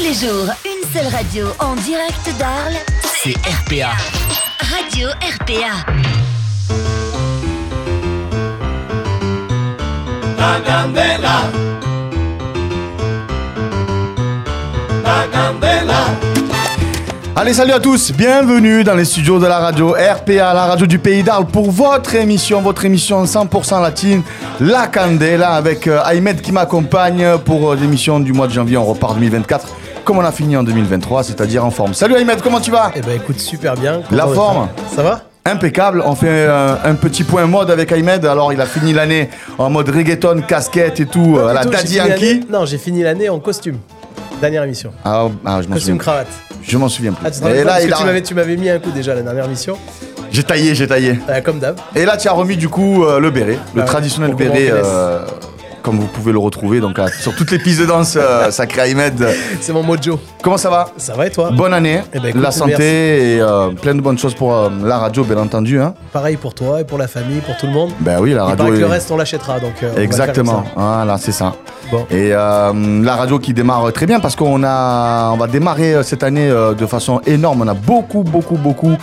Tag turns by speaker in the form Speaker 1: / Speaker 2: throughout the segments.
Speaker 1: Tous les jours, une seule radio en direct d'Arles.
Speaker 2: C'est RPA.
Speaker 1: Radio RPA.
Speaker 3: La candela. La candela.
Speaker 4: Allez, salut à tous, bienvenue dans les studios de la radio RPA, la radio du pays d'Arles, pour votre émission, votre émission 100% latine, La Candela, avec euh, Ahmed qui m'accompagne pour euh, l'émission du mois de janvier. On repart 2024 comme on a fini en 2023, c'est-à-dire en forme. Salut Ahmed, comment tu vas?
Speaker 5: Eh ben écoute, super bien.
Speaker 4: La forme.
Speaker 5: Ça va?
Speaker 4: Impeccable, on fait euh, un petit point mode avec Ahmed. Alors, il a fini l'année en mode reggaeton, casquette et tout, euh, à la Daddy Yankee.
Speaker 5: Non, j'ai fini l'année en costume. Dernière émission.
Speaker 4: Ah, ah, je m'en souviens.
Speaker 5: Costume cravate.
Speaker 4: Je m'en souviens plus.
Speaker 5: Ah, tu
Speaker 4: et là,
Speaker 5: parce
Speaker 4: il
Speaker 5: que
Speaker 4: a-
Speaker 5: tu m'avais- mis un coup déjà la dernière émission.
Speaker 4: j'ai taillé, j'ai taillé.
Speaker 5: Euh, comme d'hab.
Speaker 4: Et là, tu as remis du coup euh, le béret, le
Speaker 5: Ah
Speaker 4: traditionnel béret, euh, comme vous pouvez le retrouver donc à- sur toutes les pistes de danse euh, Sacré Ahmed.
Speaker 5: C'est mon mojo.
Speaker 4: Comment ça va?
Speaker 5: Ça va et toi?
Speaker 4: Bonne année,
Speaker 5: Eh ben, écoute,
Speaker 4: la santé
Speaker 5: merci.
Speaker 4: et euh, plein de bonnes choses pour euh, la radio, bien entendu. Hein.
Speaker 5: Pareil pour toi et pour la famille, pour tout le monde.
Speaker 4: Ben oui, la radio.
Speaker 5: que
Speaker 4: est-
Speaker 5: le reste on l'achètera donc. euh,
Speaker 4: Exactement, voilà, c'est ça.
Speaker 5: Bon.
Speaker 4: Et euh, la radio qui démarre très bien parce qu'on a, on va démarrer euh, cette année euh, de façon énorme. On a beaucoup, beaucoup, beaucoup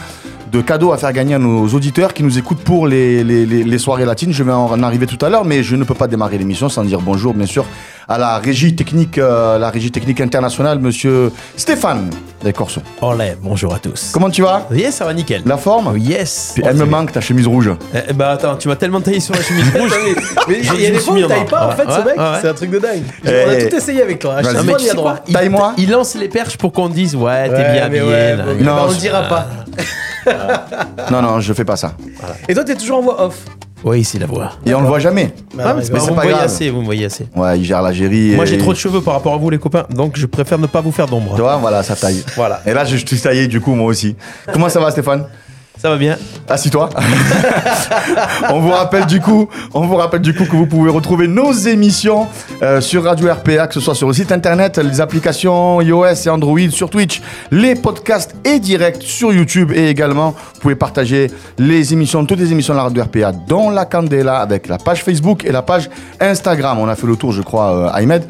Speaker 4: de cadeaux à faire gagner à nos auditeurs qui nous écoutent pour les, soirées latines. Je vais en arriver tout à l'heure, mais je ne peux pas démarrer l'émission sans dire bonjour, bien sûr, à la régie technique, euh, la régie technique internationale, Monsieur Stéphane Descorso.
Speaker 6: Olé, bonjour à tous.
Speaker 4: Comment tu vas
Speaker 6: Yes, ça va nickel.
Speaker 4: La forme
Speaker 6: Yes.
Speaker 4: Puis Elle me manque ta chemise rouge.
Speaker 6: Eh, bah attends, tu m'as tellement taillé sur la chemise rouge.
Speaker 5: Mais il y a
Speaker 6: Je
Speaker 5: des fois où il taille pas en fait
Speaker 6: Ouais,
Speaker 5: ce mec, c'est un truc de dingue.
Speaker 4: Eh,
Speaker 5: On a tout essayé avec toi. Fois
Speaker 6: mais tu sais quoi il,
Speaker 4: Taille-moi.
Speaker 6: il lance les perches pour qu'on dise ouais, t'es
Speaker 5: Ouais,
Speaker 6: bien
Speaker 5: mais
Speaker 6: habillé.
Speaker 5: ouais,
Speaker 6: là.
Speaker 5: bon,
Speaker 4: Non,
Speaker 5: bah, on le dira pas.
Speaker 4: Non, non, je fais pas ça.
Speaker 5: Et toi t'es toujours en voix off.
Speaker 6: Oui, c'est la voix.
Speaker 4: Et on le voit jamais.
Speaker 6: Ah,
Speaker 5: ouais,
Speaker 6: mais c'est pas-
Speaker 4: c'est
Speaker 6: vous
Speaker 4: pas
Speaker 6: me voyez
Speaker 4: grave.
Speaker 6: assez, vous me voyez assez.
Speaker 4: Ouais, il gère l'Algérie.
Speaker 6: Moi
Speaker 4: et-
Speaker 6: j'ai trop de cheveux par rapport à vous les copains, donc je préfère ne pas vous faire d'ombre.
Speaker 4: Tu vois, voilà, ça taille.
Speaker 6: Voilà.
Speaker 4: Et là, je suis taillé du coup, moi aussi. Comment ça va, Stéphane?
Speaker 6: Ça va bien
Speaker 4: Assis-toi. on vous rappelle du coup, on vous rappelle du coup que vous pouvez retrouver nos émissions euh, sur Radio RPA, que ce soit sur le site internet, les applications iOS et Android, sur Twitch, les podcasts et directs sur YouTube et également vous pouvez partager les émissions, toutes les émissions de la Radio RPA, dont la Candela avec la page Facebook et la page Instagram. On a fait le tour, je crois, euh, Ahmed.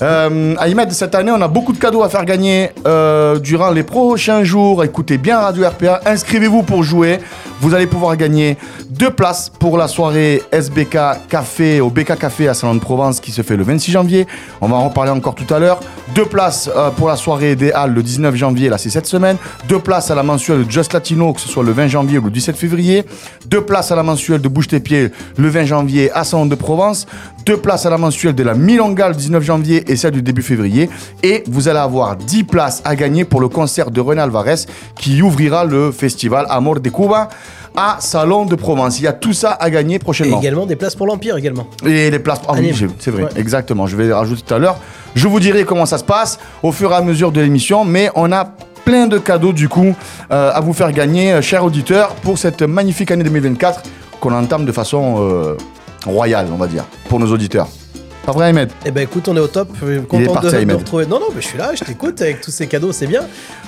Speaker 4: Euh, Ahmed, cette année, on a beaucoup de cadeaux à faire gagner euh, durant les prochains jours. Écoutez bien Radio RPA, inscrivez-vous pour jouer. Vous allez pouvoir gagner deux places pour la soirée SBK Café au BK Café à Salon de Provence qui se fait le 26 janvier. On va en reparler encore tout à l'heure. Deux places euh, pour la soirée des Halles le 19 janvier, là c'est cette semaine. Deux places à la mensuelle de Just Latino, que ce soit le 20 janvier ou le 17 février. Deux places à la mensuelle de Bouche tes pieds le 20 janvier à Salon de Provence. Deux places à la mensuelle de la Milonga le 19 janvier et celle du début février. Et vous allez avoir 10 places à gagner pour le concert de René Alvarez qui ouvrira le festival Amor de Cuba à Salon de Provence. Il y a tout ça à gagner
Speaker 5: Et
Speaker 4: prochainement.
Speaker 5: également des places pour l'Empire également.
Speaker 4: Et les places. Ah
Speaker 5: Anime.
Speaker 4: j'ai- c'est vrai,
Speaker 5: Ouais.
Speaker 4: exactement. Je vais les rajouter tout à l'heure. Je vous dirai comment ça se passe au fur et à mesure de l'émission, mais on a plein de cadeaux du coup euh, à vous faire gagner, euh, chers auditeurs, pour cette magnifique année 2024 qu'on entame de façon euh, royale, on va dire, pour nos auditeurs. Pas vrai, Ahmed?
Speaker 5: Eh ben écoute, on est au top. Euh,
Speaker 4: Il est
Speaker 5: Content
Speaker 4: parti,
Speaker 5: de,
Speaker 4: Ahmed.
Speaker 5: retrouver. Non, non, mais je suis là, je t'écoute avec tous ces cadeaux, c'est bien.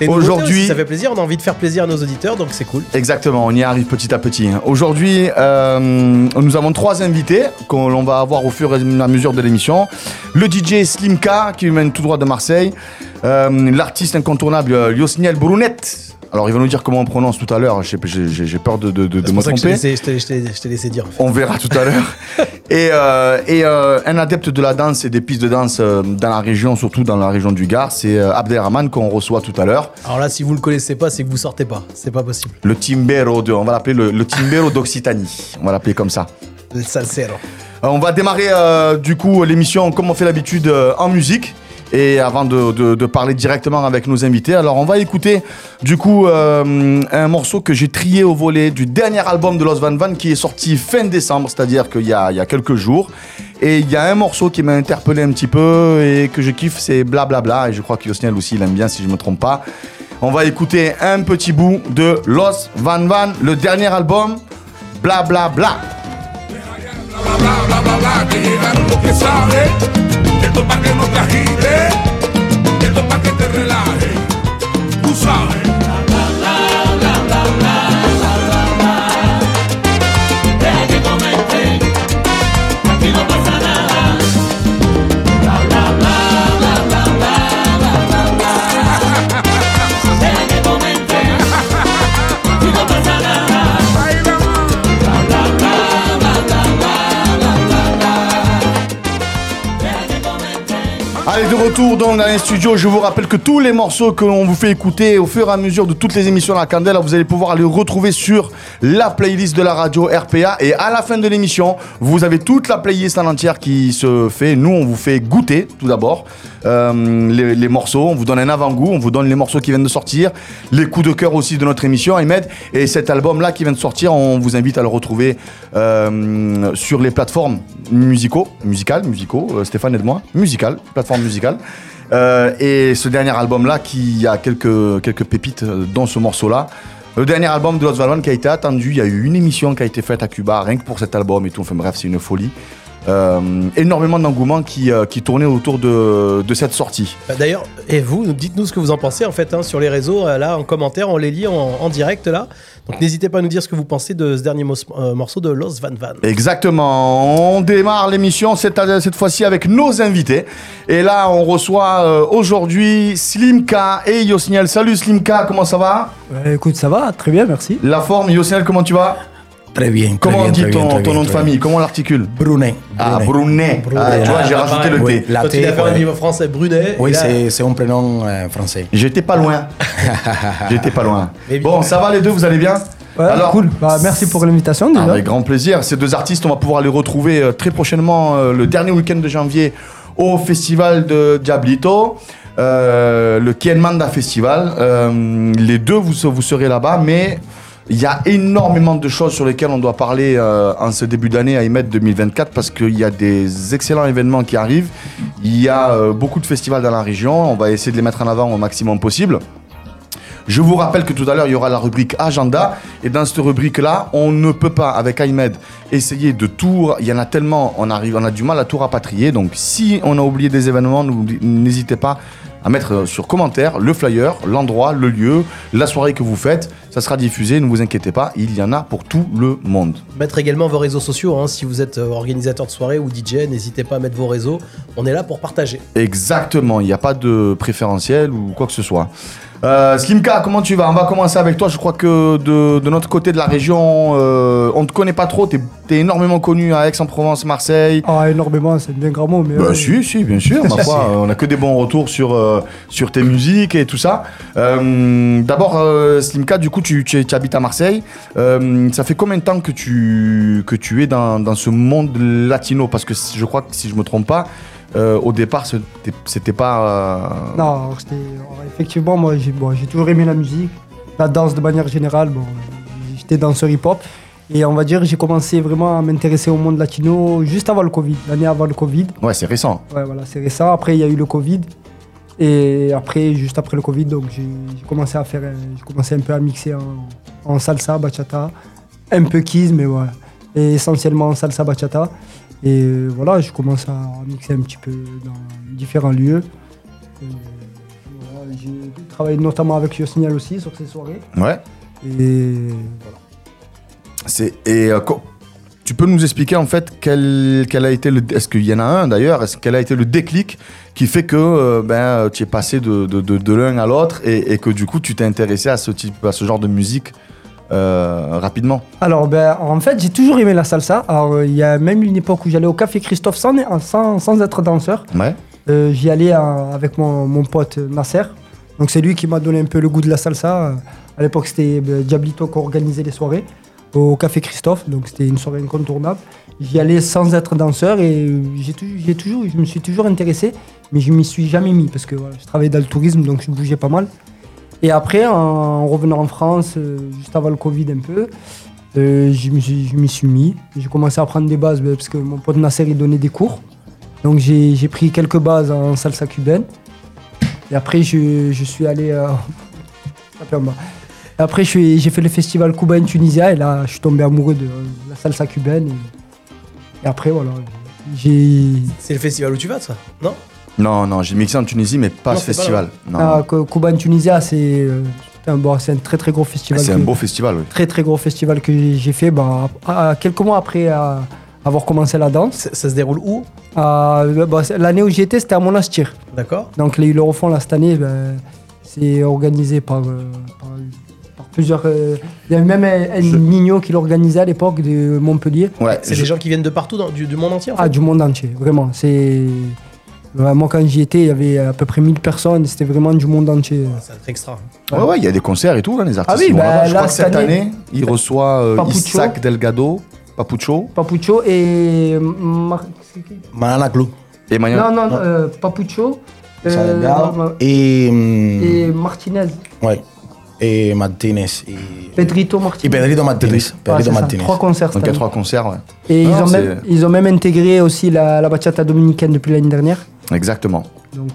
Speaker 4: Aujourd'hui-
Speaker 5: ça fait plaisir. On a envie de faire plaisir à nos auditeurs, donc c'est cool.
Speaker 4: Exactement, on y arrive petit à petit. Aujourd'hui, euh, nous avons trois invités qu'on va avoir au fur et à mesure de l'émission. Le DJ Slimka, qui mène tout droit de Marseille. Euh, L'artiste incontournable euh, Yosniel Brunet. Alors, il va nous dire comment on prononce tout à l'heure. J'ai- peur de, de- de- me
Speaker 5: je t'ai
Speaker 4: tromper.
Speaker 5: laissé, je t'ai- laissé dire. en fait.
Speaker 4: On verra tout à l'heure. et euh, et euh, un adepte de la danse et des pistes de danse euh, dans la région, surtout dans la région du Gard, c'est Abdelrahman qu'on reçoit tout à l'heure.
Speaker 5: Alors là, si vous le connaissez pas, c'est que vous sortez pas. C'est pas possible.
Speaker 4: Le Timbero, de, on va l'appeler le, le Timbero d'Occitanie. On va l'appeler comme ça.
Speaker 5: Le salsero.
Speaker 4: On va démarrer du coup l'émission comme on fait l'habitude en musique. Et avant de, de- parler directement avec nos invités, alors on va écouter du coup euh, un morceau que j'ai trié au volet du dernier album de Los Van Van qui est sorti fin décembre, c'est-à-dire qu'il y y a quelques jours. Et il y a un morceau qui m'a interpellé un petit peu et que je kiffe, c'est Blablabla. Et je crois que Yosniel aussi il aime bien si je me trompe pas. On va écouter un petit bout de Los Van Van, le dernier album, Blablabla. Bla.
Speaker 3: bla bla bla bla bla, que llegaron los que saben. Esto pa' que no te agite, esto pa' que te relaje. Tú sabes.
Speaker 4: Allez, de retour dans les studios. Je vous rappelle que tous les morceaux que l'on vous fait écouter au fur et à mesure de toutes les émissions de la Candela, vous allez pouvoir les retrouver sur la playlist de la radio RPA. Et à la fin de l'émission, vous avez toute la playlist en entière qui se fait. Nous, on vous fait goûter tout d'abord euh, les, morceaux. On vous donne un avant-goût. On vous donne les morceaux qui viennent de sortir, les coups de cœur aussi de notre émission, Ahmed. Et cet album-là qui vient de sortir, on vous invite à le retrouver euh, sur les plateformes musicaux, musicales, musicaux. euh, Stéphane, aide-moi. Musical, plateforme musicale. Euh, et ce dernier album-là, qui a quelques, quelques pépites euh, dans ce morceau-là. Le dernier album de Los Valvan qui a été attendu, il y a eu une émission qui a été faite à Cuba, rien que pour cet album et tout. Enfin bref, c'est une folie. Euh, énormément d'engouement qui, euh, qui tournait autour de, de cette sortie.
Speaker 5: Bah, D'ailleurs, et vous, dites-nous ce que vous en pensez en fait hein, sur les réseaux, là en commentaire, on les lit en direct là. Donc n'hésitez pas à nous dire ce que vous pensez de ce dernier euh, morceau de Los Van Van.
Speaker 4: Exactement. On démarre l'émission cette, cette fois-ci avec nos invités. Et là, on reçoit euh, aujourd'hui Slimka et Yosniel. Salut Slimka, comment ça va?
Speaker 2: Ouais, écoute, ça va, très bien, merci.
Speaker 4: La forme, Yosniel, comment tu vas?
Speaker 7: Très bien.
Speaker 4: Comment
Speaker 7: très
Speaker 4: on
Speaker 7: bien,
Speaker 4: dit ton,
Speaker 7: bien,
Speaker 4: ton
Speaker 7: bien,
Speaker 4: nom de famille? Comment on l'articule?
Speaker 7: Brunet.
Speaker 4: Ah,
Speaker 7: Brunet.
Speaker 4: Brunet. Ah, tu vois, j'ai rajouté
Speaker 5: pareil.
Speaker 4: le
Speaker 7: Oui,
Speaker 4: T.
Speaker 7: la
Speaker 5: Toi, tu
Speaker 7: T,
Speaker 5: l'as fait en
Speaker 7: ouais.
Speaker 5: niveau français, Brunet.
Speaker 7: Oui,
Speaker 5: là-
Speaker 7: c'est c'est un prénom euh, français.
Speaker 4: J'étais pas loin. J'étais pas loin. Bon, ça va les deux, vous allez bien?
Speaker 2: Ouais, cool. Bah, merci pour l'invitation
Speaker 4: Ah,
Speaker 2: déjà.
Speaker 4: avec grand plaisir. Ces deux artistes, on va pouvoir les retrouver euh, très prochainement, euh, le dernier week-end de janvier, au festival de Diablito, euh, le Kienmanda Festival. Euh, les deux, vous, vous serez là-bas, mais il y a énormément de choses sur lesquelles on doit parler euh, en ce début d'année à IMED 2024 parce qu'il y a des excellents événements qui arrivent. Il y a euh, beaucoup de festivals dans la région. On va essayer de les mettre en avant au maximum possible. Je vous rappelle que tout à l'heure, il y aura la rubrique agenda. Et dans cette rubrique-là, on ne peut pas, avec Ahmed, essayer de tout. Il y en a tellement, on, arrive, on a du mal à tout rapatrier. Donc, si on a oublié des événements, n'hésitez pas à mettre sur commentaire le flyer, l'endroit, le lieu, la soirée que vous faites. Ça sera diffusé, ne vous inquiétez pas, il y en a pour tout le monde.
Speaker 5: Mettre également vos réseaux sociaux. hein, si vous êtes euh, organisateur de soirée ou DJ, n'hésitez pas à mettre vos réseaux. On est là pour partager.
Speaker 4: Exactement, il n'y a pas de préférentiel ou quoi que ce soit. Euh, Slimka, comment tu vas On va commencer avec toi. Je crois que de, de notre côté de la région, euh, on ne te connaît pas trop. Tu es, énormément connu à Aix-en-Provence, Marseille.
Speaker 2: Ah, énormément, c'est bien grand mot, mais.
Speaker 4: Bah si, si, bien sûr, ma foi, on a que des bons retours sur, euh, sur tes musiques et tout ça. D'abord, Slimka, du coup, tu, tu- tu habites à Marseille. Ça fait combien de temps que tu, que tu es dans, dans ce monde latino? Parce que je crois que si je me trompe pas, euh, au départ, c'était pas... euh,
Speaker 2: Non, alors, effectivement, moi, j'ai bon, j'ai toujours aimé la musique, la danse de manière générale. Bon, j'étais danseur hip-hop. Et on va dire, j'ai commencé vraiment à m'intéresser au monde latino juste avant le Covid, l'année avant le Covid.
Speaker 4: Ouais, c'est récent.
Speaker 2: Ouais, voilà, c'est récent. Après, il y a eu le Covid. Et après, juste après le Covid, donc j'ai commencé à faire, euh, j'ai commencé un peu à mixer en, en salsa, bachata, un peu keys, mais ouais, et essentiellement en salsa, bachata. Et euh, voilà, je commence à mixer un petit peu dans différents lieux. Voilà, j'ai travaillé notamment avec Yosniel aussi sur ces soirées.
Speaker 4: Ouais.
Speaker 2: Et voilà.
Speaker 4: C'est et euh, tu peux nous expliquer en fait quel, quel a été le est-ce qu'il y en a un d'ailleurs est-ce quel a été le déclic qui fait que euh, ben tu es passé de, de, de- de l'un à l'autre et, et que du coup tu t'es intéressé à ce type à ce genre de musique euh, rapidement.
Speaker 2: Alors, ben, en fait, j'ai toujours aimé la salsa. Alors, euh, il y a même une époque où j'allais au Café Christophe sans, sans, sans être danseur.
Speaker 4: Ouais.
Speaker 2: Euh, J'y allais euh, avec mon, mon pote Nasser. Donc c'est lui qui m'a donné un peu le goût de la salsa. À l'époque, c'était euh, Diablito qui organisait les soirées au Café Christophe. Donc c'était une soirée incontournable. J'y allais sans être danseur et j'ai tou- j'ai toujours, je me suis toujours intéressé, mais je m'y suis jamais mis parce que voilà, je travaillais dans le tourisme, donc je bougeais pas mal. Et après, en revenant en France, euh, juste avant le Covid un peu, euh, je m'y suis- mis. J'ai commencé à prendre des bases ben, parce que mon pote Nasser donnait des cours. Donc j'ai pris quelques bases en salsa cubaine. Et après, je, je suis allé. euh, Après, j'ai fait le festival Cuba in Tunisia et là, je suis tombé amoureux de la salsa cubaine. Et, et après, voilà. J'ai.
Speaker 5: C'est le festival où tu vas, ça Non?
Speaker 4: Non non j'ai mixé en Tunisie mais pas
Speaker 5: Non,
Speaker 4: ce
Speaker 5: pas
Speaker 4: festival. Non,
Speaker 2: Ah, Cu- Cuba in Tunisia, c'est euh, un, bon, c'est un très très gros festival.
Speaker 4: c'est un beau festival. Oui.
Speaker 2: Très très gros festival que j'ai- fait bah, à- à- quelques mois après avoir commencé la danse.
Speaker 5: ça, ça se déroule où?
Speaker 2: Euh, bah, L'année où j'y étais, c'était à Monastir.
Speaker 5: D'accord
Speaker 2: Donc les Eurofond là cette année, ben, c'est organisé par, euh, par, par plusieurs. euh, il y avait même un, un
Speaker 4: Je-
Speaker 2: Mignot qui l'organisait à l'époque de Montpellier.
Speaker 4: Ouais.
Speaker 5: C'est
Speaker 4: je-
Speaker 5: des gens qui viennent de partout, dans- du, du monde entier en fait?
Speaker 2: Ah, du monde entier, vraiment. C'est moi, quand j'y étais, il y avait à peu près 1000 personnes. C'était vraiment du monde entier.
Speaker 5: Va être extra.
Speaker 4: Ouais, ouais, il y a des concerts et tout, hein, les artistes.
Speaker 2: Ah oui,
Speaker 4: ils vont
Speaker 2: bah.
Speaker 4: Je
Speaker 2: là,
Speaker 4: crois que
Speaker 2: cette
Speaker 4: année,
Speaker 2: année,
Speaker 4: il reçoit euh. Isaac Delgado, Papucho
Speaker 2: Papucho et. Mar- c'est
Speaker 4: et Maya.
Speaker 2: Non, non, non, euh, Papucho. euh,
Speaker 7: y, mm,
Speaker 2: et Martinez.
Speaker 7: ouais, y Martínez. Y,
Speaker 2: Pedrito Martinez.
Speaker 7: Pedrito.
Speaker 2: Ouais,
Speaker 7: Pedrito
Speaker 2: c'est ça.
Speaker 7: Martínez.
Speaker 2: Trois concerts.
Speaker 4: Donc il y a trois concerts, ouais.
Speaker 2: Et
Speaker 4: Non,
Speaker 2: ils, ont
Speaker 4: c'est-
Speaker 2: même, ils ont même intégré aussi la, la bachata dominicaine depuis l'année dernière.
Speaker 4: Exactement.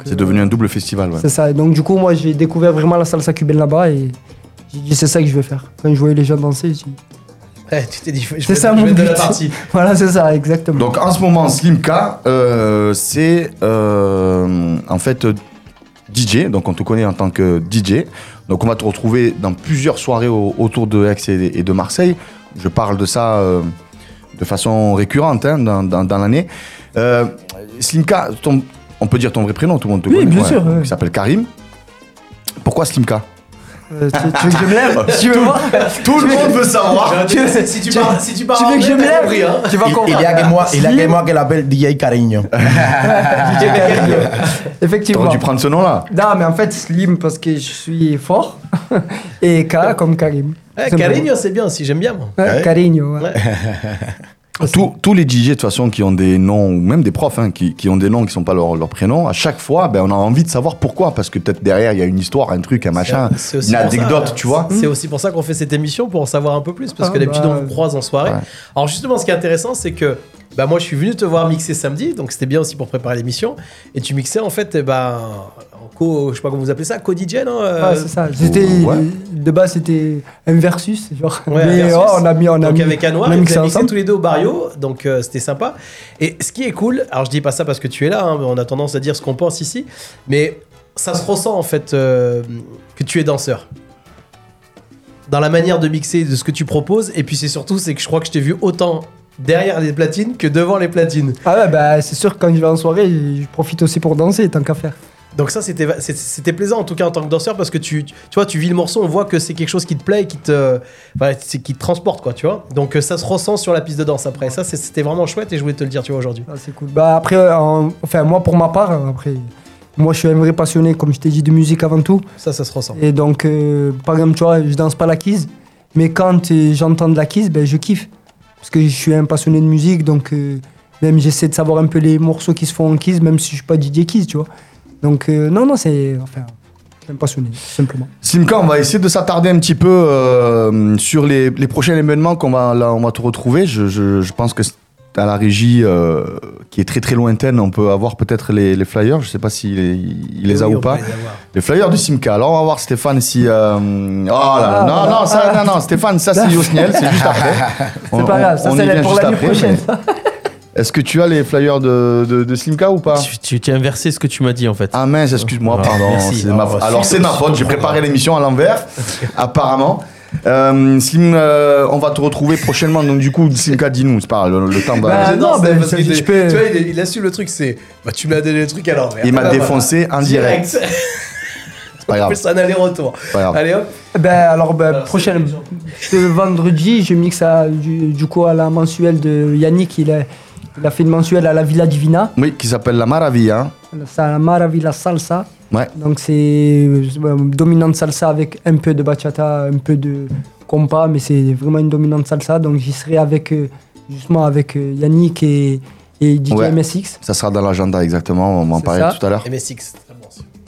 Speaker 4: C'est
Speaker 2: euh,
Speaker 4: devenu un double festival, ouais.
Speaker 2: C'est ça. Et donc, du coup, moi, j'ai découvert vraiment la salsa cubaine là-bas et j'ai dit, c'est ça que je vais faire. Quand je voyais les gens danser, j'ai dit,
Speaker 5: Ouais, tu t'es dit, je vais-
Speaker 2: ça
Speaker 5: je
Speaker 2: mon
Speaker 5: vais
Speaker 2: but.
Speaker 5: de la partie.
Speaker 2: voilà, c'est ça, exactement.
Speaker 4: Donc en ce moment, Slimka, euh, c'est euh, en fait DJ. Donc on te connaît en tant que DJ. Donc on va te retrouver dans plusieurs soirées au- autour de Aix et, et de Marseille. Je parle de ça euh, de façon récurrente hein, dans, dans- dans l'année. Euh, Slimka, ton- on peut dire ton vrai prénom, tout le monde te
Speaker 2: Oui,
Speaker 4: connaît.
Speaker 2: bien sûr, ouais.
Speaker 4: Il s'appelle Karim. Pourquoi Slimka?
Speaker 2: Euh, tu, tu veux que je me lève? Tu veux voir?
Speaker 4: Tout le monde veut savoir.
Speaker 2: Tu veux-
Speaker 5: Si tu pars, si tu pars
Speaker 2: tu veux que je me lève?
Speaker 5: hein.
Speaker 2: Tu vas
Speaker 7: Il, il
Speaker 2: comprendre.
Speaker 7: y a que moi, il y a que moi que l'appelle DJ Cariño.
Speaker 2: Effectivement.
Speaker 4: T'aurais dû prendre ce nom-là.
Speaker 2: Non, mais en fait, Slim parce que je suis fort. et K comme Karim. Simplement.
Speaker 5: Carigno, c'est bien aussi, j'aime bien moi.
Speaker 2: Ouais, Carigno, ouais.
Speaker 5: Ouais.
Speaker 4: Tous, tous les DJ de toute façon qui ont des noms, ou même des profs hein, qui, qui ont des noms qui sont pas leur, leur prénom, à chaque fois, ben, on a envie de savoir pourquoi. Parce que peut-être derrière, il y a une histoire, un truc, un machin, une
Speaker 5: ça,
Speaker 4: anecdote, tu vois.
Speaker 5: C'est aussi pour ça qu'on fait cette émission, pour en savoir un peu plus, parce
Speaker 2: Ah,
Speaker 5: que d'habitude
Speaker 2: bah,
Speaker 5: on vous croise en soirée.
Speaker 4: ouais.
Speaker 5: Alors justement, ce qui est intéressant, c'est que bah, moi je suis venu te voir mixer samedi, donc c'était bien aussi pour préparer l'émission. Et tu mixais en fait, ben, en co, je sais pas comment vous appelez ça, co-DJ, non euh,
Speaker 2: Ouais, c'est ça. C'était,
Speaker 4: ouais.
Speaker 2: De base, c'était un versus. Genre.
Speaker 5: Ouais, un
Speaker 2: mais
Speaker 5: versus.
Speaker 2: oh, on a mis. On a
Speaker 5: donc
Speaker 2: mis,
Speaker 5: avec
Speaker 2: on
Speaker 5: Anouar,
Speaker 2: a
Speaker 5: vous
Speaker 2: mixé
Speaker 5: tous les deux au barrio, donc euh, c'était sympa. Et ce qui est cool, alors je dis pas ça parce que tu es là, hein, on a tendance à dire ce qu'on pense ici, mais ça se ressent en fait euh, que tu es danseur. Dans la manière de mixer, de ce que tu proposes, et puis c'est surtout, c'est que je crois que je t'ai vu autant derrière les platines que devant les platines.
Speaker 2: Ah ouais, bah, c'est sûr que quand je vais en soirée, je profite aussi pour danser, tant qu'à faire.
Speaker 5: Donc ça, c'était plaisant en tout cas en tant que danseur parce que tu, tu vois, tu vis le morceau, on voit que c'est quelque chose qui te plaît, et qui te, enfin, qui te transporte quoi, tu vois. Donc euh, ça se ressent sur la piste de danse après. Ça, c'était vraiment chouette et je voulais te le dire, tu vois, aujourd'hui.
Speaker 2: Ah, c'est cool. Bah, après, euh, en- enfin, moi, pour ma part, euh, après, moi, je suis un vrai passionné, comme je t'ai dit, de musique avant tout.
Speaker 5: Ça, ça se ressent.
Speaker 2: Et donc, euh, par exemple, tu vois, je danse pas la keys, mais quand j'entends de la keys, ben, je kiffe. Parce que je suis un passionné de musique, donc euh, même j'essaie de savoir un peu les morceaux qui se font en keys, même si je suis pas DJ keys, tu vois. Donc, euh, non, non, c'est. Enfin, un passionné, simplement.
Speaker 4: Simka, on va essayer de s'attarder un petit peu euh, sur les, prochains événements qu'on va, on va te retrouver. Je, je- pense que à la régie euh, qui est très très lointaine, on peut avoir peut-être les, les flyers. Je sais pas s'il les, il les a
Speaker 5: Oui,
Speaker 4: ou pas.
Speaker 5: les
Speaker 4: flyers du Simca. Alors on va voir Stéphane si. euh, Oh là là, non, non, ça, non, non, Stéphane, ça c'est Yosniel, c'est juste après. On-
Speaker 2: C'est pas grave, ça c'est pour
Speaker 4: juste
Speaker 2: l'année
Speaker 4: après,
Speaker 2: prochaine.
Speaker 4: mais- Est-ce que tu as les flyers de, de, de Slimka ou pas?
Speaker 6: Tu, tu, tu as inversé ce que tu m'as dit en fait.
Speaker 4: Ah mince, excuse-moi,
Speaker 6: Ah,
Speaker 4: pardon.
Speaker 6: merci.
Speaker 4: ma
Speaker 6: Ah, bah,
Speaker 4: Alors c'est ma faute, j'ai préparé l'émission à l'envers, apparemment. Euh, Slim, euh, on va te retrouver prochainement, donc du coup, Slimka, dis-nous, c'est pas le, le temps va.
Speaker 2: Bah,
Speaker 5: J'adore
Speaker 2: non, ben,
Speaker 5: parce
Speaker 2: peux-
Speaker 5: Tu vois, il, il assume le truc, c'est. Bah, tu m'as donné le truc alors.
Speaker 4: Il m'a défoncé en direct.
Speaker 5: C'est
Speaker 4: C'est pas grave.
Speaker 5: plus un aller-retour. Allez hop.
Speaker 2: Ben, alors, ben,
Speaker 5: Alors,
Speaker 2: prochaine. vendredi, je mixe à, du, du coup à la mensuelle de Yannick. Il a, il a fait une mensuelle à la Villa Divina.
Speaker 4: Oui, qui s'appelle La Maravilla.
Speaker 2: La Maravilla Salsa.
Speaker 4: Ouais.
Speaker 2: Donc c'est euh, dominante salsa avec un peu de bachata, un peu de compas, mais c'est vraiment une dominante salsa. Donc j'y serai avec euh, justement avec euh, Yannick et, et DJ
Speaker 4: Ouais.
Speaker 2: MSX.
Speaker 4: Ça sera dans l'agenda exactement, on va en parler
Speaker 2: ça.
Speaker 4: tout à l'heure.
Speaker 5: MSX.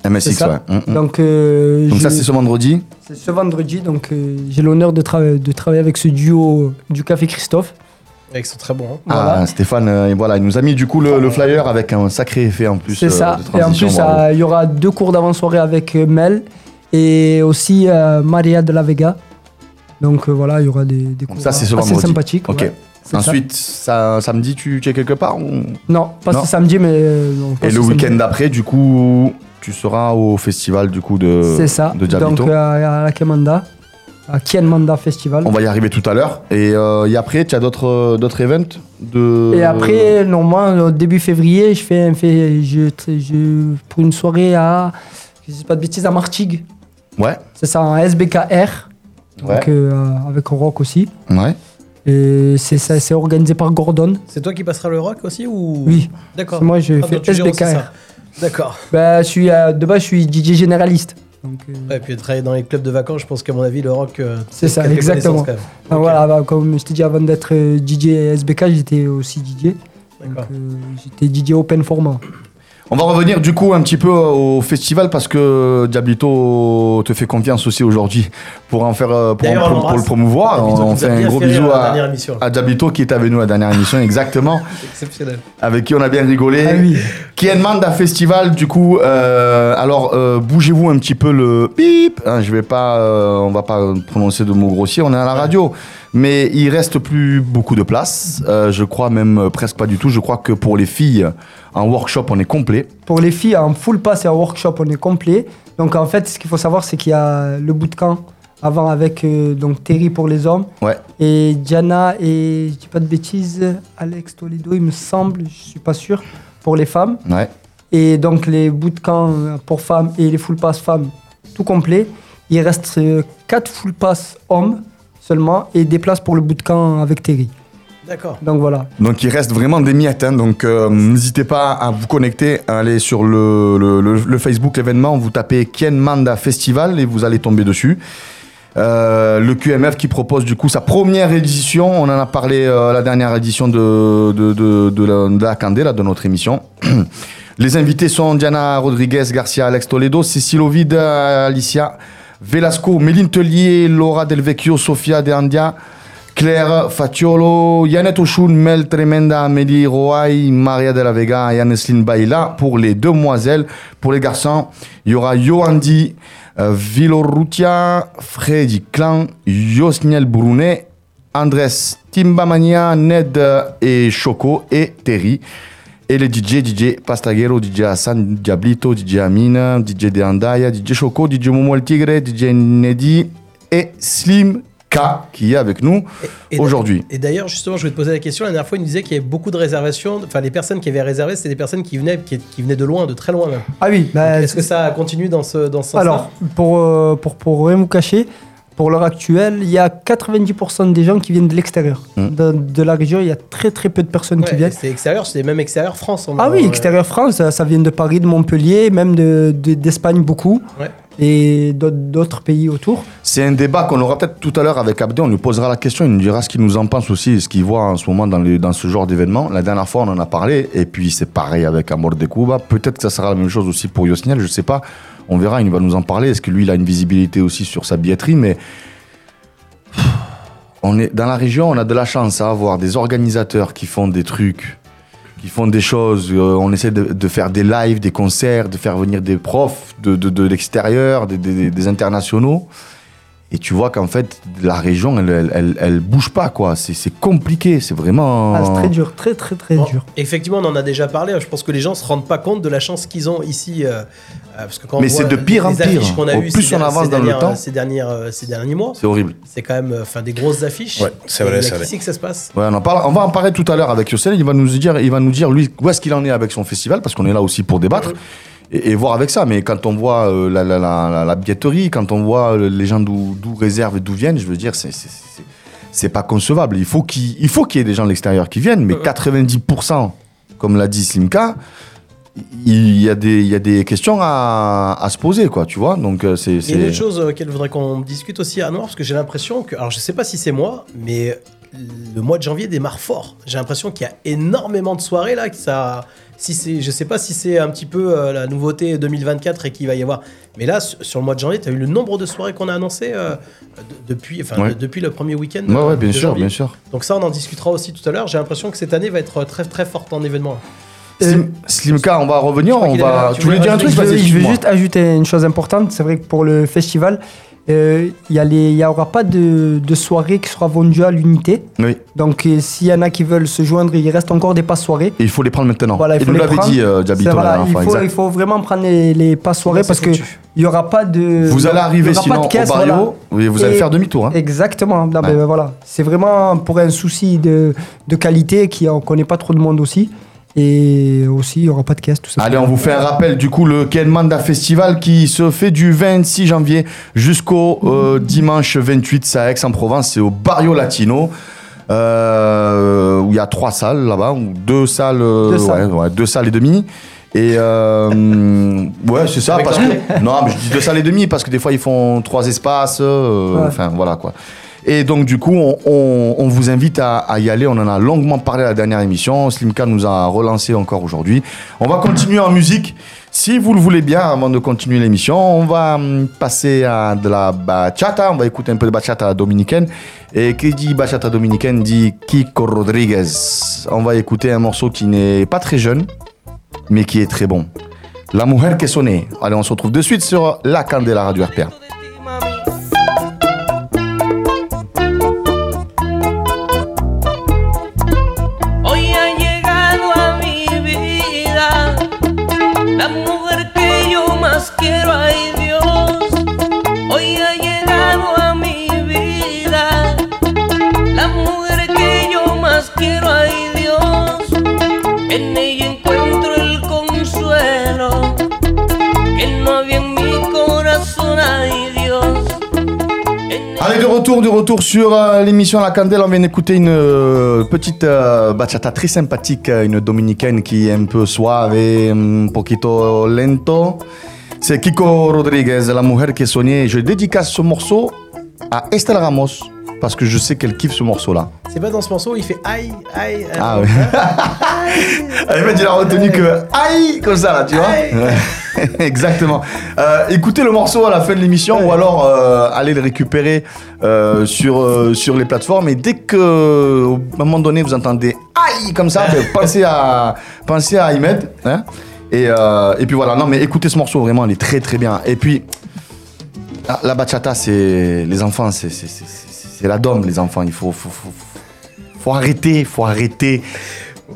Speaker 4: MSX, ouais. Mm, mm.
Speaker 2: Donc, euh,
Speaker 4: Donc ça, c'est ce vendredi.
Speaker 2: c'est ce vendredi. Donc euh, j'ai l'honneur de, de travailler avec ce duo du Café Christophe.
Speaker 5: Ils sont très bons. hein.
Speaker 2: Voilà.
Speaker 4: Ah, Stéphane, euh, voilà, il nous a mis du coup le, le flyer avec un sacré effet en plus.
Speaker 2: C'est
Speaker 4: euh,
Speaker 2: ça.
Speaker 4: de
Speaker 2: Et en plus, euh, il y aura deux cours d'avant-soirée avec euh, Mel et aussi euh, Maria de la Vega. Donc euh, voilà, il y aura des, des cours
Speaker 4: ça, c'est ce
Speaker 2: assez
Speaker 4: vendredi.
Speaker 2: sympathiques.
Speaker 4: Ok.
Speaker 2: ouais. C'est ça.
Speaker 4: Ensuite, ça, samedi, tu, tu es quelque part ou-
Speaker 2: Non, pas
Speaker 4: Non.
Speaker 2: ce samedi, mais. non,
Speaker 4: Et le week-end d'après, du coup, tu seras au festival du coup de,
Speaker 2: C'est ça.
Speaker 4: de Diablito.
Speaker 2: Donc euh, à la Kemanda, à Kienmanda Festival.
Speaker 4: On va y arriver tout à l'heure. Et, euh, et après, tu as d'autres euh, d'autres events de...
Speaker 2: Et après, normalement, début février, je fais, un fait, je, je, pour une soirée à, je dis pas de bêtises, à Martigues.
Speaker 4: Ouais,
Speaker 2: C'est ça, en SBKR,
Speaker 4: ouais,
Speaker 2: donc, euh, avec rock aussi.
Speaker 4: ouais.
Speaker 2: Et c'est ça, c'est organisé par Gordon.
Speaker 5: C'est toi qui passeras le rock aussi ou?
Speaker 2: Oui,
Speaker 5: D'accord.
Speaker 2: c'est moi, je
Speaker 5: Ah,
Speaker 2: fais SBKR.
Speaker 5: D'accord.
Speaker 2: Bah, je suis, euh, de base, je suis DJ généraliste. Donc, euh,
Speaker 5: et puis travailler dans les clubs de vacances, je pense qu'à mon avis, le rock. euh,
Speaker 2: C'est ça, exactement.
Speaker 5: quand même.
Speaker 2: ah, voilà, bah, comme je t'ai dit avant d'être euh, DJ SBK, j'étais aussi DJ. J'étais DJ open format.
Speaker 4: On va revenir du coup un petit peu au festival parce que Diablito te fait confiance aussi aujourd'hui pour en faire euh, pour, en-
Speaker 5: D'ailleurs, on
Speaker 4: pour- pour le promouvoir.
Speaker 5: Diablito
Speaker 4: On, fait un gros bisou
Speaker 5: à
Speaker 4: à, Diablito qui est avec nous à la dernière émission exactement,
Speaker 5: Exceptionnel.
Speaker 4: avec qui on a bien rigolé.
Speaker 2: Ah oui.
Speaker 4: Qui est Manda Festival du coup. euh, alors euh, bougez-vous un petit peu le bip. hein, je vais pas, euh, on va pas prononcer de mots grossiers. On est à la radio. Mais il reste plus beaucoup de place. Je crois même presque pas du tout. Je crois que pour les filles, en workshop, on est complet.
Speaker 2: Pour les filles, en full pass et en workshop, on est complet. Donc en fait, ce qu'il faut savoir, c'est qu'il y a le bootcamp avant avec euh, donc Terry pour les hommes
Speaker 4: Ouais.
Speaker 2: et Diana et je dis pas de bêtises, Alex Toledo, il me semble, je suis pas sûr, pour les femmes.
Speaker 4: Ouais.
Speaker 2: Et donc les bootcamps euh, pour femmes et les full pass femmes, tout complet. Il reste 4 full pass hommes seulement et des places pour le bootcamp avec Terry.
Speaker 5: D'accord.
Speaker 2: Donc voilà.
Speaker 4: Donc il reste vraiment des miettes. hein. donc euh, n'hésitez pas à vous connecter, à aller sur le, le- le- le Facebook l'événement. Vous tapez Kien Manda Festival et vous allez tomber dessus. Euh, le QMF qui propose du coup sa première édition. On en a parlé euh, à la dernière édition de, de, de, de la, de la Candé, là, de notre émission. Les invités sont Diana Rodriguez, Garcia, Alex Toledo, Cécile Ovid, Alicia Velasco, Méline Tellier, Laura Del Vecchio, Sofia De Andia, Claire Fatiolo, Yannette Oshun, Mel Tremenda, Amélie Roy, Maria de la Vega et Anneslin Baila pour les demoiselles. Pour les garçons, il y aura Yoandi, euh, Freddy Clan, Yosniel Brunet, Andrés Timbamania, Ned et Choco et Terry. Et les DJ, DJ Pastaguero, DJ Hassan, Diablito, DJ Amina, DJ De Andaya, DJ Choco, DJ Momo El Tigre, DJ Nedi et Slim K qui est avec nous aujourd'hui.
Speaker 5: Et d'ailleurs, justement, je vais te poser la question. La dernière fois, il nous disait qu'il y avait beaucoup de réservations. Enfin, les personnes qui avaient réservé, c'était des personnes qui venaient, qui, qui venaient de loin, de très loin même.
Speaker 2: Ah oui, bah,
Speaker 5: Est-ce que ça continue dans ce, dans ce sens-là
Speaker 2: Alors, pour, euh, pour, pour rien vous cacher, pour l'heure actuelle, il y a 90% des gens qui viennent de l'extérieur.
Speaker 4: Mm.
Speaker 2: De, de la région, il y a très très peu de personnes qui viennent.
Speaker 5: c'est extérieur, c'est même extérieur France. on
Speaker 2: Ah oui,
Speaker 5: ouais.
Speaker 2: extérieur France, ça, ça vient de Paris, de Montpellier, même de- de- d'Espagne beaucoup,
Speaker 5: Ouais.
Speaker 2: Et d'autres- pays autour.
Speaker 4: C'est un débat qu'on aura peut-être tout à l'heure avec Abdé. On lui posera la question, il nous dira ce qu'il nous en pense aussi, ce qu'il voit en ce moment dans, ce genre d'événement. La dernière fois, on en a parlé, et puis c'est pareil avec Amor de Cuba. Peut-être que ça sera la même chose aussi pour Yosniel, je sais pas. On verra, il va nous en parler. Est-ce que lui, il a une visibilité aussi sur sa billetterie? Mais on est dans la région, on a de la chance à avoir des organisateurs qui font des trucs, qui font des choses. Euh, on essaie de, faire des lives, des concerts, de faire venir des profs de, de, de l'extérieur, des- des internationaux. Et tu vois qu'en fait, la région, elle, elle, elle, elle bouge pas, quoi. C'est compliqué, c'est vraiment.
Speaker 2: Ah, c'est très dur, très très très
Speaker 5: Bon,
Speaker 2: dur.
Speaker 5: effectivement, on en a déjà parlé. Je pense que les gens se rendent pas compte de la chance qu'ils ont ici. euh, euh, parce que quand
Speaker 4: Mais c'est de pire en pire.
Speaker 5: affiches qu'on a
Speaker 4: Au plus
Speaker 5: ces
Speaker 4: on avance
Speaker 5: ces
Speaker 4: dans le temps.
Speaker 5: ces, dernières, euh, ces derniers mois,
Speaker 4: C'est horrible.
Speaker 5: c'est quand même euh, enfin, des grosses affiches.
Speaker 7: Ouais, c'est vrai, c'est
Speaker 5: c'est que ça se passe
Speaker 4: Ouais, on, en parle, on va en parler tout à l'heure avec Yossel. Il va nous dire, il va nous dire lui où est-ce qu'il en est avec son festival, parce qu'on est là aussi pour débattre et, et voir avec ça. Mais quand on voit euh, la, la, la, la- la billetterie, quand on voit euh, les gens d'où réservent et d'où viennent, je veux dire, c'est pas concevable. Il faut qu'il il faut qu'il y ait des gens de l'extérieur qui viennent, mais 90%, comme l'a dit Slimka, il y a des, il y a des questions à, à se poser, quoi, tu vois. Donc euh, c'est
Speaker 5: Il y a une autre chose euh, qu'elle voudrait qu'on discute aussi à Noir, parce que j'ai l'impression que. Alors, je sais pas si c'est moi, mais le mois de janvier démarre fort. J'ai l'impression qu'il y a énormément de soirées là. Que ça, si c'est, je sais pas si c'est un petit peu euh, la nouveauté 2024 et qu'il va y avoir. Mais là, sur sur le mois de janvier, tu as eu le nombre de soirées qu'on a annoncé euh, de- depuis, enfin,
Speaker 4: Ouais.
Speaker 5: de- depuis le premier week-end.
Speaker 4: Ouais, ouais,
Speaker 5: de
Speaker 4: bien sûr,
Speaker 5: janvier.
Speaker 4: bien sûr.
Speaker 5: Donc, ça, on en discutera aussi tout à l'heure. J'ai l'impression que cette année va être très, très forte en événements.
Speaker 4: Slim- Slimka, on va revenir. On va... Tu voulais dire un truc?
Speaker 2: Je
Speaker 4: excuse-moi.
Speaker 2: juste ajouter une chose importante. C'est vrai que pour le festival, euh, il il n'y aura pas de, de soirée qui sera vendue à l'unité.
Speaker 4: Oui.
Speaker 2: Donc euh, s'il y en a qui veulent se joindre, il reste encore des passes soirées.
Speaker 4: Et il faut les prendre maintenant.
Speaker 2: Voilà, il faut
Speaker 4: nous l'avait dit, euh,
Speaker 2: C'est-
Speaker 4: la
Speaker 2: voilà, il, faut, il faut vraiment prendre les, les passes soirées parce qu'il n'y aura pas de.
Speaker 4: Vous allez arriver sinon
Speaker 2: de caisse,
Speaker 4: au barrio,
Speaker 2: voilà.
Speaker 4: vous allez
Speaker 2: Et-
Speaker 4: faire demi-tour. hein.
Speaker 2: Exactement.
Speaker 4: Ouais.
Speaker 2: voilà. C'est vraiment pour un souci de, de qualité qui on connaît pas trop de monde aussi. Et aussi, il n'y aura pas de caisse, tout ça.
Speaker 4: Allez, on vous fait un rappel du coup le Ken Manda Festival qui se fait du 26 janvier jusqu'au euh, dimanche 28, c'est à Aix-en-Provence, c'est au Barrio Latino. euh, où il y a trois salles là-bas, ou deux salles, euh,
Speaker 2: Deux salles.
Speaker 4: ouais, ouais, deux salles et demie. Et euh, ouais, c'est ça. Parce que, non, mais je dis deux salles et demi parce que des fois ils font trois espaces. euh,
Speaker 2: Ouais.
Speaker 4: Enfin, voilà quoi. Et donc, du coup, on, vous invite à, y aller. On en a longuement parlé à la dernière émission. Slimka nous a relancé encore aujourd'hui. On va continuer en musique. Si vous le voulez bien, avant de continuer l'émission, on va hum, passer à de la bachata. On va écouter un peu de bachata dominicaine. Et qui dit bachata dominicaine dit Kiko Rodriguez. On va écouter un morceau qui n'est pas très jeune, mais qui est très bon. La mujer que sonne. Allez, on se retrouve de suite sur la Candela Radio RPA. De retour, de retour sur euh, l'émission La Candela. On vient d'écouter une euh, petite euh, bachata très sympathique, une dominicaine qui est un peu suave, un poquito lento. C'est Kiko Rodriguez, la mujer que soignait. Je dédicace ce morceau à Estelle Ramos parce que je sais qu'elle kiffe ce morceau-là.
Speaker 5: C'est pas dans ce morceau où il fait aïe, aïe. aïe.
Speaker 4: Ah oui. Elle m'a dit, il a retenu que aïe comme ça là, tu vois.
Speaker 5: Aïe.
Speaker 4: Exactement. Euh, écoutez le morceau à la fin de l'émission ou alors euh, allez le récupérer euh, sur, sur les plateformes. Et dès que au moment donné vous entendez aïe comme ça, ben, pensez à pensez à y mettre. hein. Et, et puis voilà. Non mais écoutez ce morceau vraiment, il est très très bien. Et puis ah, la bachata, c'est les enfants, c'est c'est- la dôme les enfants. Il faut faut, faut, faut arrêter, faut arrêter.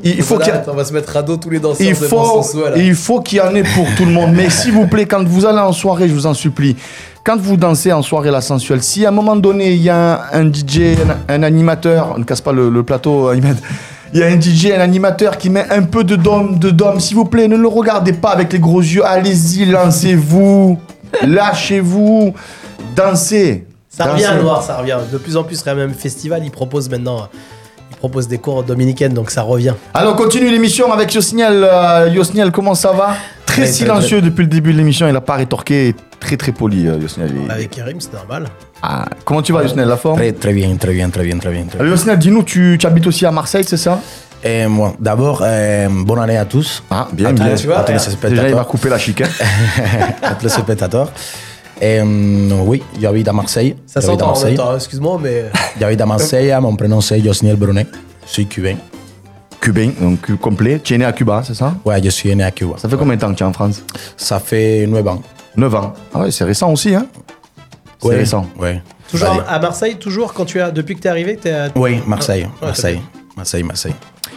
Speaker 4: Il, faut qu'il a-
Speaker 5: Voilà, On va se mettre à dos tous les danseurs
Speaker 4: il faut,
Speaker 5: là.
Speaker 4: il faut qu'il y en ait pour tout le monde. Mais s'il vous plaît, quand vous allez en soirée, je vous en supplie, quand vous dansez en soirée la sensuelle, si à un moment donné il y a un, un DJ, un, un animateur, ne casse pas le, le plateau, Ahmed. Il y a un DJ, un animateur qui met un peu de dôme, de dôme. S'il vous plaît, ne le regardez pas avec les gros yeux. Allez-y, lancez-vous, lâchez-vous, dansez.
Speaker 5: Ça revient,
Speaker 4: Dansez.
Speaker 5: Noir, ça revient. De plus en plus, quand même, festival, il propose maintenant. Il propose des cours dominicaines, donc ça revient.
Speaker 4: Alors, on continue l'émission avec Yosniel. Euh, Yosniel, comment ça va? Très silencieux depuis le début de l'émission. Il n'a pas rétorqué. Très, très poli, euh, Yosniel.
Speaker 5: Avec Karim, c'est normal.
Speaker 4: Ah, comment tu vas, Yosniel La forme?
Speaker 7: Très, très bien, très bien, très bien, très bien. très bien.
Speaker 4: Alors, Yosniel, dis-nous, tu, tu habites aussi à Marseille, c'est ça?
Speaker 7: Et moi, d'abord, euh, bonne année à tous.
Speaker 4: Ah, bien,
Speaker 7: à
Speaker 4: bien.
Speaker 7: tous,
Speaker 5: tu vois,
Speaker 7: à tous les
Speaker 5: regarde.
Speaker 4: Déjà, il va
Speaker 7: spectateurs.
Speaker 4: couper la chic. hein.
Speaker 7: à tous les spectateurs. Et, euh, oui, j'habite à Marseille.
Speaker 5: Ça
Speaker 7: J'habite à Marseille.
Speaker 5: temps, excuse-moi, mais.
Speaker 7: J'habite à Marseille. Mon prénom c'est Josniel Brunet. Je suis cubain.
Speaker 4: Cubain, donc complet. Tu es né à Cuba, c'est ça?
Speaker 7: Ouais, je suis né à Cuba.
Speaker 4: Ça fait combien de temps que tu es en France?
Speaker 7: Ça fait 9 ans.
Speaker 4: 9 ans. Ah ouais, c'est récent aussi, hein? C'est
Speaker 7: Ouais,
Speaker 4: récent.
Speaker 7: Ouais.
Speaker 5: Toujours
Speaker 7: Allez.
Speaker 5: à Marseille, toujours quand tu as. Depuis que t'es arrivé, t'es à.
Speaker 7: Oui, Marseille.
Speaker 5: Ouais,
Speaker 7: Marseille. Marseille, Marseille.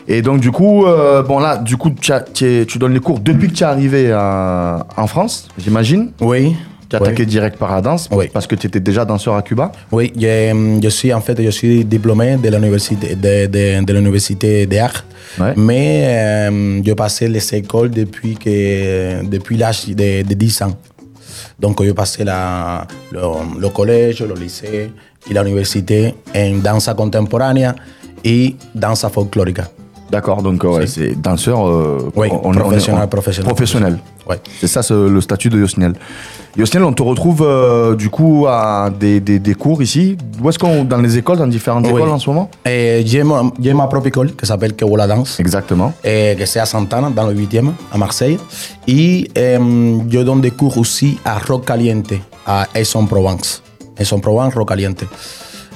Speaker 4: Et donc, du coup, euh, bon là, du coup, tu, as- tu es- tu donnes les cours depuis que tu es arrivé à- en France, j'imagine?
Speaker 7: Oui.
Speaker 4: Tu as
Speaker 7: oui.
Speaker 4: attaqué direct par la danse
Speaker 7: Oui.
Speaker 4: parce que tu étais déjà danseur à Cuba?
Speaker 7: Oui, je, je suis en fait je suis diplômé de l'université de, de, de l'université des arts,
Speaker 4: Ouais.
Speaker 7: mais euh, je passé les écoles depuis que depuis l'âge de, de 10 ans. Donc je passé la, le, le collège, le lycée et l'université en danse contemporaine et danse folklorique.
Speaker 4: D'accord, donc euh, ouais, c'est danseur euh,
Speaker 7: Oui,
Speaker 4: on- on- on-
Speaker 7: professionnel,
Speaker 4: on-
Speaker 7: professionnel.
Speaker 4: professionnel.
Speaker 7: Ouais.
Speaker 4: C'est ça le statut de Yosniel. Yosniel, on te retrouve euh, du coup à des, des- des cours ici. Où est-ce qu'on dans les écoles, dans différentes
Speaker 7: Oui.
Speaker 4: écoles en ce moment?
Speaker 7: Et J'ai ma, ma propre école qui s'appelle Kewola Danse.
Speaker 4: Exactement.
Speaker 7: que c'est à Santana, dans le 8e, à Marseille. Et eh, je donne des cours aussi à Rock Caliente, à Aix-en-Provence. Aix-en-Provence, Rock Caliente.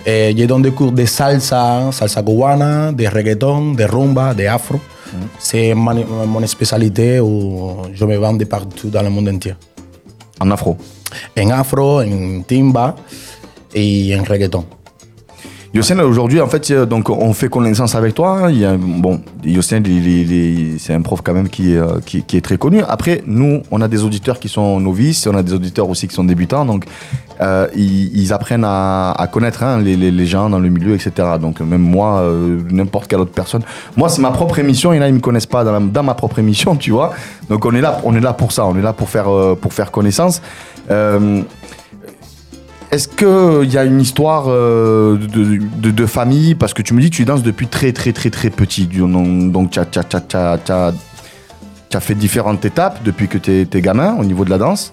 Speaker 7: Eh, donne des cours de salsa, salsa cubana, de reggaeton, de rumba, de afro. C'est ma- mon spécialité où je me vends de partout dans le monde entier.
Speaker 4: En afro.
Speaker 7: En afro, en timba et en reggaeton.
Speaker 4: Yosniel, aujourd'hui, en fait, donc on fait connaissance avec toi. Bon, Yosniel, il, il- c'est un prof quand même euh, qui, qui est très connu. Après, nous, on a des auditeurs qui sont novices, on a des auditeurs aussi qui sont débutants. Donc, euh, ils, apprennent à, connaître hein, les, les- les gens dans le milieu, etc. Donc, même moi, euh, n'importe quelle autre personne. Moi, c'est ma propre émission. Et là, ils me connaissent pas dans, ma propre émission, tu vois. Donc, on est là, on est là pour ça. On est là pour faire, pour faire connaissance. Est-ce qu'il y a une histoire euh, de, famille? Parce que tu me dis que tu danses depuis très très très très petit. Donc tu as, as- fait différentes étapes depuis que tu es, gamin au niveau de la danse.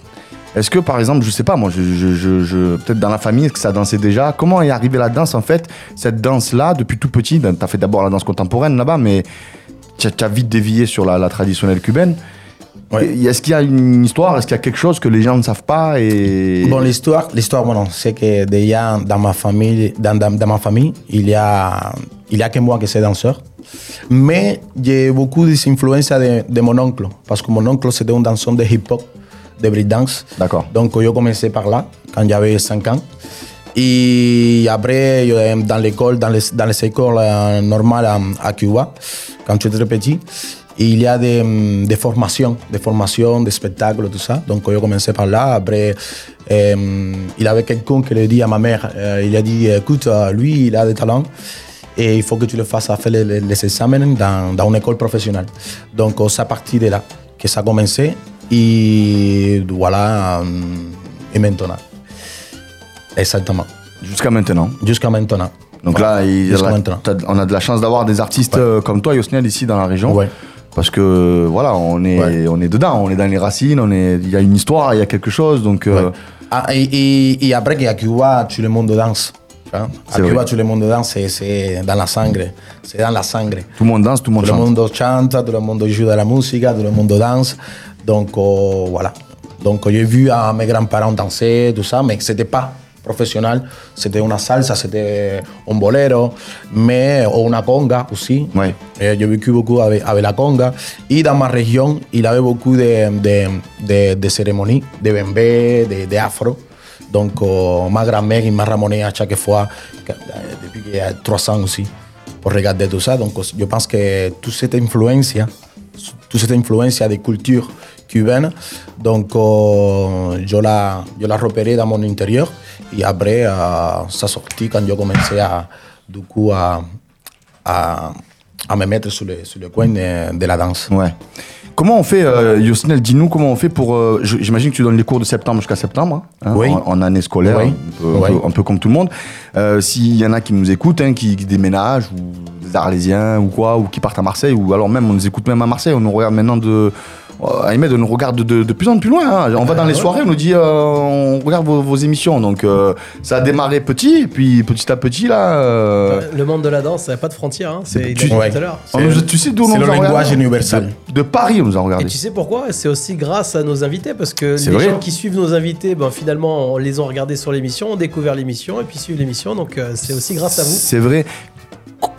Speaker 4: Est-ce que par exemple, je sais pas, moi, je, je- peut-être dans la famille, est-ce que ça dansait déjà? Comment est arrivée la danse en fait Cette danse-là, depuis tout petit, tu as fait d'abord la danse contemporaine là-bas, mais tu as vite dévié sur la traditionnelle cubaine.
Speaker 7: Ouais.
Speaker 4: Est-ce qu'il y a une histoire Est-ce qu'il y a quelque chose que les gens ne savent pas et...
Speaker 7: Bon, l'histoire, l'histoire, bueno, c'est que déjà dans ma famille, dans, dans- dans ma famille, il y a, il y a que moi qui suis danseur. Mais j'ai beaucoup des influences de, de mon oncle, parce que mon oncle c'était un danseur de hip-hop, de breakdance.
Speaker 4: D'accord.
Speaker 7: Donc, j'ai commencé par là, quand j'avais 5 ans. Et après, dans l'école, dans les, dans les écoles euh, normales à, à Cuba, quand très petit, il y a des, des formations, des formations, des spectacles, tout ça. Donc, j'ai commencé par là. Après, euh, il avait quelqu'un qui le dit à ma mère, euh, il a dit, écoute, euh, lui, il a des talents et il faut que tu le fasses à faire les, les- les examens dans, dans une école professionnelle. Donc, c'est à partir de là que ça a commencé. Et voilà, hum, et maintenant. Exactement.
Speaker 4: Jusqu'à maintenant.
Speaker 7: Jusqu'à maintenant.
Speaker 4: Donc
Speaker 7: Voilà.
Speaker 4: là, il- là, on a de la chance d'avoir des artistes
Speaker 7: Ouais.
Speaker 4: euh, comme toi, Yosniel, ici dans la région.
Speaker 7: Ouais.
Speaker 4: Parce que voilà, on est,
Speaker 7: Ouais.
Speaker 4: on est dedans, on est dans les racines, on est, il y a une histoire, il y a quelque chose. Donc, euh.
Speaker 7: Ah, et, et- et après qu'à Cuba, tout le monde danse. hein. À Cuba,
Speaker 4: vrai.
Speaker 7: tout le monde danse, c'est- dans la sangre. C'est dans la sangre.
Speaker 4: tout le monde danse, tout le monde
Speaker 7: Tout le
Speaker 4: chante.
Speaker 7: monde chante, tout le monde joue de la musique, tout le monde danse. Donc euh, voilà. Donc j'ai vu à mes grands-parents danser, tout ça, mais c'était pas professionnel. C'était une salsa, c'était un bolero, mais ou una conga aussi.
Speaker 4: Ouais.
Speaker 7: Eh, J'ai vécu beaucoup avec, avec la conga. Et dans ma région, il y avait beaucoup de, de, de, de cérémonies, de bembé, de, de afro. Donc euh, ma grand-mère, il m'a ramené à chaque fois, que- depuis qu'il y a trois ans aussi, pour regarder tout ça. Donc je pense que toute cette influence, toute cette influence des cultures cubaines, donc euh, je l'ai je l'ai repéré dans mon intérieur. Et après, euh, ça sortit quand j'ai commencé à, du coup, à, à, à me mettre sur le, sur le coin de, de la danse.
Speaker 4: Ouais. Comment on fait, euh, Yosnel, dis-nous comment on fait pour. euh, J'imagine que tu donnes les cours de septembre jusqu'à septembre, hein,
Speaker 7: Oui.
Speaker 4: en, en année scolaire,
Speaker 7: Oui.
Speaker 4: un, peu, un
Speaker 7: Oui.
Speaker 4: peu- un peu comme tout le monde. Euh, S'il y en a qui nous écoutent, hein, qui, qui déménagent, ou des Arlésiens, ou quoi, ou qui partent à Marseille, ou alors même on nous écoute même à Marseille, on nous regarde maintenant de. Euh, Ahmed, on nous regarde de, de plus en plus loin. hein. On va dans les soirées, on nous dit, euh, on regarde vos, vos émissions. Donc euh, ça a démarré petit, et puis petit à petit, là. euh,
Speaker 5: Le monde de la danse, ça n'a pas de frontières. Hein. C'est,
Speaker 4: Tu-
Speaker 7: Ouais.
Speaker 5: tout à l'heure.
Speaker 4: on nous- tu sais d'où on
Speaker 7: c'est
Speaker 4: nous
Speaker 7: le
Speaker 4: a
Speaker 7: langage
Speaker 4: regardé
Speaker 7: universel.
Speaker 4: De, de Paris, on nous a
Speaker 5: Et
Speaker 4: regardé.
Speaker 5: tu sais pourquoi? C'est aussi grâce à nos invités, parce que les
Speaker 4: vrai.
Speaker 5: gens qui suivent nos invités, ben, finalement, on les ont regardés sur l'émission, ont découvert l'émission, et puis suivent l'émission, donc euh, c'est aussi grâce à vous.
Speaker 4: C'est vrai.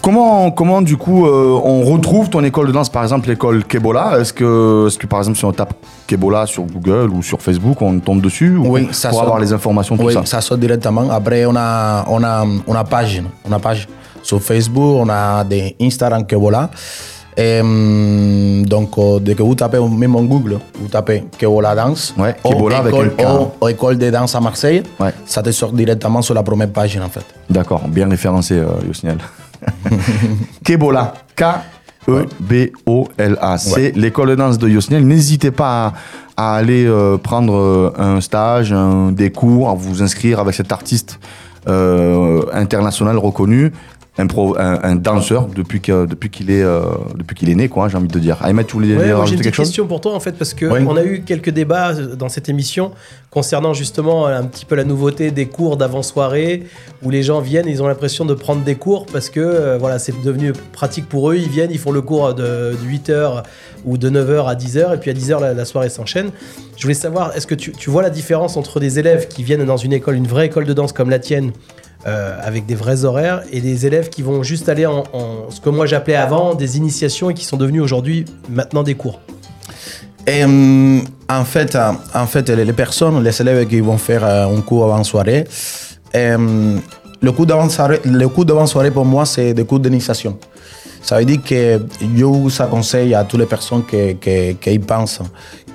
Speaker 4: Comment, comment du coup euh, on retrouve ton école de danse, par exemple l'école Kebola? Est-ce que, est que par exemple si on tape Kebola sur Google ou sur Facebook, on tombe dessus ou
Speaker 7: Oui, ça
Speaker 4: pour
Speaker 7: sort.
Speaker 4: avoir les informations, tout
Speaker 7: Oui,
Speaker 4: ça?
Speaker 7: ça sort directement. Après, on a, on a, on a page, on a page sur Facebook, on a des Instagram. Et, hum, donc, euh, dès que vous tapez même en Google, vous tapez Kebola Danse,
Speaker 4: Ouais,
Speaker 7: ou
Speaker 4: Kebola avec
Speaker 7: école,
Speaker 4: un K.
Speaker 7: ou- ou école de danse à Marseille,
Speaker 4: Ouais.
Speaker 7: ça te sort directement sur la première page en fait.
Speaker 4: D'accord, bien référencé, euh, Yosniel. Kebola, K-E-B-O-L-A. C'est l'école de danse de Yosniel. N'hésitez pas à, à aller euh, prendre euh, un stage, un- des cours, à vous inscrire avec cet artiste euh, international reconnu. Un, pro- un, un danseur depuis que depuis qu'il est euh, depuis qu'il est né quoi j'ai envie de dire. Ahmed tu voulais
Speaker 5: Ouais,
Speaker 4: rajouter
Speaker 5: une
Speaker 4: quelque chose?
Speaker 5: question pour toi en fait parce que
Speaker 7: Oui.
Speaker 5: on a eu quelques débats euh, dans cette émission concernant justement un petit peu la nouveauté des cours d'avant-soirée où les gens viennent ils ont l'impression de prendre des cours parce que euh, voilà c'est devenu pratique pour eux. Ils viennent ils font le cours de, 8h ou de 9h à 10h et puis à 10h la, la soirée s'enchaîne. Je voulais savoir est-ce que tu, tu vois la différence entre des élèves qui viennent dans une école une vraie école de danse comme la tienne euh, avec des vrais horaires et des élèves qui vont juste aller en, ce que moi j'appelais avant des initiations et qui sont devenus aujourd'hui maintenant des cours
Speaker 7: Et, hum, en, fait, euh, en fait, les personnes, les élèves qui vont faire euh, un cours avant soirée, hum, le cours d'avant soirée, le cours d'avant soirée pour moi, c'est des cours d'initiation. Ça veut dire que je vous conseille à toutes les personnes qui, qui, pensent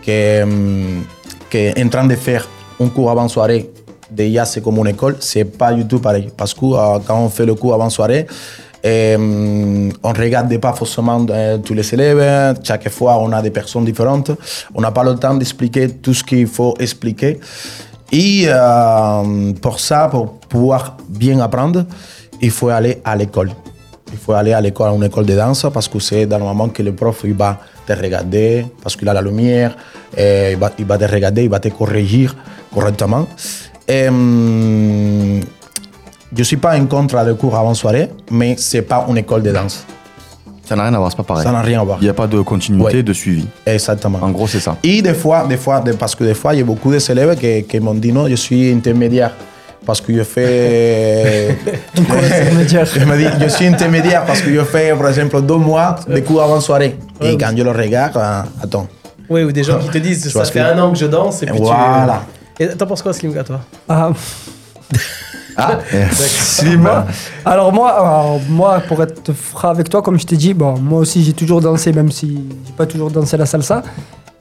Speaker 7: que, hum, que en train de faire un cours avant soirée, déjà c'est comme une école, c'est pas du tout pareil. Parce que euh, quand on fait le cours avant soirée, et, hum, on regarde pas forcément euh, tous les élèves. Chaque fois, on a des personnes différentes. On n'a pas le temps d'expliquer tout ce qu'il faut expliquer. Et euh, pour ça, pour pouvoir bien apprendre, il faut aller à l'école. Il faut aller à l'école, à une école de danse, parce que c'est dans le moment que le prof il va te regarder parce qu'il a la lumière, il va te regarder, il va te corriger correctement. Je ne suis pas en contre des cours avant soirée, mais ce n'est pas une école de danse.
Speaker 4: Ça n'a rien à voir, c'est pas pareil.
Speaker 7: Ça n'a rien à voir.
Speaker 4: Il n'y a pas de continuité,
Speaker 7: Ouais.
Speaker 4: de suivi.
Speaker 7: Exactement.
Speaker 4: En gros, c'est ça.
Speaker 7: Et des fois, des fois, parce que des fois, il y a beaucoup d'élèves qui, qui m'ont dit non, je suis intermédiaire. Parce que je fais.
Speaker 2: intermédiaire
Speaker 7: Je me dis, je suis intermédiaire parce que je fais, par exemple, deux mois de cours avant soirée. Et quand je le regarde, ah, attends.
Speaker 5: Oui, ou des gens qui te disent ça fait
Speaker 7: que-
Speaker 5: un an que je danse et puis
Speaker 7: Voilà.
Speaker 5: tu. Et t'en penses quoi, Slimka, toi
Speaker 2: Ah,
Speaker 4: Ah, Slim.
Speaker 2: Alors moi, alors moi, pour être franc avec toi, comme je t'ai dit, bon, moi aussi j'ai toujours dansé, même si j'ai pas toujours dansé la salsa.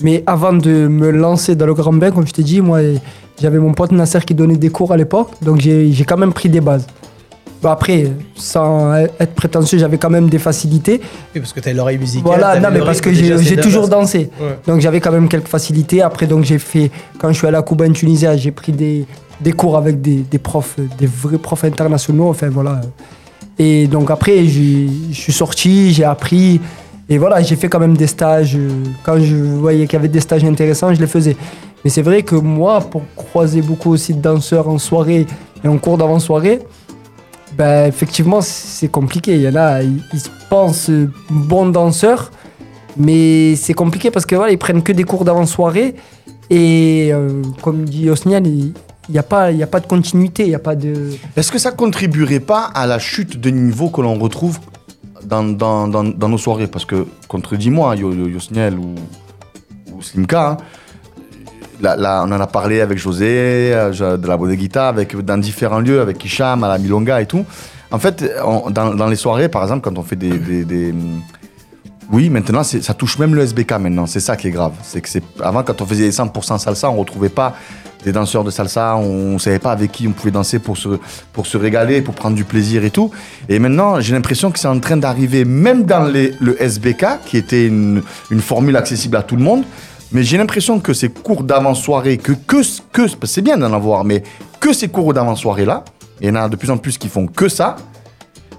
Speaker 2: Mais avant de me lancer dans le grand bain, comme je t'ai dit, moi j'avais mon pote Nasser qui donnait des cours à l'époque, donc j'ai j'ai quand même pris des bases. Bon, après, sans être prétentieux, j'avais quand même des facilités.
Speaker 5: Oui, parce que t'as l'oreille musicale.
Speaker 2: Voilà, non, mais parce que j'ai toujours dansé.
Speaker 5: Ouais.
Speaker 2: Donc j'avais quand même quelques facilités. Après, donc j'ai fait, quand je suis allé à Cuba, en Tunisie, j'ai pris des, des cours avec des, des profs, des vrais profs internationaux. Enfin voilà. Et donc après, je suis sorti, j'ai appris. Et voilà, j'ai fait quand même des stages. Quand je voyais qu'il y avait des stages intéressants, je les faisais. Mais c'est vrai que moi, pour croiser beaucoup aussi de danseurs en soirée et en cours d'avant-soirée, ben, effectivement, c'est compliqué. Il y en a, ils, se pensent bons danseurs, mais c'est compliqué parce que voilà, ils prennent que des cours d'avant-soirée. Et euh, comme dit Osnian, il n'y a, pas- a pas de continuité, il a pas de.
Speaker 4: Est-ce que ça contribuerait pas à la chute de niveau que l'on retrouve dans, dans, dans, nos soirées? Parce que, contredis-moi, Yo- Yo- Yosniel ou, ou Slimka, hein, on en a parlé avec José, euh, de la Bodeguita, avec, dans différents lieux, avec Hicham, à la Milonga et tout. En fait, dans, les soirées, par exemple, quand on fait des. oui, maintenant, ça touche même le SBK maintenant. C'est ça qui est grave. C'est que avant, quand on faisait 100% salsa, on retrouvait pas des danseurs de salsa. On, savait pas avec qui on pouvait danser pour se pour se régaler, pour prendre du plaisir et tout. Et maintenant, j'ai l'impression que c'est en train d'arriver, même dans le SBK, qui était une formule accessible à tout le monde. Mais j'ai l'impression que ces cours d'avant-soirée, que, que, que c'est bien d'en avoir, mais que ces cours d'avant-soirée là, il y en a de plus en plus qui font que ça.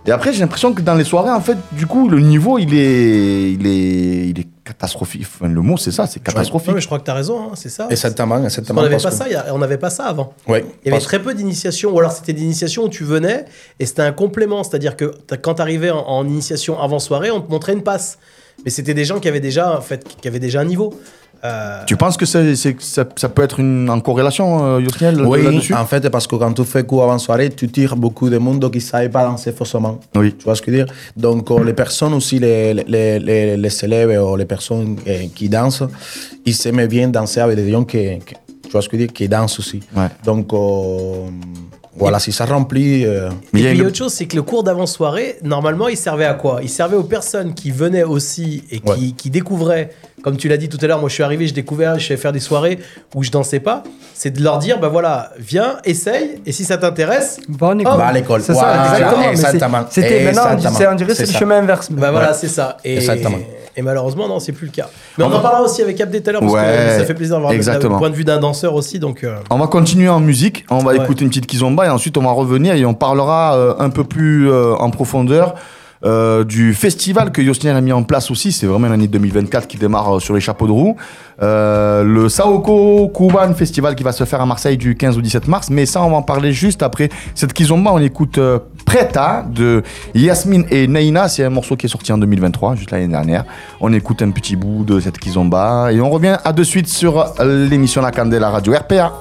Speaker 4: Et après, j'ai l'impression que dans les soirées, en fait, du coup, le niveau, il est, il est, il est catastrophique. Enfin, le mot, c'est ça, c'est catastrophique.
Speaker 5: Ouais, mais je crois que t'as raison, hein, c'est ça. Parce
Speaker 7: exactement.
Speaker 5: qu'on n'avait pas
Speaker 7: que-
Speaker 5: ça, a- on n'avait pas ça avant.
Speaker 7: Ouais,
Speaker 5: Il y avait très peu d'initiations, ou alors c'était des initiations où tu venais et c'était un complément, c'est-à-dire que quand tu arrivais en, en initiation avant soirée, on te montrait une passe. Mais c'était des gens qui avaient déjà, en fait, qui avaient déjà un niveau. Euh,
Speaker 4: Tu penses que c'est- c'est- ça, ça peut être une, en corrélation, euh, Yosniel,
Speaker 7: Oui,
Speaker 4: là-dessus?
Speaker 7: en fait, parce que quand tu fais cours avant soirée, tu tires beaucoup de monde qui ne savent pas danser faussement.
Speaker 4: Oui.
Speaker 7: Tu vois ce que je veux dire? Donc, euh, les personnes aussi, les, les, les, les élèves ou les personnes euh, qui dansent, ils aiment bien danser avec des gens qui, qui- tu vois ce que je veux dire, qui dansent aussi.
Speaker 4: Ouais.
Speaker 7: Donc, euh, voilà, si ça remplit. euh,
Speaker 4: Mais
Speaker 5: et
Speaker 4: a
Speaker 5: puis
Speaker 4: une-
Speaker 5: autre chose, c'est que le cours d'avant-soirée, normalement, il servait à quoi? Il servait aux personnes qui venaient aussi et qui,
Speaker 7: Ouais.
Speaker 5: qui découvraient, comme tu l'as dit tout à l'heure, moi je suis arrivé, je découvrais, je savais faire des soirées où je dansais pas. C'est de leur dire, bah voilà, viens, essaye, et si ça t'intéresse,
Speaker 2: Va en école.
Speaker 7: Va à l'école.
Speaker 2: C'est ça, exactement.
Speaker 7: exactement.
Speaker 2: C'était maintenant, on on dirait que c'est
Speaker 7: C'est
Speaker 2: le
Speaker 7: ça.
Speaker 2: chemin inverse.
Speaker 5: bah voilà,
Speaker 7: Ouais.
Speaker 5: c'est ça. Et,
Speaker 7: Exactement.
Speaker 5: et malheureusement, non, c'est plus le cas. Mais on en parlera aussi avec Abdé tout à l'heure, parce
Speaker 4: Ouais,
Speaker 5: que ça fait plaisir d'avoir le point de vue d'un danseur aussi. Donc, euh,
Speaker 4: On va continuer en musique, on va
Speaker 5: Ouais.
Speaker 4: écouter une petite kizomba et ensuite on va revenir et on parlera euh, un peu plus euh, en profondeur euh, du festival que Yosniel a mis en place aussi. C'est vraiment l'année 2024 qui démarre euh, sur les chapeaux de roue. Euh, le Saoko Kuban Festival qui va se faire à Marseille du 15 au 17 mars. Mais ça, on va en parler juste après cette kizomba. On écoute euh, Preta de Yasmine et Neina. C'est un morceau qui est sorti en 2023, juste l'année dernière. On écoute un petit bout de cette kizomba et on revient à de suite sur l'émission La Candela Radio RPA.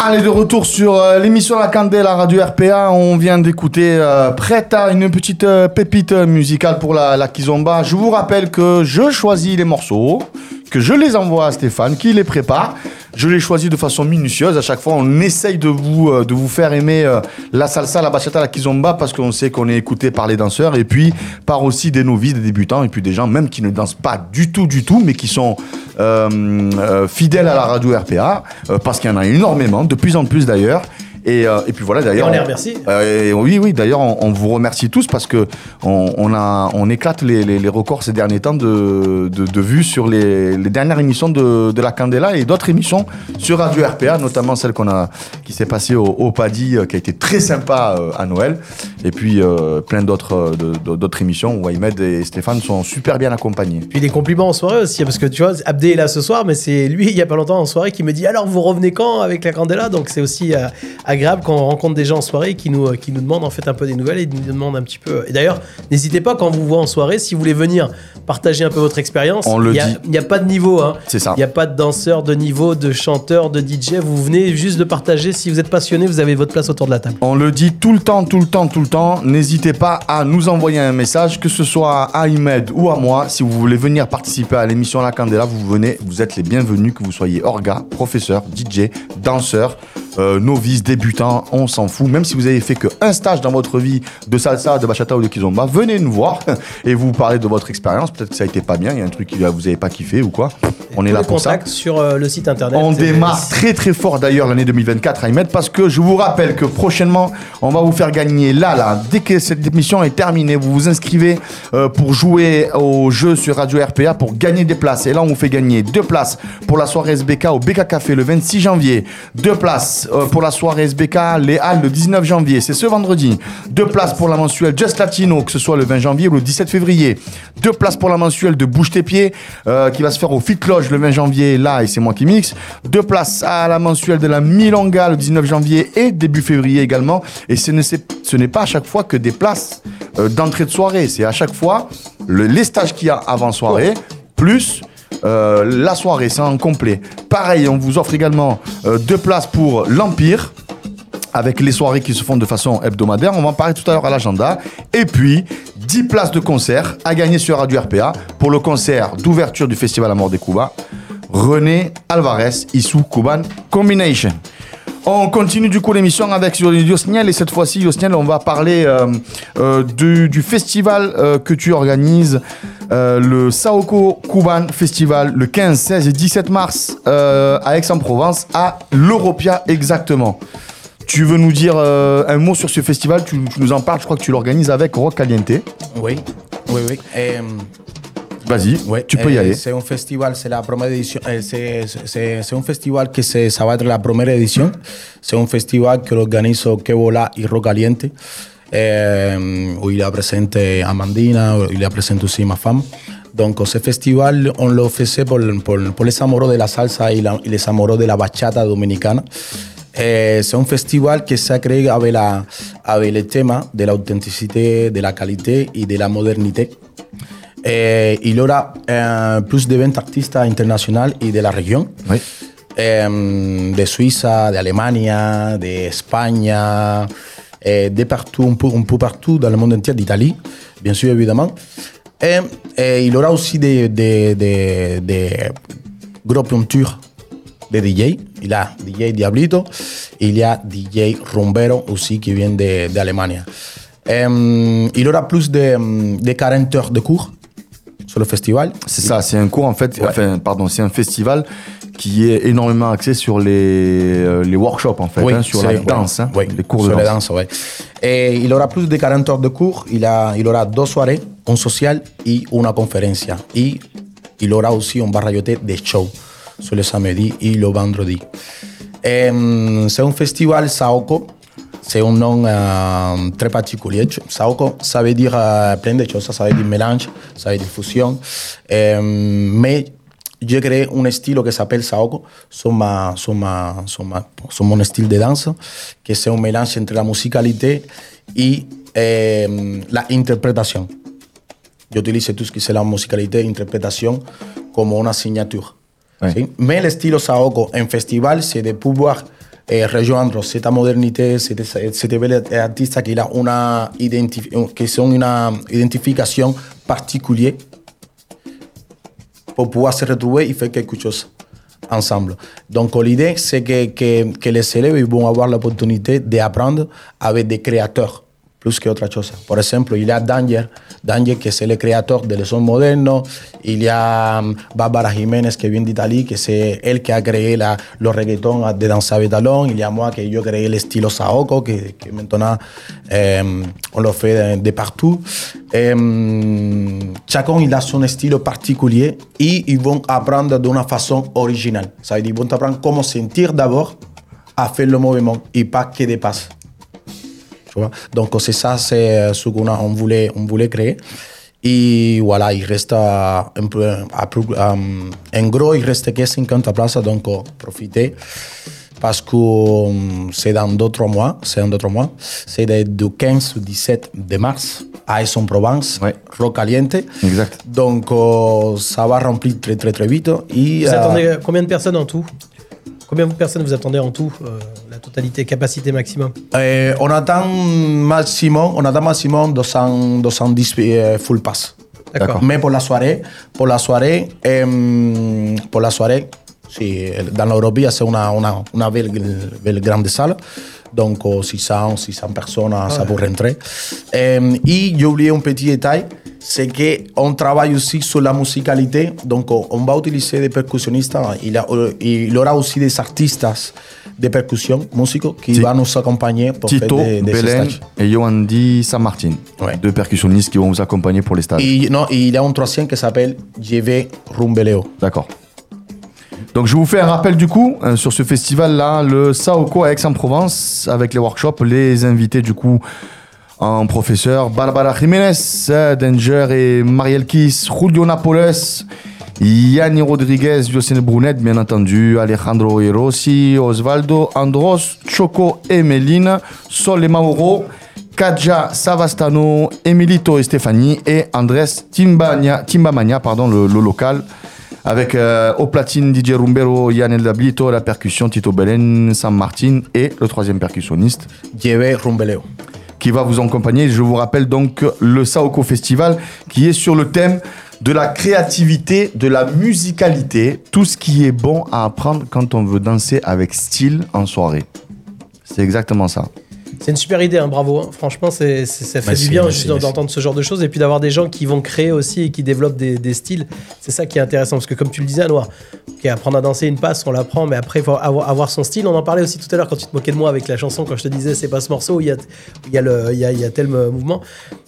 Speaker 4: Allez, de retour sur euh, l'émission La Candela Radio RPA. On vient d'écouter euh, Preta, une petite euh, pépite musicale pour la, la Kizomba. Je vous rappelle que je choisis les morceaux, que je les envoie à Stéphane, qui les prépare. Je l'ai choisi de façon minutieuse. À chaque fois, on essaye de vous, euh, de vous faire aimer euh, la salsa, la bachata, la kizomba, parce qu'on sait qu'on est écouté par les danseurs et puis par aussi des novices, des débutants et puis des gens même qui ne dansent pas du tout, du tout, mais qui sont euh, euh, fidèles à la radio RPA, euh, parce qu'il y en a énormément, de plus en plus d'ailleurs. Et, euh, et puis voilà, d'ailleurs.
Speaker 5: On les remercie.
Speaker 4: Euh, et oui, oui, d'ailleurs, on, on vous remercie tous parce que on, on a, on éclate les, les- les records ces derniers temps de, de, de vues sur les, les dernières émissions de, de la Candela et d'autres émissions sur Radio RPA, notamment celle qu'on a, qui s'est passée au, au Paddy, euh, qui a été très sympa à Noël. Et puis plein d'autres, d'autres émissions où Ahmed et Stéphane sont super bien accompagnés.
Speaker 5: Puis des compliments en soirée aussi, parce que tu vois, Abdé est là ce soir, mais c'est lui, il y a pas longtemps en soirée, qui me dit alors vous revenez quand avec la Candela? Donc c'est aussi euh, agréable quand on rencontre des gens en soirée qui nous, euh, qui nous demandent en fait un peu des nouvelles et nous demandent un petit peu. Et d'ailleurs, n'hésitez pas quand vous voit en soirée, si vous voulez venir partager un peu votre expérience. A-. Il n'y a pas de niveau, hein.
Speaker 4: C'est ça.
Speaker 5: Il n'y a pas de danseur, de niveau, de chanteur, de DJ. Vous venez juste de partager. Si vous êtes passionné, vous avez votre place autour de la table.
Speaker 4: On le dit tout le temps, tout le temps, tout le temps. N'hésitez pas à nous envoyer un message, que ce soit à Ahmed ou à moi. Si vous voulez venir participer à l'émission La Candela, vous venez, vous êtes les bienvenus, que vous soyez orga, professeur, DJ, danseur, euh, novice, débutant, on s'en fout. Même si vous avez fait qu'un stage dans votre vie de salsa, de bachata ou de kizomba, venez nous voir et vous parler de votre expérience. Peut-être que ça a été pas bien, il y a un truc que vous n'avez pas kiffé ou quoi. On est là pour ça.
Speaker 5: sur euh, le site internet.
Speaker 4: On démarre très très fort d'ailleurs l'année 2024 Ahmed parce que je vous rappelle que prochainement on va vous faire gagner là là dès que cette émission est terminée vous vous inscrivez euh, pour jouer au jeu sur Radio RPA pour gagner des places et là on vous fait gagner deux places pour la soirée SBK au BK Café le 26 janvier deux places euh, pour la soirée SBK les Halles le 19 janvier. C'est ce vendredi. Deux places pour la mensuelle Just Latino que ce soit le 20 janvier ou le 17 février. Deux places pour la mensuelle de Bouge tes pieds euh, qui va se faire au Fit Lodge le 20 janvier. Là et c'est moi qui mixe. Deux places à la mensuelle de la Milonga le 19 janvier et début février également. Et ce n'est pas à chaque fois que des places euh, d'entrée de soirée. C'est à chaque fois le- les stages qu'il y a avant soirée plus euh, la soirée c'est en complet. Pareil on vous offre également deux places pour l'Empire avec les soirées qui se font de façon hebdomadaire. On va en parler tout à l'heure à l'agenda. Et puis, 10 places de concert à gagner sur Radio RPA pour le concert d'ouverture du Festival Amor de Cuba. René Alvarez, Issou Cuban Combination. On continue du coup l'émission avec Yosniel et cette fois-ci Yosniel on va parler euh, euh, du, festival euh, que tu organises, le Saoko Cuban Festival le 15, 16 et 17 mars à Aix-en-Provence, à l'Europia exactement. Tu veux nous dire euh, un mot sur ce festival? Tu, tu nous en parles, je crois que tu l'organises avec Rock Caliente.
Speaker 7: Oui, oui, oui. Euh,
Speaker 4: Vas-y,
Speaker 7: Ouais,
Speaker 4: tu peux y
Speaker 7: eh,
Speaker 4: aller.
Speaker 7: C'est un festival, c'est la première édition. c'est- un festival que ça va être la première édition. C'est un festival que organise Kebola y Rock Caliente. Eh, où il a présente Amandina, où il a présente aussi ma femme. Donc, ce festival, on le faisait pour, pour, pour les amoureux de la salsa y, la- y les amoureux de la bachata dominicana. Eh, c'est un festival que s'est créé avec, la, avec le thème de l'authenticité, de la qualité et de la modernité. Eh, il y aura eh, plus de 20 artistes internationaux et de la région.
Speaker 4: Oui.
Speaker 7: Eh, de Suisse, d'Allemagne, d'Espagne, eh, de partout, un peu, un peu partout dans le monde entier, d'Italie, bien sûr, évidemment. Et, eh, il y aura aussi des, des, des, des gros pointures de DJ. Il y a DJ Diablito, il y a DJ Rombero aussi qui vient de- d'Allemagne. Eh, il y aura plus de, de 40 heures de cours sur le festival.
Speaker 4: C'est ça, c'est un cours en fait, enfin, pardon, c'est un festival qui est énormément axé sur les, euh, les workshops en fait, hein, sur la danse, hein,
Speaker 7: oui,
Speaker 4: les cours
Speaker 7: sur
Speaker 4: de danse.
Speaker 7: danse, ouais. Et il aura plus de 40 heures de cours, il, a, il aura deux soirées, un social et une conférence. Et il aura aussi un barrayoté de shows sur le samedi et le vendredi. Em, c'est un festival Saoko, c'est un nom euh, très particulier. Saoko, ça veut dire euh, plein de choses, ça veut dire mélange, ça veut dire fusion. Em, mais j'ai créé un style qui s'appelle Saoko, c'est ma, c'est ma- c'est ma- c'est mon style de danse, que c'est un mélange entre la musicalité et em, la interprétation. J'utilise tout ce qui est la musicalité et l'interprétation comme une signature. ¿Sí? Mais le style Saoko en festival, c'est de pouvoir eh, rejoindre cette modernité, cette, cette belle artiste qui a una que sont une identification particulière pour pouvoir se retrouver et faire quelque chose ensemble. Donc l'idée, c'est que, que, que les élèves vont avoir l'opportunité d'apprendre avec des créateurs plus que autre chose. Por ejemplo, il y a Danger, Danger que es el creador del son moderno, il y a um, Bárbara Jiménez que vient d'Italie, que c'est elle qui a créé la, le reggaeton de danse avec talon, il y a moi que yo créé el estilo Saoko, que, que maintenant euh, on le fait de, de partout. Euh, chacun il a son style particulier et ils vont apprendre d'une façon originale. Ça veut dire ils vont apprendre comment sentir d'abord à faire le mouvement et pas que des passes. Tu vois? Donc c'est ça, c'est ce qu'on a- on voulait, on voulait créer. Et voilà, il reste euh, un peu, à peu- euh, en gros, il reste que 50 places, donc euh, profitez. Parce que euh, c'est dans d'autres mois, c'est dans d'autres mois, c'est du 15 au 17 de mars à Aix-en-Provence, Rocaliente.
Speaker 4: Exact.
Speaker 7: Donc euh, ça va remplir très très très vite. Et,
Speaker 5: Vous
Speaker 7: euh,
Speaker 5: attendez combien de personnes en tout? Combien de personnes vous attendez en tout euh, La totalité, capacité maximum
Speaker 7: Eh, on attend maximum, on attend maximum 200, 210 euh, full pass.
Speaker 5: D'accord.
Speaker 7: Mais pour la soirée, pour la soirée, euh, pour la soirée, si, dans l'Europe, c'est una, una belle, belle grande salle. Donc, euh, 600, 600 personnes, ça peut rentrer. Euh, et j'ai oublié un petit détail, c'est qu'on travaille aussi sur la musicalité. Donc, euh, on va utiliser des percussionnistes. Il, y a- euh, il y aura aussi des artistes de percussion, musicaux, qui
Speaker 4: Ti-
Speaker 7: vont nous accompagner pour
Speaker 4: Tito,
Speaker 7: faire des, des
Speaker 4: Belen
Speaker 7: stages.
Speaker 4: et Yoandi San Martin. Deux percussionnistes qui vont vous accompagner pour les stages.
Speaker 7: Et, non, et il y a un troisième qui s'appelle JV Rumbeleo.
Speaker 4: D'accord. Donc je vous fais un rappel du coup euh, sur ce festival-là, le Saoko à Aix-en-Provence, avec les workshops, les invités du coup en professeur Barbara Jiménez, Danger et Mariel Kiss, Julio Napoles, Yanni Rodriguez, Jocene Brunet, bien entendu, Alejandro Rossi, Osvaldo, Andros, Choco et Méline, Sol et Mauro, Kadja Savastano, Emilito et Stéphanie et Andrés Timbania, Timbamania, pardon, le, le local. Avec euh, au platine DJ Rumbero, Yann El Dablito, la percussion Tito Belen, San Martin et le troisième percussionniste.
Speaker 7: JV Rumbeleo.
Speaker 4: Qui va vous accompagner. Je vous rappelle donc le Saoko Festival qui est sur le thème de la créativité, de la musicalité, tout ce qui est bon à apprendre quand on veut danser avec style en soirée. C'est exactement ça.
Speaker 5: C'est une super idée, hein, bravo. hein. Franchement, c'est, c'est- ça fait
Speaker 4: Merci,
Speaker 5: du bien
Speaker 4: merci,
Speaker 5: juste
Speaker 4: merci.
Speaker 5: d'entendre ce genre de choses et puis d'avoir des gens qui vont créer aussi et qui développent des, des styles. C'est ça qui est intéressant parce que, comme tu le disais, Noir, ok, apprendre à danser une passe, on l'apprend, mais après, il faut avoir, avoir son style. On en parlait aussi tout à l'heure quand tu te moquais de moi avec la chanson, quand je te disais c'est pas ce morceau, il y a, il y, a le- il y, a, il y a tel mouvement.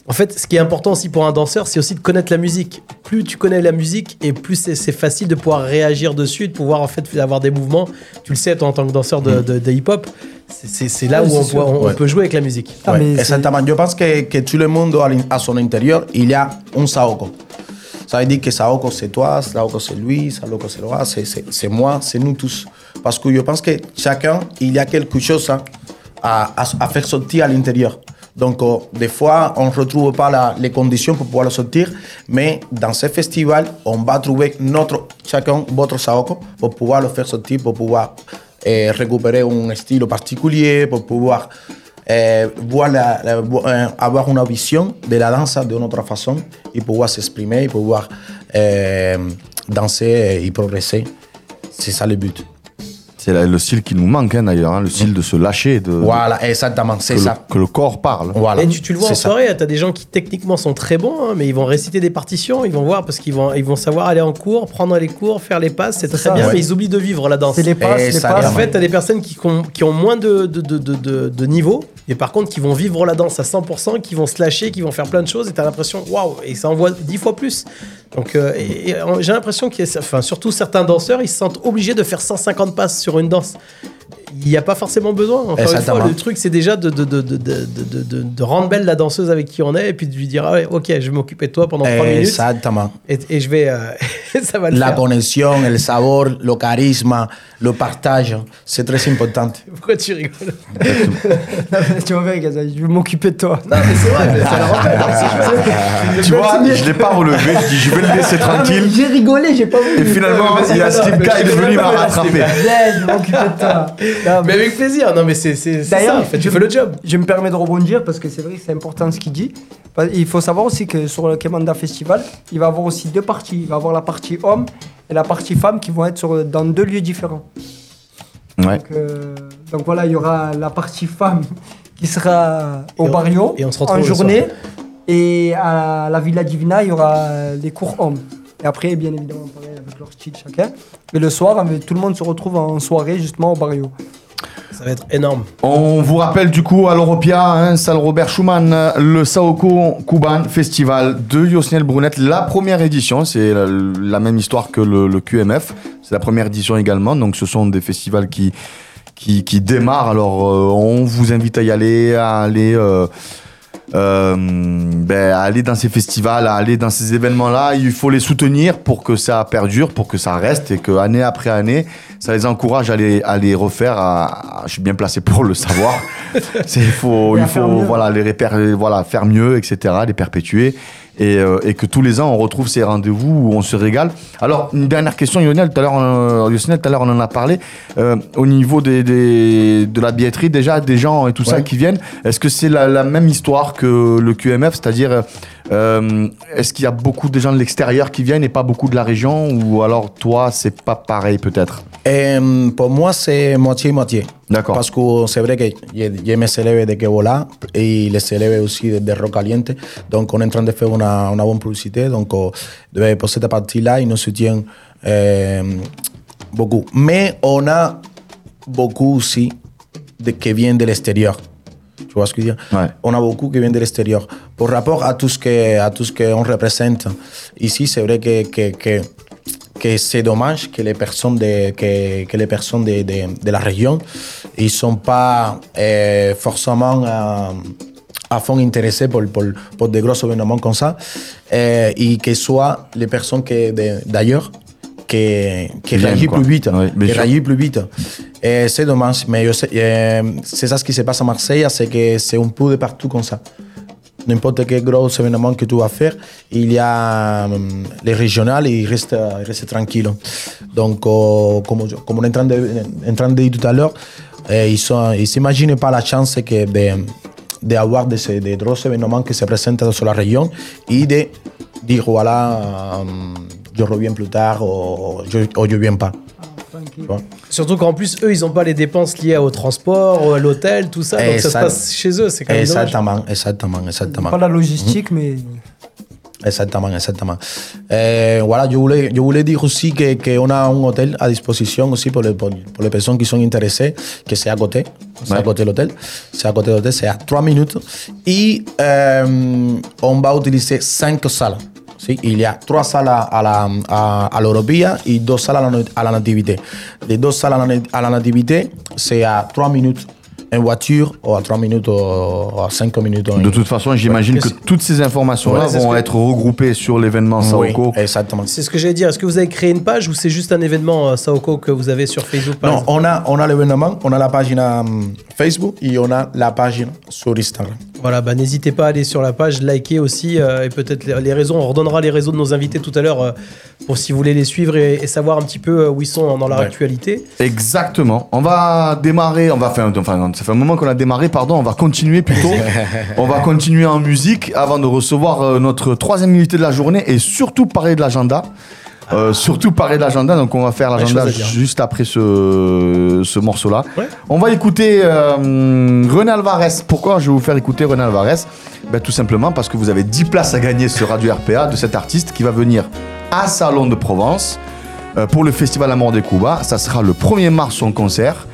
Speaker 5: En fait, ce qui est important aussi pour un danseur, c'est aussi de connaître la musique. Plus tu connais la musique et plus c'est, c'est facile de pouvoir réagir dessus, de pouvoir en fait avoir des mouvements. Tu le sais, toi, en tant que danseur de, de- de hip-hop, c'est, là où on, peut-
Speaker 7: sûr.
Speaker 5: on- on
Speaker 7: Ouais.
Speaker 5: peut jouer avec la musique.
Speaker 7: Ouais, exactement. Je pense que, que tout le monde à son intérieur, il y a un Saoko. Ça veut dire que Saoko c'est toi, Saoko c'est lui, Saoko c'est toi, c'est- moi, c'est nous tous. Parce que je pense que chacun, il y a quelque chose hein, à, à- à faire sortir à l'intérieur. Donc, euh, des fois, on ne retrouve pas la- les conditions pour pouvoir le sortir, mais dans ce festival, on va trouver notre, chacun votre Saoko pour pouvoir le faire sortir, pour pouvoir eh, récupérer un style particulier, pour pouvoir eh, avoir une vision de la danse d'une autre façon et pouvoir s'exprimer, et pouvoir eh, danser et progresser. C'est ça le but.
Speaker 4: C'est le style qui nous manque hein, d'ailleurs, hein, le style de se lâcher, de,
Speaker 7: Voilà, exactement, c'est
Speaker 4: que,
Speaker 7: ça.
Speaker 4: Le, que le corps parle.
Speaker 7: Voilà.
Speaker 5: Et tu, tu le vois en
Speaker 7: C'est ça.
Speaker 5: soirée, t'as des gens qui techniquement sont très bons, hein, mais ils vont réciter des partitions, ils vont voir parce qu'ils vont, ils vont savoir aller en cours, prendre les cours, faire les passes, c'est très
Speaker 2: ça,
Speaker 5: bien,
Speaker 2: ouais.
Speaker 5: mais ils oublient de vivre la danse.
Speaker 2: C'est les passes, les passes.
Speaker 5: en fait, t'as des personnes qui, ont- qui ont moins de, de, de, de, de- de niveau, et par contre qui vont vivre la danse à 100%, qui vont se lâcher, qui vont faire plein de choses, et t'as l'impression, waouh, et ça envoie 10 fois plus. Donc euh, euh, j'ai l'impression enfin, surtout certains danseurs, ils se sentent obligés de faire 150 passes sur une danse. Il n'y a pas forcément besoin. Encore une fois, le truc, c'est déjà de, de, de, de, de, de, de- de rendre belle la danseuse avec qui on est, et puis de lui dire, ah ouais, ok, je vais m'occuper de toi pendant 3 minutes,
Speaker 7: Exactement.
Speaker 5: et, et je vais, euh, ça va le
Speaker 7: La
Speaker 5: faire.
Speaker 7: connexion, le sabor, le charisme, le partage, c'est très important.
Speaker 5: Pourquoi tu rigoles?
Speaker 2: Non, mais tu vas voir, Gaza, je vais m'occuper de toi.
Speaker 5: Non, mais c'est vrai, mais ça le hein,
Speaker 4: Tu vois, je l'ai pas relevé, je dis je vais le laisser tranquille.
Speaker 2: J'ai rigolé, j'ai pas voulu.
Speaker 4: Et finalement, il y a Steve K, il est venu m'a rattrapé.
Speaker 2: Je vais m'occuper de toi. Non,
Speaker 5: Mais avec plaisir, non mais c'est ça, en fait, tu
Speaker 2: je-
Speaker 5: fais le job.
Speaker 2: Je me permets de rebondir parce que c'est vrai que c'est important ce qu'il dit. Il faut savoir aussi que sur le Kemanda Festival, il va y avoir aussi deux parties. Il va y avoir la partie homme et la partie femmes qui vont être sur, dans deux lieux différents.
Speaker 4: Ouais.
Speaker 2: Donc, euh, donc voilà, il y aura la partie femme qui sera au
Speaker 5: Et on-
Speaker 2: barrio
Speaker 5: et on se retrouve
Speaker 2: en journée. Et à la Villa Divina, il y aura les cours hommes. Et après, bien évidemment, pareil, avec leur style chacun. Et le soir, tout le monde se retrouve en soirée justement au barrio.
Speaker 5: Ça va être énorme.
Speaker 4: On vous rappelle du coup à l'Europia, hein, salle Robert Schumann, le Saoko Kuban Festival de Yosnel Brunet, la première édition, c'est la, la même histoire que le, le QMF, c'est la première édition également, donc ce sont des festivals qui, qui, qui démarrent, alors euh, on vous invite à y aller, à aller... euh, euh, ben, à aller dans ces festivals, à aller dans ces événements-là, il faut les soutenir pour que ça perdure, pour que ça reste et que année après année, ça les encourage à les, à les refaire. À, à- je suis bien placé pour le savoir. Il faut, il faut
Speaker 2: mieux.
Speaker 4: voilà, les répér- voilà, faire mieux, etc., les perpétuer. Et, euh, et que tous les ans, on retrouve ces rendez-vous où on se régale. Alors, une dernière question, Lionel, tout à l'heure, euh, Lionel, tout à l'heure, on en a parlé. Euh, au niveau des, des- de la billetterie, déjà, des gens et tout ça qui viennent, est-ce que c'est la, la même histoire que le QMF C'est-à-dire, est-ce qu'il y a beaucoup de gens de l'extérieur qui viennent et pas beaucoup de la région? Ou alors, toi, c'est pas pareil, peut-être?
Speaker 7: Euh, pour moi, c'est moitié-moitié.
Speaker 4: D'accord.
Speaker 7: Parce que c'est vrai que élèves de Kebola et les aussi de, de Rock Caliente. Donc, on est en train de faire une, une bonne publicité. Donc, euh, pour cette partie-là, ils nous soutiennent euh, beaucoup. Mais on a beaucoup aussi de, qui viennent de l'extérieur. Tu vois ce que je veux dire
Speaker 4: Ouais.
Speaker 7: On a beaucoup qui viennent de l'extérieur. Par rapport à tout ce que à tout ce qu'on représente ici, c'est vrai que, que, que, que c'est dommage que les personnes de que, que les personnes de, de, de la région ils sont pas euh, forcément à fond intéressés pour, pour, pour des gros événements comme ça euh, et que soient les personnes que de- d'ailleurs qui, qui réagissent plus vite, qui
Speaker 4: sûr.
Speaker 7: réagissent plus vite. C'est dommage, mais c'est ça ce qui se passe à Marseille, c'est que c'est un peu de partout comme ça. N'importe quel gros événement que tu vas faire, il y a hum, les régionales et restent tranquilles. Donc, euh, je- on de, en train de dire euh, la chance de d'avoir de des gros événements qui se présentent sur la région et de dire voilà, hum, je reviens plus tard ou je viens pas.
Speaker 5: Surtout qu'en plus, eux, ils n'ont pas les dépenses liées au transport, à l'hôtel, tout ça. Donc
Speaker 7: Et
Speaker 5: ça se
Speaker 7: ça-
Speaker 5: passe chez eux. C'est quand même dommage.
Speaker 7: Exactement, exactement, exactement.
Speaker 2: Pas la logistique, mais
Speaker 7: Exactement, exactement. Euh, voilà, je voulais, je voulais dire aussi que- qu'on a un hôtel à disposition aussi pour les, pour, pour les personnes qui sont intéressées, que c'est à côté, c'est à
Speaker 4: Ouais.
Speaker 7: côté de l'hôtel, c'est à côté de l'hôtel, c'est à 3 minutes. Et euh, on va utiliser 5 salles. ¿Sí? Il y a 3 salles à, la, à, à l'Europia et 2 salles à la, à la Nativité. Les 2 salles à la, à la Nativité, c'est à 3 minutes en voiture ou à 3 minutes ou à 5 minutes. en-
Speaker 4: De toute façon, j'imagine
Speaker 5: Ouais,
Speaker 4: que toutes ces informations-là
Speaker 5: Ouais, c'est ce
Speaker 4: vont
Speaker 5: que-
Speaker 4: être regroupées sur l'événement
Speaker 7: Oui,
Speaker 4: Saoko.
Speaker 7: exactement.
Speaker 5: C'est ce que j'allais dire. Est-ce que vous avez créé une page ou c'est juste un événement euh, Saoko que vous avez sur Facebook par
Speaker 7: Non, on a, on a l'événement, on a la page hum, Facebook et on a la page sur Instagram.
Speaker 5: Voilà, bah, n'hésitez pas à aller sur la page, liker aussi euh, et peut-être les, les réseaux. On redonnera les réseaux de nos invités tout à l'heure euh, pour si vous voulez les suivre et, et savoir un petit peu euh, où ils sont dans leur
Speaker 7: Ouais.
Speaker 5: actualité.
Speaker 4: Exactement. On va démarrer, on va faire, enfin, ça fait un moment qu'on a démarré, pardon, on va continuer plutôt. on va continuer en musique avant de recevoir notre troisième invité de la journée et surtout parler de l'agenda. Euh, surtout parler de l'agenda, donc on va faire l'agenda juste après ce, ce morceau-là.
Speaker 5: Ouais.
Speaker 4: On va écouter euh, René Alvarez. Pourquoi je vais vous faire écouter René Alvarez? Ben, Tout simplement parce que vous avez 10 places à gagner sur Radio RPA de cet artiste qui va venir à Salon de Provence euh, pour le Festival Amour des Cuba. Ça sera le 1er mars son concert.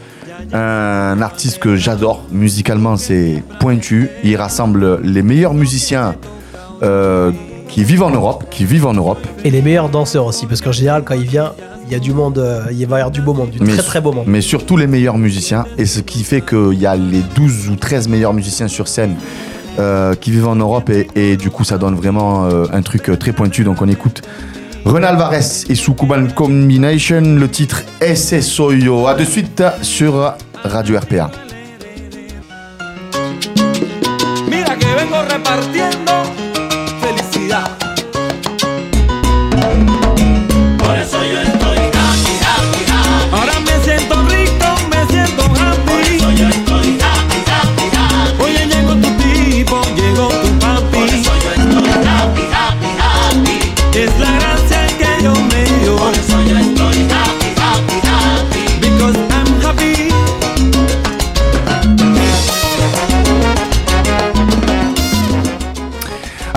Speaker 4: Un artiste que j'adore. Musicalement, c'est pointu. Il rassemble les meilleurs musiciens euh, qui vivent en Europe, qui vivent en Europe.
Speaker 5: Et les meilleurs danseurs aussi, parce qu'en général, quand il vient, il y a du monde, euh, il va y avoir du beau monde, du
Speaker 4: Mais-
Speaker 5: très très beau monde.
Speaker 4: Mais surtout les meilleurs musiciens. Et ce qui fait qu'il y a les 12 ou 13 meilleurs musiciens sur scène euh, qui vivent en Europe. Et, et du coup, ça donne vraiment euh, un truc très pointu. Donc on écoute René Alvarez et sous Cuban Combination. Le titre Ese Soy Yo. A de suite sur Radio RPA.
Speaker 8: Mira que vengo repartiendo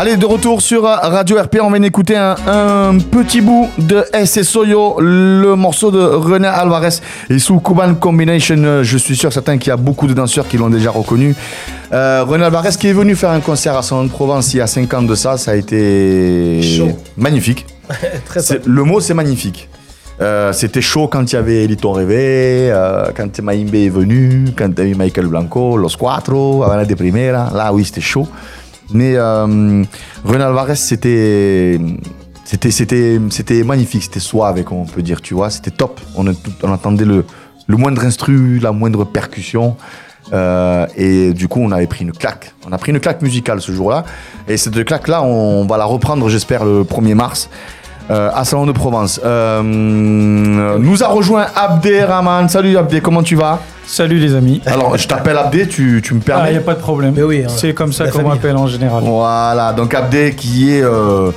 Speaker 4: Allez, de retour sur Radio RP, on vient d'écouter un, un petit bout de SS Soyo, le morceau de René Alvarez et sous Cuban Combination. Je suis sûr certain qu'il y a beaucoup de danseurs qui l'ont déjà reconnu. Euh, René Alvarez qui est venu faire un concert à Salon de Provence il y a 5 ans de ça, ça a été
Speaker 5: Chaud.
Speaker 4: magnifique.
Speaker 5: Très
Speaker 4: C'est- Le mot, c'est magnifique. Euh, C'était chaud quand il y avait Elito Rêvé, euh, quand Maïmbe est venu, quand il y a eu Michael Blanco, Los Cuatro, Havana de Primera. Là, oui, c'était chaud. Mais euh, René Alvarez, c'était. Magnifique, c'était suave, comme on peut dire, tu vois, c'était top. On, entendait le, le moindre instru, la moindre percussion. Euh, et du coup, on avait pris une claque. On a pris une claque musicale ce jour-là. Et cette claque-là, on va la reprendre, j'espère, le 1er mars. Euh, à Salon de Provence. Euh, nous a rejoint Abdé Rahman. Salut Abdé, comment tu vas?
Speaker 9: Salut les amis.
Speaker 4: Alors, je t'appelle Abdé, tu, tu me
Speaker 9: Ah,
Speaker 4: permets?
Speaker 9: Il n'y a pas de problème.
Speaker 5: Mais oui, hein,
Speaker 9: C'est comme ça qu'on m'appelle en général.
Speaker 4: Voilà, donc Abdé qui est, euh,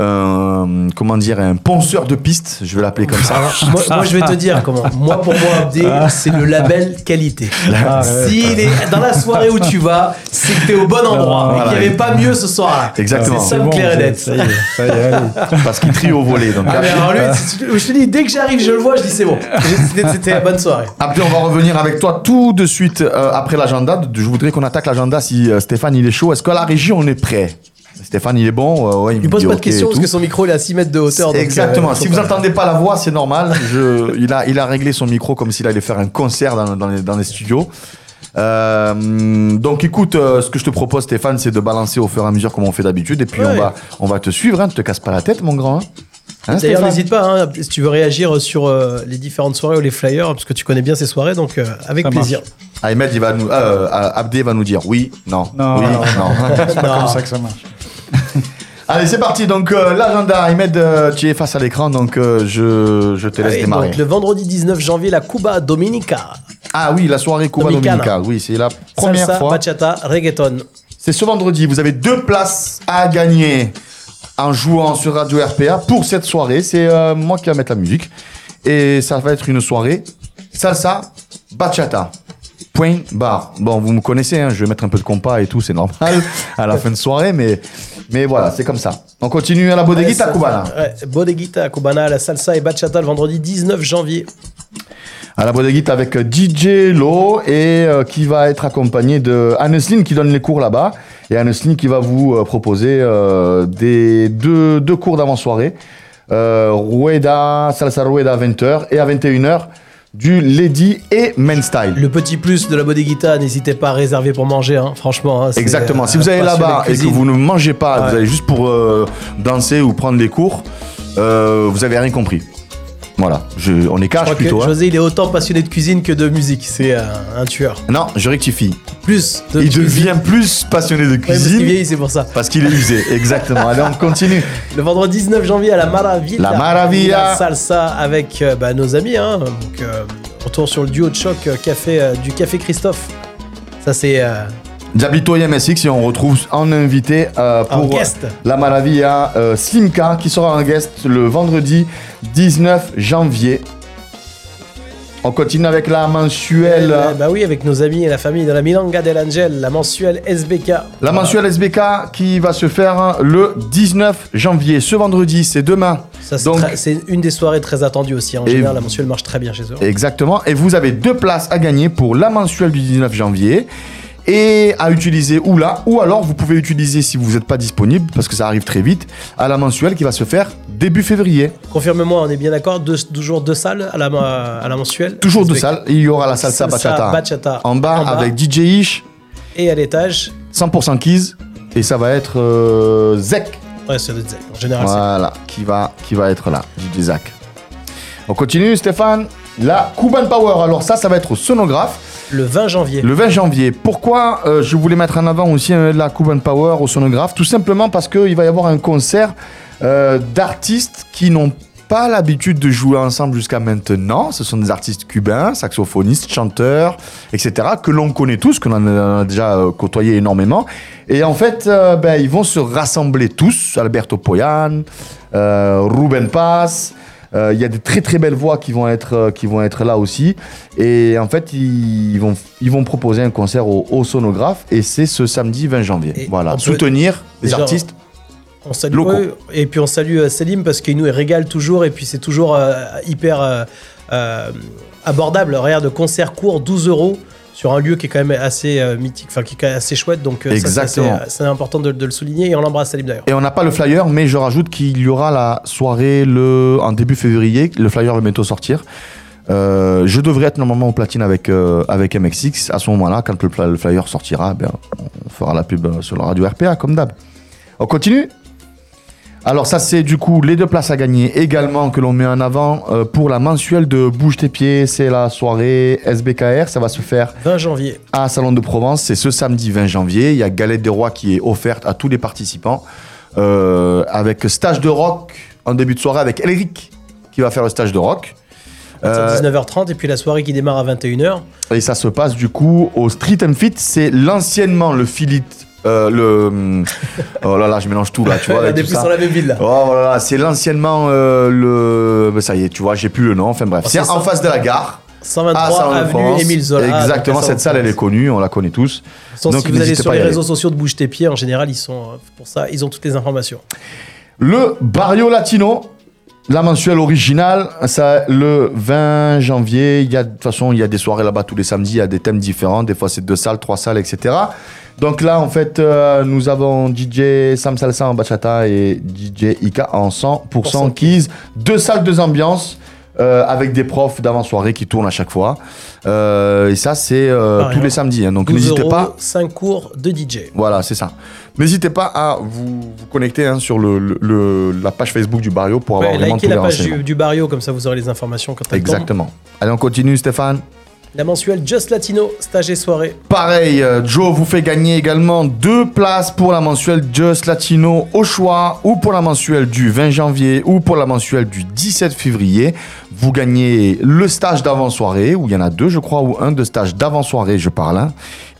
Speaker 4: euh, comment dire, un ponceur de pistes, je vais l'appeler comme ça.
Speaker 5: moi, moi, je vais te dire comment. Moi, pour moi, Abdé, c'est le label qualité.
Speaker 9: Ah, ouais.
Speaker 5: S'il est dans la soirée où tu vas, c'est que t'es au bon endroit.
Speaker 9: Voilà.
Speaker 5: et qu'il n'y avait pas mieux ce soir-là.
Speaker 4: Exactement.
Speaker 5: C'est ça,
Speaker 9: bon,
Speaker 5: clair et net.
Speaker 9: Ça y est, ça y est, allez.
Speaker 4: Parce qu'il trie au volet. Donc,
Speaker 5: Ah, alors lui, je te dis, dès que j'arrive, je le vois, je dis c'est bon. C'était- C'était la bonne soirée.
Speaker 4: Abdé, on va revenir avec toi tout de suite euh, après l'agenda. Je voudrais qu'on attaque l'agenda si euh, Stéphane il est chaud. Est-ce que la régie on est prêt? Stéphane il est bon Euh, ouais, il
Speaker 5: Il
Speaker 4: me
Speaker 5: pose
Speaker 4: dit
Speaker 5: pas de questions parce que son micro il est à 6 mètres de hauteur. donc,
Speaker 4: Exactement.
Speaker 5: euh,
Speaker 4: si vous
Speaker 5: pas-
Speaker 4: entendez pas la voix, c'est normal. Je, il, a, il a réglé son micro comme s'il allait faire un concert dans, dans les, dans les studios. Euh, donc écoute, euh, ce que je te propose Stéphane, c'est de balancer au fur et à mesure comme on fait d'habitude. Et puis on, va, on va te suivre, hein, ne te casse pas la tête mon grand. hein. Hein,
Speaker 5: D'ailleurs, n'hésite pas, hein, si tu veux réagir sur euh, les différentes soirées ou les flyers, parce que tu connais bien ces soirées, donc euh, avec
Speaker 9: Ça marche.
Speaker 5: plaisir.
Speaker 4: Ahmed, il va nous, euh, Abdé va nous dire oui, non,
Speaker 9: Non,
Speaker 4: oui,
Speaker 9: non,
Speaker 4: non.
Speaker 9: C'est pas
Speaker 5: Non.
Speaker 9: comme ça que ça marche.
Speaker 4: Allez, c'est parti. Donc euh, l'agenda, Ahmed, euh, tu es face à l'écran, donc euh, je, je te laisse
Speaker 5: Allez,
Speaker 4: démarrer.
Speaker 5: donc, le vendredi 19 janvier, la Cuba Dominica.
Speaker 4: Ah oui, la soirée Cuba
Speaker 5: Dominicana.
Speaker 4: Dominica. Oui, c'est la première
Speaker 5: Salsa,
Speaker 4: fois.
Speaker 5: bachata, reggaeton.
Speaker 4: C'est ce vendredi. Vous avez deux places à gagner en jouant sur Radio RPA pour cette soirée. C'est euh, moi qui vais mettre la musique. Et ça va être une soirée salsa, bachata. Point barre. Bon, vous me connaissez, hein, je vais mettre un peu de compas et tout, c'est normal à la fin de soirée, mais, mais voilà, c'est comme ça. On continue à la bodeguita
Speaker 5: Ouais,
Speaker 4: cubana.
Speaker 5: Ouais, bodeguita cubana, la salsa et bachata le vendredi 19 janvier.
Speaker 4: À la bodeguita avec euh, DJ Lo et euh, qui va être accompagné de Anneslin qui donne les cours là-bas. Et Anneslin qui va vous euh, proposer euh, des deux, deux cours d'avant-soirée. Euh, Rueda, Salsa Rueda à 20h et à 21h du Lady et Men Style.
Speaker 5: Le petit plus de la bodeguita, n'hésitez pas à réserver pour manger, hein, franchement. hein,
Speaker 4: Exactement.
Speaker 5: euh,
Speaker 4: si vous allez là-bas et que vous ne mangez pas,
Speaker 5: Ouais.
Speaker 4: vous allez juste pour euh, danser ou prendre des cours, euh, vous avez rien compris. Voilà, je, on est
Speaker 5: Je
Speaker 4: cash
Speaker 5: crois que
Speaker 4: plutôt. hein.
Speaker 5: José, il est autant passionné de cuisine que de musique. C'est euh, un tueur.
Speaker 4: Non, je rectifie.
Speaker 5: Plus de
Speaker 4: Il
Speaker 5: cuisine.
Speaker 4: devient plus passionné de
Speaker 5: Ouais, parce
Speaker 4: cuisine.
Speaker 5: c'est pour ça.
Speaker 4: Parce qu'il est usé, exactement. Allez, on continue.
Speaker 5: Le vendredi 19 janvier à la Maravilla.
Speaker 4: La Maravilla.
Speaker 5: La salsa avec euh, bah, nos amis. Hein. Donc, euh, retour sur le duo de choc euh, café, du Café Christophe. Ça, c'est
Speaker 4: Diablito et MSX et on retrouve en invité euh, pour
Speaker 5: guest.
Speaker 4: la Maravilla euh, Slimka qui sera en guest le vendredi 19 janvier. On continue avec la mensuelle.
Speaker 5: Euh, bah oui, avec nos amis et la famille de la Milanga del Angel, la mensuelle SBK.
Speaker 4: La mensuelle SBK qui va se faire le 19 janvier. Ce vendredi, c'est demain.
Speaker 5: Ça, c'est
Speaker 4: Donc-
Speaker 5: très- c'est une des soirées très attendues aussi. En général, la mensuelle marche très bien chez eux.
Speaker 4: Exactement. Et vous avez deux places à gagner pour la mensuelle du 19 janvier. Et à utiliser ou là, ou alors vous pouvez utiliser si vous n'êtes pas disponible, parce que ça arrive très vite, à la mensuelle qui va se faire début février.
Speaker 5: Confirme-moi, on est bien d'accord deux, Toujours deux salles à la, à la mensuelle?
Speaker 4: Toujours deux salles. Il y aura la salsa,
Speaker 5: Salsa
Speaker 4: bachata,
Speaker 5: bachata
Speaker 4: en bas
Speaker 5: en bas.
Speaker 4: avec DJ Ish,
Speaker 5: Et à l'étage,
Speaker 4: 100% keys. Et ça va être euh, Zek,
Speaker 5: ouais, c'est le Zek. En général,
Speaker 4: voilà, qui va, qui va être là, DJ Zach. On continue, Stéphane. La Cuban Power. Alors ça, ça va être au sonographe.
Speaker 5: Le 20 janvier.
Speaker 4: Le 20 janvier. Pourquoi euh, je voulais mettre en avant aussi euh, la Cuban Power au sonographe? Tout simplement parce qu'il va y avoir un concert euh, d'artistes qui n'ont pas l'habitude de jouer ensemble jusqu'à maintenant. Ce sont des artistes cubains, saxophonistes, chanteurs, etc., que l'on connaît tous, que l'on a déjà côtoyé énormément. Et en fait, ben, ils vont se rassembler tous. Alberto Poyan, Ruben Paz. Euh, Il y a des très très belles voix qui vont être, euh, qui vont être là aussi. Et en fait, ils vont, ils vont proposer un concert au, au sonographe. Et c'est ce samedi 20 janvier.
Speaker 5: Et
Speaker 4: voilà. Soutenir les artistes.
Speaker 5: On salue eux, et puis on salue euh, Selim parce qu'il nous régale toujours et puis c'est toujours euh, hyper euh, euh, abordable. Regarde, concert court, 12 euros sur un lieu qui est quand même assez euh, mythique, enfin qui est quand même assez chouette. Donc euh,
Speaker 4: Exactement.
Speaker 5: c'est c'est important de, de le souligner et on l'embrasse Selim d'ailleurs.
Speaker 4: Et on n'a pas le flyer, mais je rajoute qu'il y aura la soirée le, en début février. Le flyer va bientôt sortir. Euh, je devrais être normalement au platine avec, euh, avec MXX. À ce moment-là, quand le, flyer sortira, ben, on fera la pub euh, sur la radio RPA, comme d'hab. On continue? Alors ça c'est du coup les deux places à gagner également que l'on met en avant euh, pour la mensuelle de Bouge tes pieds, c'est la soirée SBKR, ça va se faire
Speaker 5: 20 janvier.
Speaker 4: à Salon de Provence. C'est ce samedi 20 janvier. Il y a Galette des Rois qui est offerte à tous les participants. euh, avec stage de rock en début de soirée avec Elric qui va faire le stage de rock.
Speaker 5: À
Speaker 4: Euh,
Speaker 5: 19h30 et puis la soirée qui démarre à 21h.
Speaker 4: et ça se passe du coup au Street and Fit. C'est l'anciennement le Philip. Euh, le. oh là là, je mélange tout là, tu vois. Tout ça.
Speaker 5: la même ville là.
Speaker 4: Oh voilà, c'est l'anciennement euh, le. ben, Ça y est, tu vois, j'ai plus le nom. Enfin bref,
Speaker 5: Oh,
Speaker 4: c'est en face de la gare.
Speaker 5: 123
Speaker 4: à Salon de
Speaker 5: avenue. Émile Zola.
Speaker 4: Exactement, cette salle, elle est connue, on la connaît tous. Donc,
Speaker 5: si vous allez sur les réseaux sociaux de Bouge tes pieds, en général, ils sont euh, pour ça, ils ont toutes les informations.
Speaker 4: Le Barrio Latino, la mensuelle originale, ça, le 20 janvier. Il y a, de toute façon, il y a des soirées là-bas tous les samedis, il y a des thèmes différents. Des fois, c'est deux salles, trois salles, etc. Donc là, en fait, euh, nous avons DJ Sam Salsa en bachata et DJ Ika en 100% keys. Deux salles, deux ambiances. euh, avec des profs d'avant-soirée qui tournent à chaque fois. Euh, et ça, c'est euh, tous les samedis. hein. donc
Speaker 5: 12
Speaker 4: n'hésitez pas
Speaker 5: 5 cours de DJ.
Speaker 4: voilà, c'est ça. N'hésitez pas à vous, vous connecter hein, sur le, le- le- la page Facebook du Barrio pour avoir
Speaker 5: Ouais,
Speaker 4: vraiment
Speaker 5: likez
Speaker 4: tous les
Speaker 5: la page du, du Barrio, comme ça vous aurez les informations quand.
Speaker 4: Exactement. Allez, on continue, Stéphane.
Speaker 5: La mensuelle Just Latino, stage et soirée.
Speaker 4: Pareil, euh, Joe vous fait gagner également deux places pour la mensuelle Just Latino au choix, ou pour la mensuelle du 20 janvier, ou pour la mensuelle du 17 février. Vous gagnez le stage d'avant-soirée, où il y en a deux, je crois, ou un de stage d'avant-soirée, je parle, hein,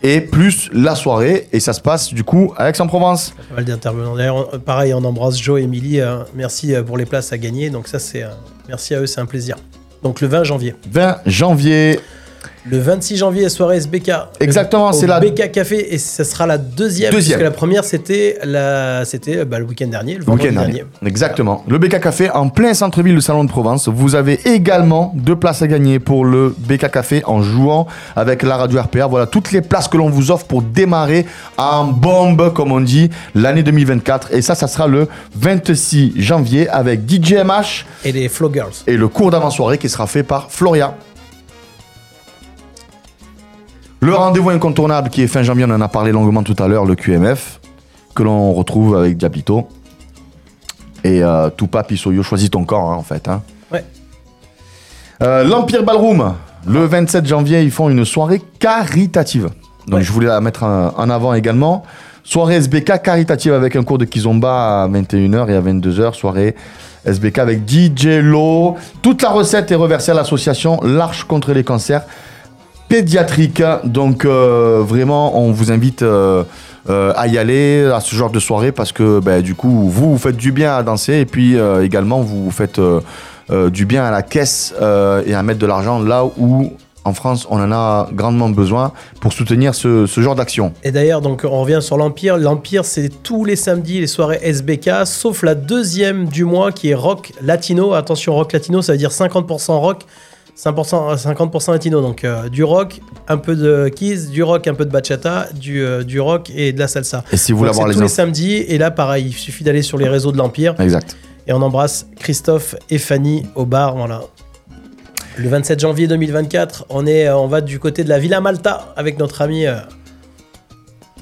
Speaker 4: et plus la soirée, et ça se passe du coup à Aix-en-Provence.
Speaker 5: Pas mal d'intervenants. D'ailleurs, pareil, on embrasse Joe et Emily. euh, merci euh, pour les places à gagner. Donc ça, c'est euh, merci à eux, c'est un plaisir. Donc le 20 janvier.
Speaker 4: 20 janvier,
Speaker 5: Le 26 janvier, soirée SBK.
Speaker 4: Exactement, c'est la-
Speaker 5: BK Café et ce sera la deuxième.
Speaker 4: Deuxième.
Speaker 5: Puisque la première, c'était la... c'était bah, le week-end dernier, le vendredi
Speaker 4: week-end
Speaker 5: dernier.
Speaker 4: dernier. Exactement. Le BK Café en plein centre-ville, le Salon de Provence. Vous avez également deux places à gagner pour le BK Café en jouant avec la radio RPA. Voilà toutes les places que l'on vous offre pour démarrer en bombe, comme on dit, l'année 2024. Et ça, ça sera le 26 janvier avec DJ MH
Speaker 5: Et les Flow Girls.
Speaker 4: et le cours d'avant-soirée qui sera fait par Floria. Le rendez-vous incontournable qui est fin janvier, on en a parlé longuement tout à l'heure, le QMF, que l'on retrouve avec Diablito. Et euh, Tupac Pisoyo, choisis ton corps hein, en fait. hein.
Speaker 5: Ouais.
Speaker 4: Euh, L'Empire Ballroom, le 27 janvier, ils font une soirée caritative. Donc
Speaker 5: Ouais.
Speaker 4: je voulais la mettre en en avant également. Soirée SBK caritative avec un cours de Kizomba à 21h et à 22h. Soirée SBK avec DJ Lo. Toute la recette est reversée à l'association L'Arche contre les cancers pédiatriques. Donc euh, vraiment, on vous invite euh, euh, à y aller à ce genre de soirée parce que ben, du coup, vous, vous faites du bien à danser et puis également, vous faites du bien à la caisse et à mettre de l'argent là où, en France, on en a grandement besoin pour soutenir ce, ce genre d'action.
Speaker 5: Et d'ailleurs, donc on revient sur l'Empire. L'Empire, c'est tous les samedis les soirées SBK, sauf la deuxième du mois qui est rock latino. Attention, rock latino, ça veut dire 50% rock, 50%, 50% latino. Donc euh, du rock, un peu de keys, du rock, un peu de bachata, du, euh, du rock et de la salsa.
Speaker 4: Et si vous voulez avoir les
Speaker 5: tous les samedis. Et là, pareil, il suffit d'aller sur les réseaux de l'Empire.
Speaker 4: Exact.
Speaker 5: Et on embrasse Christophe et Fanny au bar. Voilà. Le 27 janvier 2024, on, est, euh, on va du côté de la Villa Malta avec notre ami. euh,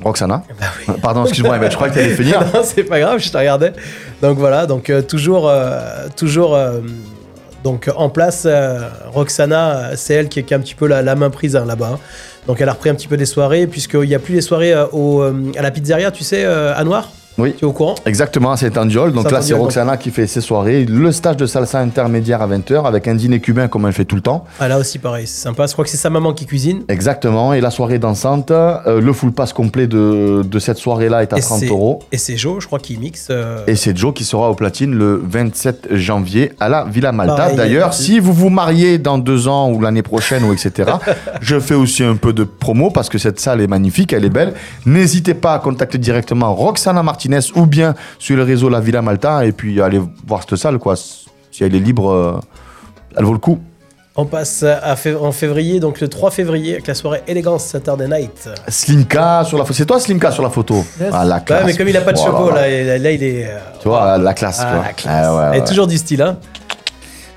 Speaker 4: Roxana
Speaker 5: Bah oui.
Speaker 4: Pardon, excuse-moi, je crois que tu allais finir.
Speaker 5: non, c'est pas grave, je te regardais. Donc voilà, donc euh, toujours, euh, toujours euh, donc en place. euh, Roxana, euh, c'est elle qui, qui a un petit peu la, main prise hein, là-bas. Donc elle a repris un petit peu des soirées, puisqu'il n'y a plus les soirées euh, euh, à la pizzeria, tu sais, euh, à Noir.
Speaker 4: Oui.
Speaker 5: Tu es au courant
Speaker 4: Exactement, c'est Andiol. Donc là, c'est Roxana qui fait ses soirées. Le stage de salsa intermédiaire à 20h avec un dîner cubain comme elle fait tout le temps.
Speaker 5: Ah, Là aussi, pareil, c'est sympa. Je crois que c'est sa maman qui cuisine.
Speaker 4: Exactement. Et la soirée dansante, euh, le full pass complet de, de cette soirée-là est à
Speaker 5: Et
Speaker 4: 30
Speaker 5: c'est-
Speaker 4: euros.
Speaker 5: Et c'est Joe, je crois, qui mixe. euh,
Speaker 4: Et c'est Joe qui sera au platine le 27 janvier à la Villa Malta. D'ailleurs, si vous vous mariez dans deux ans ou l'année prochaine ou etc., je fais aussi un peu de promo parce que cette salle est magnifique, elle est belle. N'hésitez pas à contacter directement Roxana Martinez Martinez ou bien sur le réseau La Villa Malta et puis allez voir cette salle quoi. Si elle est libre, euh, elle vaut le coup.
Speaker 5: On passe à fév- en février, donc le 3 février, avec la soirée Elegance Saturday Night.
Speaker 4: Slimka sur la photo. C'est toi Slimka sur la photo?
Speaker 2: Yes.
Speaker 4: Ah, la classe.
Speaker 5: Ouais, mais comme il a pas de
Speaker 4: Oh
Speaker 5: chapeau,
Speaker 4: là
Speaker 5: il est. euh,
Speaker 4: Tu vois, la classe.
Speaker 5: ah,
Speaker 4: quoi.
Speaker 5: la classe.
Speaker 4: Ah, ouais,
Speaker 5: Elle est
Speaker 4: ouais.
Speaker 5: toujours du style, hein.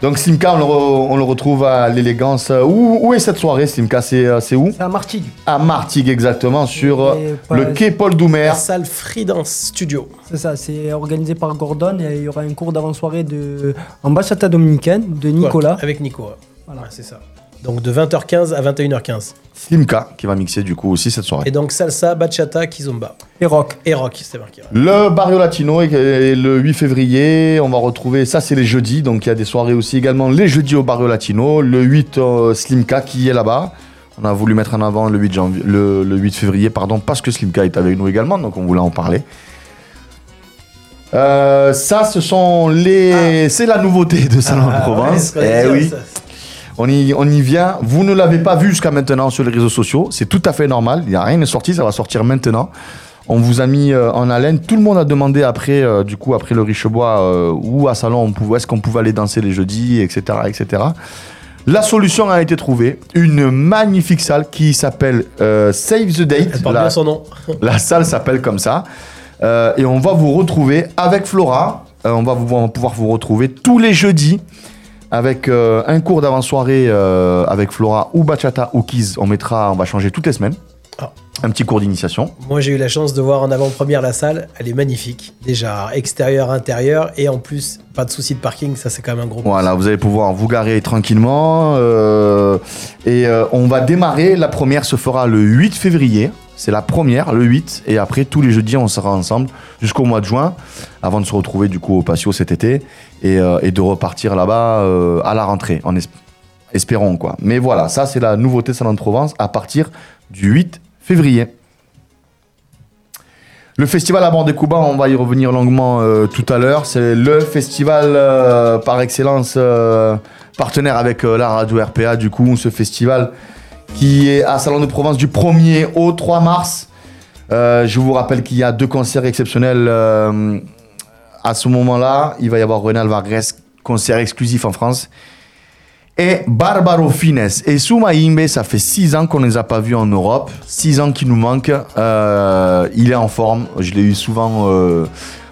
Speaker 4: Donc Slimka, on le, re- on le retrouve à l'élégance. Euh, Où, où est cette soirée, Slimka? C'est euh, c'est où?
Speaker 2: C'est à Martigues.
Speaker 4: À Martigues, exactement, sur euh, le quai Paul Doumer.
Speaker 5: La salle Free Dance Studio.
Speaker 2: C'est ça, c'est organisé par Gordon et il y aura un cours d'avant-soirée de bachata dominicaine de Nicolas.
Speaker 5: Ouais, avec Nico. ouais. Ouais, c'est ça. Donc de 20h15 à 21h15.
Speaker 4: Slimka qui va mixer du coup aussi cette soirée.
Speaker 5: Et donc salsa, bachata, kizomba.
Speaker 2: Et rock.
Speaker 5: Et rock, c'est marqué. ouais.
Speaker 4: Le Barrio Latino est- est le 8 février, on va retrouver, ça c'est les jeudis, donc il y a des soirées aussi également les jeudis au Barrio Latino. Le 8, euh, Slimka qui est là-bas. On a voulu mettre en avant le 8, janvier, le, le 8 février, pardon, parce que Slimka est avec nous également, donc on voulait en parler. Euh, ça, ce sont les. C'est la nouveauté de Salon de
Speaker 5: Ah,
Speaker 4: Provence.
Speaker 5: ouais, c'est
Speaker 4: eh oui.
Speaker 5: ça.
Speaker 4: On y, on y vient. Vous ne l'avez pas vu jusqu'à maintenant sur les réseaux sociaux. C'est tout à fait normal. Il n'y a rien de sorti. Ça va sortir maintenant. On vous a mis euh, en haleine. Tout le monde a demandé après, euh, du coup, après le Richebois, euh, où à Salon on pouvait, est-ce qu'on pouvait aller danser les jeudis, etc., etc. La solution a été trouvée. Une magnifique salle qui s'appelle euh, Save the Date.
Speaker 5: Elle porte
Speaker 4: La-
Speaker 5: bien son nom.
Speaker 4: la salle s'appelle comme ça. Et on va vous retrouver avec Flora. On, va vous- on va pouvoir vous retrouver tous les jeudis avec euh, un cours d'avant-soirée euh, avec Flora ou Bachata ou Kiz. On mettra, on va changer toutes les semaines. Un petit cours d'initiation.
Speaker 5: Moi, j'ai eu la chance de voir en avant-première la salle. Elle est magnifique. Déjà, extérieur, intérieur. Et en plus, pas de souci de parking. Ça, c'est quand même un gros plus.
Speaker 4: Voilà, vous allez pouvoir vous garer tranquillement. euh, et euh, on va démarrer. La première se fera le 8 février. C'est la première, le 8. Et après, tous les jeudis, on sera ensemble jusqu'au mois de juin, avant de se retrouver du coup au patio cet été et, euh, et de repartir là-bas euh, à la rentrée. En es- espérons quoi. Mais voilà, ça c'est la nouveauté Salon de Provence à partir du 8 février. Le festival à bord des Cuba, on va y revenir longuement euh, tout à l'heure. C'est le festival euh, par excellence euh, partenaire avec la radio RPA. Du coup, ce festival qui est à Salon de Provence du 1er au 3 mars. Je vous rappelle qu'il y a deux concerts exceptionnels à ce moment-là. Il va y avoir René Alvarez, concert exclusif en France. Et Barbaro Fines et Souma Imbe, ça fait 6 ans qu'on ne les a pas vus en Europe. 6 ans qu'il nous manque. Euh, il est en forme. Je l'ai eu souvent euh,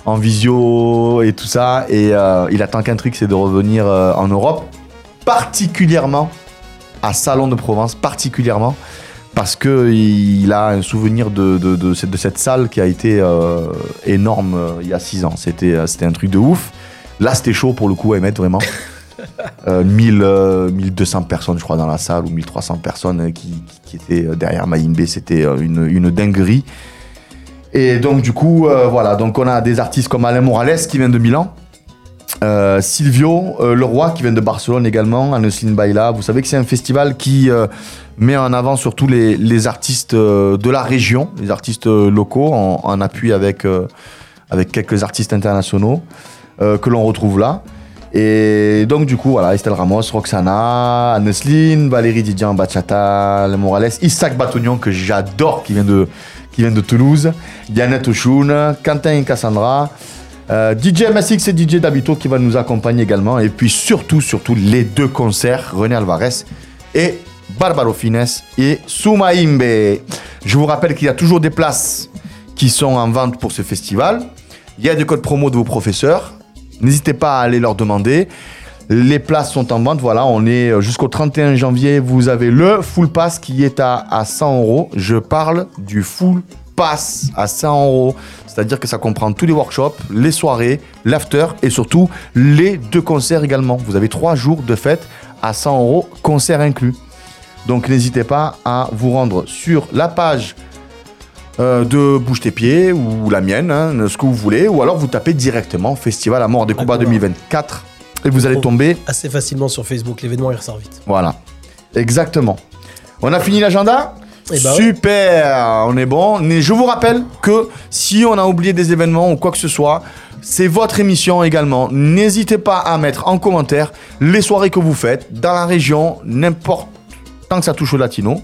Speaker 4: en visio et tout ça. Et euh, il attend qu'un truc, c'est de revenir en Europe. Particulièrement à Salon de Provence, particulièrement. Parce qu'il a un souvenir de, de, de cette, salle qui a été énorme il y a 6 ans. C'était un truc de ouf. Là, c'était chaud pour le coup à émettre vraiment. Euh, 1000, euh, 1200 personnes, je crois, dans la salle, ou 1300 personnes euh, qui, étaient euh, derrière Maïmbé. C'était euh, une, dinguerie. Et donc, du coup, euh, voilà. Donc, on a des artistes comme Alain Morales qui vient de Milan. Euh, Silvio euh, Leroy qui vient de Barcelone également, Anesline Baila. Vous savez que c'est un festival qui euh, met en avant surtout les, artistes euh, de la région, les artistes euh, locaux, en, en appui avec, euh, avec quelques artistes internationaux euh, que l'on retrouve là. Et donc du coup, voilà, Estelle Ramos, Roxana, Anesline, Valérie Didier Bachata, Le Morales, Isaac Batognon que j'adore, qui vient de, qui vient de Toulouse, Yannette Oshun, Quentin Cassandra, euh, DJ MSX et DJ Dabito qui va nous accompagner également. Et puis surtout, surtout, les deux concerts, René Alvarez et Barbaro Fines et Sumaimbe. Je vous rappelle qu'il y a toujours des places qui sont en vente pour ce festival. Il y a des codes promo de vos professeurs. N'hésitez pas à aller leur demander. Les places sont en vente. Voilà, on est euh, jusqu'au 31 janvier. Vous avez le full pass qui est à, à 100 euros. Je parle du full pass à 100 euros. C'est-à-dire que ça comprend tous les workshops, les soirées, l'after et surtout les deux concerts également. Vous avez trois jours de fête à 100 euros, concert inclus. Donc n'hésitez pas à vous rendre sur la page euh, de Bouge tes pieds ou la mienne, hein, ce que vous voulez, ou alors vous tapez directement Festival à mort des combats 2024 et vous allez tomber.
Speaker 5: Assez facilement sur Facebook. L'événement, il ressort vite.
Speaker 4: Voilà, exactement. On a fini l'agenda
Speaker 5: Eh ben ouais.
Speaker 4: Super, on est bon. Mais je vous rappelle que si on a oublié des événements ou quoi que ce soit, c'est votre émission également. N'hésitez pas à mettre en commentaire les soirées que vous faites dans la région, n'importe tant que ça touche au latino.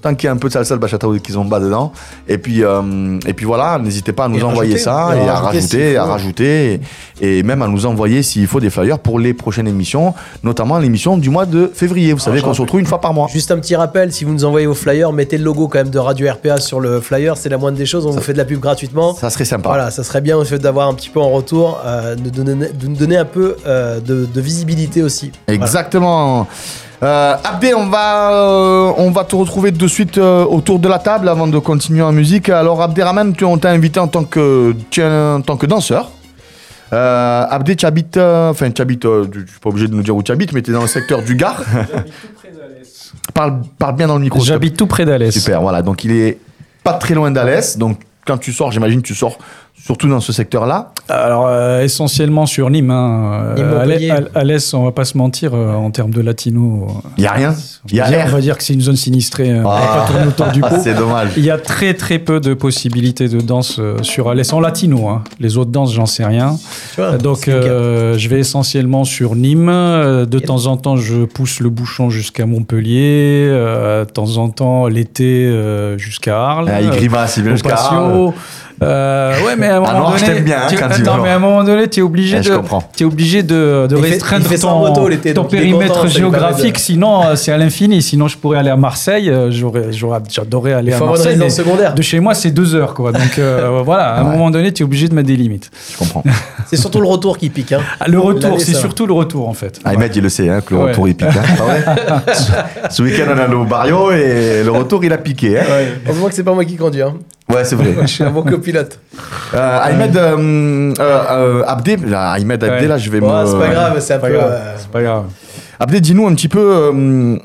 Speaker 4: Tant qu'il y a un peu de salsa de bachata ou de kizomba dedans. Et puis, euh, et puis voilà, n'hésitez pas à nous
Speaker 5: Et
Speaker 4: envoyer
Speaker 5: rajouter.
Speaker 4: ça
Speaker 5: Et
Speaker 4: et à
Speaker 5: rajouter
Speaker 4: à rajouter, et, et même à nous envoyer s'il faut des flyers pour les prochaines émissions, notamment l'émission du mois de février. Vous savez
Speaker 5: je
Speaker 4: qu'on se retrouve une fois par mois.
Speaker 5: Juste un petit rappel, si vous nous envoyez vos flyers, mettez le logo quand même de Radio RPA sur le flyer, c'est la moindre des choses, on vous fait de la pub gratuitement.
Speaker 4: Ça serait sympa.
Speaker 5: Voilà, ça serait bien au fait d'avoir un petit peu en retour, euh, de, donner, de nous donner un peu euh, de, de visibilité aussi. Voilà.
Speaker 4: Euh, Abdé, on va, euh, on va te retrouver de suite euh, autour de la table avant de continuer en musique. Alors, Abderrahman, tu, on t'a invité en tant que, tu en tant que danseur. Euh, Abdé, tu habites, euh, enfin, tu habites, euh, tu- je suis pas obligé de nous dire où tu habites, mais tu es dans le secteur du Gard. parle, parle bien dans le micro.
Speaker 9: J'habite tout près d'Alès.
Speaker 4: Super, voilà. Donc il est pas très loin d'Alès. Donc quand tu sors, j'imagine tu sors surtout dans ce secteur-là.
Speaker 9: Alors, euh, essentiellement sur Nîmes. Hein.
Speaker 5: Nîmes,
Speaker 9: Euh, Alès, on va pas se mentir, euh, en termes de latino. euh,
Speaker 4: Il y a rien. Il y
Speaker 9: on
Speaker 4: a
Speaker 9: va dire-
Speaker 4: rien.
Speaker 9: on va dire que c'est une zone sinistrée. euh, on va
Speaker 4: Ah.
Speaker 9: pas tourner autour du pot.
Speaker 4: C'est dommage.
Speaker 9: Il y a très très peu de possibilités de danse euh, sur Alès en latino. hein. Les autres danses, j'en sais rien.
Speaker 5: Tu vois,
Speaker 9: Donc euh, je vais essentiellement sur Nîmes. Euh, De temps en temps, je pousse le bouchon jusqu'à Montpellier. Euh, de temps en temps, l'été euh, jusqu'à Arles.
Speaker 4: Ah, il grimace, il vient jusqu'à. Arles.
Speaker 9: Euh, ouais, mais à un
Speaker 4: Ah
Speaker 9: moment
Speaker 4: non, je
Speaker 9: donné,
Speaker 4: t'aime bien, hein,
Speaker 9: tu-
Speaker 4: quand
Speaker 9: attends, mais à un moment donné, tu es obligé
Speaker 4: Eh, je
Speaker 9: de, t'es obligé de, de
Speaker 5: Il fait-
Speaker 9: restreindre
Speaker 5: fait
Speaker 9: ton,
Speaker 5: moto
Speaker 9: périmètre
Speaker 5: content,
Speaker 9: géographique.
Speaker 5: de-
Speaker 9: Sinon, euh, c'est à l'infini. Sinon, je pourrais aller à Marseille. Euh, J'aurais, j'adorais aller à Marseille.
Speaker 5: résidence
Speaker 9: mais
Speaker 5: secondaire.
Speaker 9: De chez moi, c'est deux heures, quoi. Donc euh, voilà, à un
Speaker 4: Ouais.
Speaker 9: moment donné, tu es obligé de mettre des limites.
Speaker 4: Je comprends.
Speaker 5: C'est surtout le retour qui pique. Hein.
Speaker 9: Ah, Le retour, c'est surtout le retour, en fait.
Speaker 4: Ahmed, il le sait, hein, que le
Speaker 9: Ouais.
Speaker 4: retour il pique. Hein, vrai ce, week-end, on est allé au Barrio et le retour il a piqué. Hein.
Speaker 5: Heureusement que c'est pas moi qui conduis.
Speaker 4: Ouais, c'est vrai.
Speaker 5: Je suis un bon copilote.
Speaker 4: Euh, Ahmed euh, euh, euh, Abdé, là, Ahmed Abdé,
Speaker 9: Ouais.
Speaker 4: là, je vais
Speaker 5: Bon,
Speaker 4: me.
Speaker 5: c'est pas grave, c'est un
Speaker 9: Pas
Speaker 5: peu. euh,
Speaker 9: C'est pas grave.
Speaker 4: Abdé, dis-nous un petit peu euh,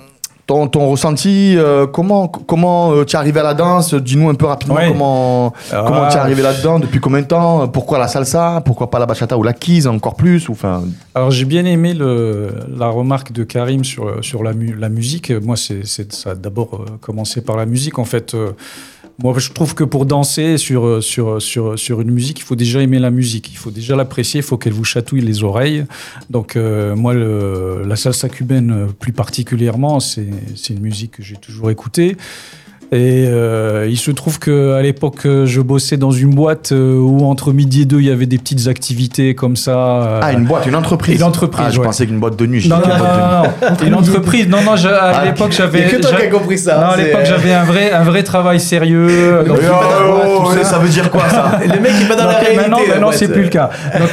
Speaker 4: ton, ton ressenti. euh, comment comment euh, tu es arrivé à la danse? Dis-nous un peu rapidement
Speaker 9: Ouais.
Speaker 4: comment
Speaker 9: Ah.
Speaker 4: comment tu es arrivé là-dedans. Depuis combien de temps? Pourquoi la salsa? Pourquoi pas la bachata ou la kise encore plus? Ou enfin.
Speaker 9: Alors j'ai bien aimé le, la remarque de Karim sur, sur la, mu- la musique. Moi, c'est, c'est- ça a d'abord euh, commencé par la musique. En fait, euh, moi, je trouve que pour danser sur, euh, sur, sur, sur une musique, il faut déjà aimer la musique. Il faut déjà l'apprécier. Il faut qu'elle vous chatouille les oreilles. Donc, euh, moi, la salsa cubaine, euh, plus particulièrement, c'est une musique que j'ai toujours écoutée. Et euh, il se trouve qu'à l'époque, je bossais dans une boîte euh, où entre midi et deux, il y avait des petites activités comme ça. euh,
Speaker 4: Ah, une boîte, une entreprise.
Speaker 9: Une entreprise,
Speaker 4: Ah, je
Speaker 9: ouais.
Speaker 4: pensais qu'une boîte de nuit.
Speaker 9: non, non, non, non, non. Une entreprise. Non, non, je- à
Speaker 4: Ah,
Speaker 9: l'époque, j'avais.
Speaker 5: a que toi qui as compris ça.
Speaker 9: Non, à l'époque, j'avais un vrai, un vrai travail sérieux.
Speaker 4: Oh,
Speaker 9: ça.
Speaker 4: ça veut dire quoi ça
Speaker 5: Le mec il pas dans la
Speaker 9: Donc,
Speaker 5: réalité.
Speaker 9: maintenant,
Speaker 5: la
Speaker 9: maintenant c'est plus le cas. Donc,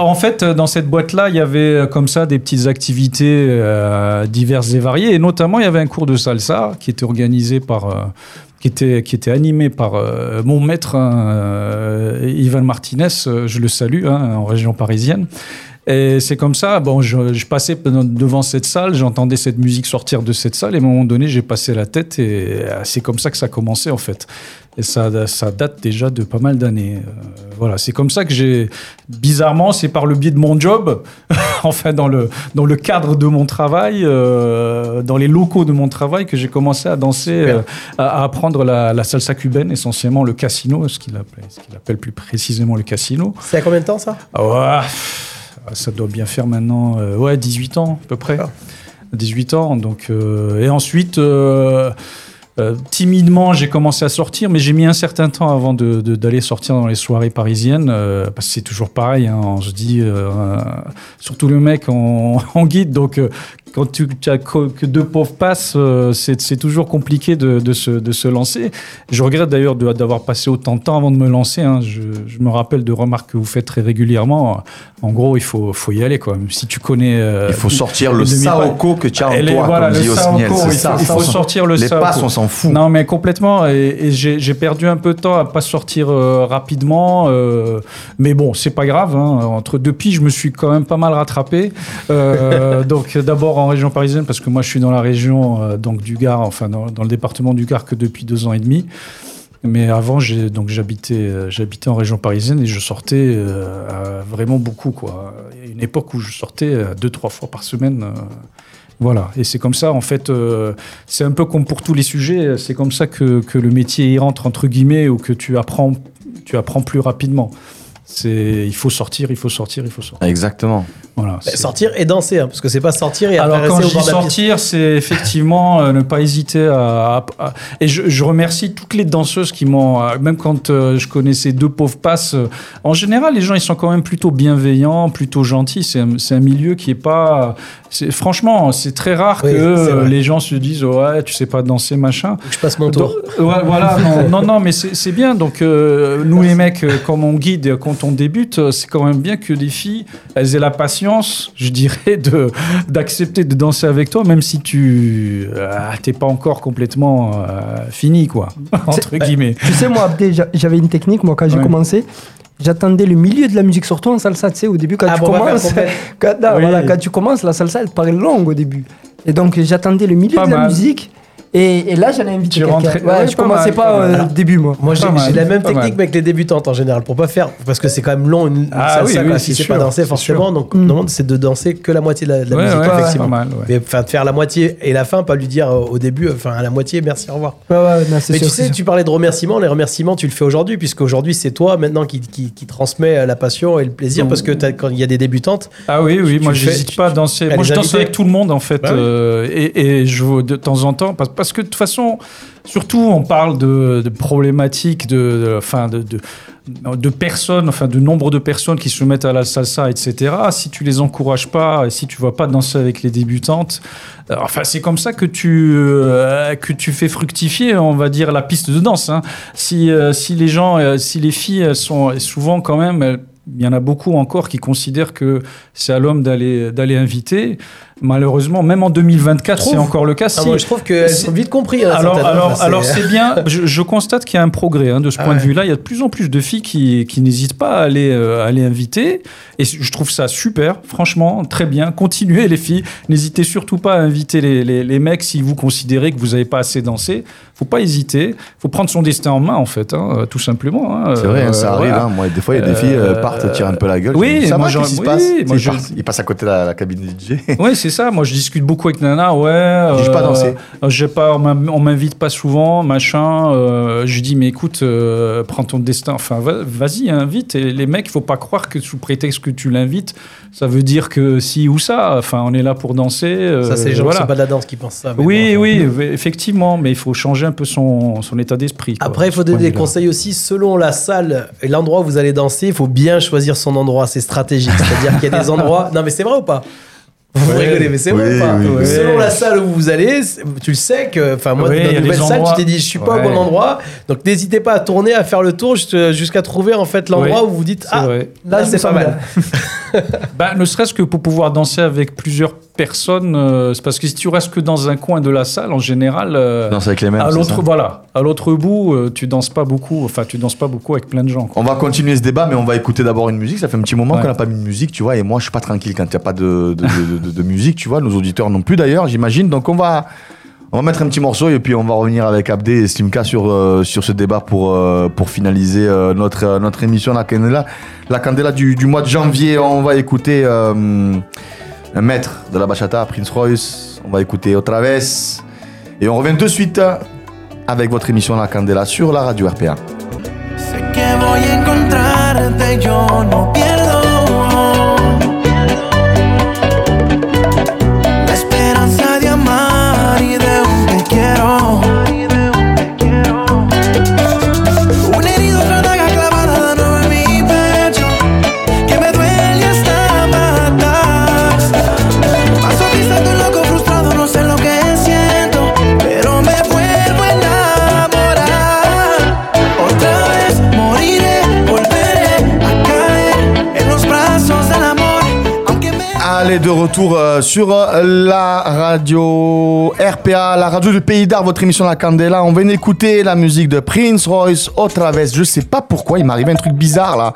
Speaker 9: en fait, dans cette boîte-là, il y avait comme ça des petites activités euh, diverses et variées. Et notamment, il y avait un cours de salsa qui était organisé par. euh, qui était, animé par euh, mon maître, hein, euh, Ivan Martinez, euh, je le salue, hein, en région parisienne. Et c'est comme ça, bon, je, je passais devant cette salle, j'entendais cette musique sortir de cette salle, et à un moment donné, j'ai passé la tête, et euh, c'est comme ça que ça a commencé, en fait. Et ça, ça date déjà de pas mal d'années. Euh, voilà, c'est comme ça que j'ai. Bizarrement, c'est par le biais de mon job, enfin, dans le, dans le cadre de mon travail, euh, dans les locaux de mon travail, que j'ai commencé à danser, euh, à, à apprendre la, la salsa cubaine, essentiellement le casino, ce qu'il appelle, plus précisément le casino.
Speaker 5: C'est à combien de temps ça?
Speaker 9: Ah ça doit bien faire maintenant euh, ouais, 18 ans à peu près. 18 ans. Donc, euh, et ensuite, euh, timidement, j'ai commencé à sortir, mais j'ai mis un certain temps avant de- de- d'aller sortir dans les soirées parisiennes, parce que c'est toujours pareil. hein, on se dit, surtout le mec en, guide, donc quand tu as que deux pauvres passes, euh, c'est toujours compliqué de, de se, de se lancer. Je regrette d'ailleurs d'avoir passé autant de temps avant de me lancer. hein. Je, je me rappelle de remarques que vous faites très régulièrement. En gros, il faut, faut y aller. Quoi. Si tu connais. euh,
Speaker 4: Il faut sortir le saoko que tu as en toi,
Speaker 9: voilà,
Speaker 4: comme
Speaker 9: le
Speaker 4: dit Osniel.
Speaker 9: il
Speaker 4: ça.
Speaker 9: faut- il faut sortir le
Speaker 4: Les
Speaker 9: saoko.
Speaker 4: passes, on s'en fout.
Speaker 9: Non, mais complètement. Et, et j'ai perdu un peu de temps à pas sortir euh, rapidement. euh, mais bon, c'est pas grave. hein. Entre depuis, je me suis quand même pas mal rattrapé. Donc d'abord en région parisienne, parce que moi je suis dans la région euh, donc du Gard, enfin dans, le département du Gard que depuis deux ans et demi. Mais avant, j'ai donc j'habitais euh, j'habitais en région parisienne et je sortais euh, vraiment beaucoup quoi. Il y a une époque où je sortais deux trois fois par semaine. voilà, et c'est comme ça, en fait, c'est un peu comme pour tous les sujets, c'est comme ça que, que le métier y rentre, entre guillemets, ou que tu apprends, tu apprends plus rapidement. C'est, il faut sortir, il faut sortir, il faut sortir.
Speaker 4: Exactement.
Speaker 9: Voilà.
Speaker 5: Bah,
Speaker 9: c'est-
Speaker 5: Sortir et danser, hein, parce que c'est pas sortir et
Speaker 9: Alors quand je dis sortir, c'est effectivement euh, ne pas hésiter à... à- à- et je, je remercie toutes les danseuses qui m'ont... euh, même quand euh, je connaissais deux pauvres passes, euh, en général, les gens, ils sont quand même plutôt bienveillants, plutôt gentils. C'est un, c'est un milieu qui est pas... c'est- Franchement, c'est très rare
Speaker 5: Oui,
Speaker 9: que les gens se disent « Ouais, tu sais pas danser, machin ».
Speaker 5: Je passe mon tour.
Speaker 9: Donc, ouais, voilà, non, non, non, mais c'est c'est bien. Donc, euh, nous, les mecs, comme on guide, euh, quand on débute, euh, c'est quand même bien que les filles, elles aient la patience, je dirais, de d'accepter de danser avec toi, même si tu euh, t'es pas encore complètement euh, fini, quoi, entre guillemets.
Speaker 2: Tu sais, moi, Abdé, j'avais une technique, moi, quand j'ai
Speaker 9: Ouais.
Speaker 2: commencé. J'attendais le milieu de la musique, surtout en salsa, tu sais, au début, quand
Speaker 5: Ah,
Speaker 2: tu commences. Quand, non,
Speaker 9: Oui.
Speaker 2: voilà, quand tu commences, la salsa, elle paraît longue au début. Et donc, j'attendais le milieu
Speaker 9: Pas
Speaker 2: de la musique. Et, et là, j'allais inviter
Speaker 9: Tu
Speaker 2: quelqu'un.
Speaker 9: rentrais-
Speaker 2: Ouais,
Speaker 9: ouais,
Speaker 2: je
Speaker 9: pas
Speaker 2: commençais
Speaker 9: mal,
Speaker 2: pas euh, au début, moi.
Speaker 5: Moi, j'ai la même technique, mais avec les débutantes en général, pour pas faire. Parce que c'est quand même long, une
Speaker 9: Ah
Speaker 5: salsa,
Speaker 9: oui,
Speaker 5: quoi.
Speaker 9: oui,
Speaker 5: si
Speaker 9: c'est
Speaker 5: c'est pas danser, forcément.
Speaker 9: sûr.
Speaker 5: Donc, non, c'est de danser que la moitié de la, de la
Speaker 9: Ouais,
Speaker 5: musique,
Speaker 9: ouais, ouais,
Speaker 5: effectivement.
Speaker 9: pas mal, ouais.
Speaker 5: Mais enfin, de faire la moitié et la fin, pas lui dire euh, au début, enfin, à la moitié, merci, au revoir.
Speaker 2: Ouais, ouais, non,
Speaker 5: Mais
Speaker 2: sûr,
Speaker 5: tu sais,
Speaker 2: sûr.
Speaker 5: tu parlais de remerciements. Les remerciements, tu le fais aujourd'hui, puisque aujourd'hui, c'est toi maintenant qui, qui, qui transmet euh, la passion et le plaisir, parce que quand il y a des débutantes,
Speaker 9: Ah oui, oui,
Speaker 5: Tu
Speaker 9: moi j'hésite pas à danser. Moi je danse avec tout le monde en fait.
Speaker 5: Bah
Speaker 9: euh, et je de temps en temps, parce, que de toute façon, surtout on parle de, problématiques, de, enfin, de, de, personnes, enfin de nombre de personnes qui se mettent à la salsa, etc. Si tu les encourages pas, et si tu vas pas danser avec les débutantes, euh, enfin c'est comme ça que tu, euh, que tu fais fructifier, on va dire, la piste de danse. hein. Si, euh, si les gens, si les filles sont souvent quand même... il y en a beaucoup encore qui considèrent que c'est à l'homme d'aller d'aller inviter. Malheureusement, même en 2024,
Speaker 5: Trouve.
Speaker 9: c'est encore le cas.
Speaker 5: Ah,
Speaker 9: Si-
Speaker 5: moi, je trouve qu'elles
Speaker 9: si-
Speaker 5: sont vite compris. hein,
Speaker 9: alors,
Speaker 5: certaines.
Speaker 9: alors,
Speaker 5: c'est-
Speaker 9: alors c'est bien. Je, je constate qu'il y a un progrès hein, de ce
Speaker 5: Ah
Speaker 9: point de vue-là. Il y a de plus en plus de filles qui, qui n'hésitent pas à aller, euh, à aller inviter. Et je trouve ça super, franchement, très bien. Continuez les filles. N'hésitez surtout pas à inviter les, les, les mecs si vous considérez que vous n'avez pas assez dansé. Faut pas hésiter. Faut prendre son destin en main, en fait, hein, euh, tout simplement. hein.
Speaker 4: C'est vrai, hein,
Speaker 9: Euh,
Speaker 4: ça arrive.
Speaker 9: voilà.
Speaker 4: hein. Moi, des fois, il y a des filles euh, partent, tirent un peu la gueule.
Speaker 9: oui,
Speaker 4: Je dis, ça
Speaker 9: moi,
Speaker 4: va,
Speaker 9: j'en-
Speaker 4: qu'est-ce qui se
Speaker 9: oui,
Speaker 4: passe
Speaker 9: moi,
Speaker 4: ils,
Speaker 9: je-
Speaker 4: partent- ils passent à côté de la, la cabine du DJ.
Speaker 9: Oui, c'est ça. Moi, je discute beaucoup avec Nana. Ouais.
Speaker 4: J'ai pas dansé.
Speaker 9: euh, j'ai pas, on m'in- on m'invite pas souvent, machin. euh, je lui dis, mais écoute, euh, prends ton destin. Enfin, va- vas-y, invite. Et les mecs, il faut pas croire que sous prétexte que tu l'invites, ça veut dire que si ou ça. Enfin, on est là pour danser. euh,
Speaker 5: Ça, c'est les gens
Speaker 9: voilà.
Speaker 5: qui sont pas de la danse qui pensent ça. mais
Speaker 9: Oui,
Speaker 5: bon,
Speaker 9: oui, effectivement, mais il faut changer un peu son, son état d'esprit.
Speaker 5: Après, il faut donner des conseils aussi selon la salle et l'endroit où vous allez danser. Il faut bien choisir son endroit. C'est stratégique. C'est-à-dire qu'il y a des endroits. Non, mais c'est vrai ou pas? Vous
Speaker 9: Ouais.
Speaker 5: rigolez, mais c'est vrai ou pas?
Speaker 4: oui,
Speaker 9: oui.
Speaker 5: Selon la salle où vous allez, tu le sais que. Enfin, moi, dans une nouvelle salle, tu
Speaker 9: endroits-
Speaker 5: t'es dit, je suis pas
Speaker 9: Ouais.
Speaker 5: au bon endroit. Donc, n'hésitez pas à tourner, à faire le tour jusqu'à jusqu'à trouver en fait l'endroit où vous dites, ah,
Speaker 9: vrai.
Speaker 5: là,
Speaker 2: Là,
Speaker 5: c'est
Speaker 2: je
Speaker 5: pas mal.
Speaker 9: Bah, ne serait-ce que pour pouvoir danser avec plusieurs personnes, euh, c'est parce que si tu restes que dans un coin de la salle, en général, euh,
Speaker 4: avec les mêmes.
Speaker 9: à l'autre voilà, à l'autre bout, euh, tu danses pas beaucoup. Enfin, tu danses pas beaucoup avec plein de gens. quoi.
Speaker 4: On va continuer ce débat, mais on va écouter d'abord une musique. Ça fait un petit moment
Speaker 9: Ouais.
Speaker 4: qu'on n'a pas mis de musique, tu vois. Et moi, je suis pas tranquille quand il n'y a pas de, de, de- de- de musique, tu vois. Nos auditeurs non plus, d'ailleurs, j'imagine. Donc, on va, on va mettre un petit morceau et puis on va revenir avec Abdé et Slimka sur, euh, sur ce débat pour, euh, pour finaliser notre, notre émission La Candela. La Candela du, du mois de janvier. On va écouter un maître de la bachata, Prince Royce. On va écouter Otraves. Et on revient de suite avec votre émission La Candela sur la radio RPA.
Speaker 8: De
Speaker 4: retour euh, sur euh, la radio RPA, la radio du Pays d'Art, votre émission La Candela. On vient d'écouter la musique de Prince Royce, Otraves. Je sais pas pourquoi, il m'arrivait un truc bizarre là.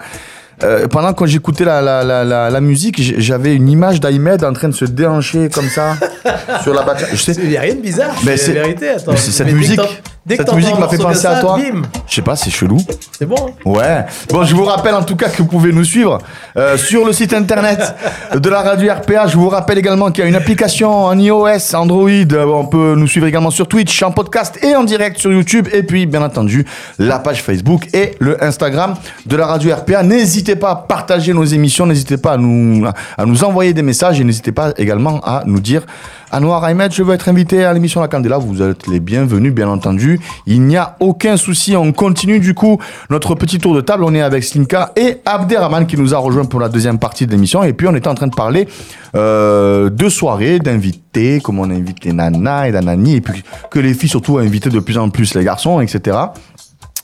Speaker 4: Euh, pendant que j'écoutais la, la, la, la, la musique, j'avais une image d'Ahmed en train de se déhancher comme ça sur la bachata. Je sais,
Speaker 5: Il n'y a rien de bizarre.
Speaker 4: Mais
Speaker 5: c'est la vérité. Attends,
Speaker 4: mais c'est cette musique.
Speaker 5: Dès que
Speaker 4: Cette musique m'a fait penser à toi.
Speaker 5: bim.
Speaker 4: Je sais pas, c'est chelou.
Speaker 5: C'est bon. hein
Speaker 4: Ouais. Bon, je vous rappelle en tout cas que vous pouvez nous suivre euh, sur le site internet de la radio RPA. Je vous rappelle également qu'il y a une application en iOS, Android. On peut nous suivre également sur Twitch, en podcast et en direct sur YouTube. Et puis, bien entendu, la page Facebook et le Instagram de la radio RPA. N'hésitez pas à partager nos émissions. N'hésitez pas à nous, à nous envoyer des messages et n'hésitez pas également à nous dire Anwar Ahmed, je veux être invité à l'émission La Candela. Vous êtes les bienvenus, bien entendu. Il n'y a aucun souci. On continue du coup notre petit tour de table. On est avec Slimka et Abderrahman qui nous a rejoint pour la deuxième partie de l'émission. Et puis on était en train de parler euh, de soirées, d'invités, comment on invite les nanas et la et puis que les filles surtout invitaient de plus en plus les garçons, etc.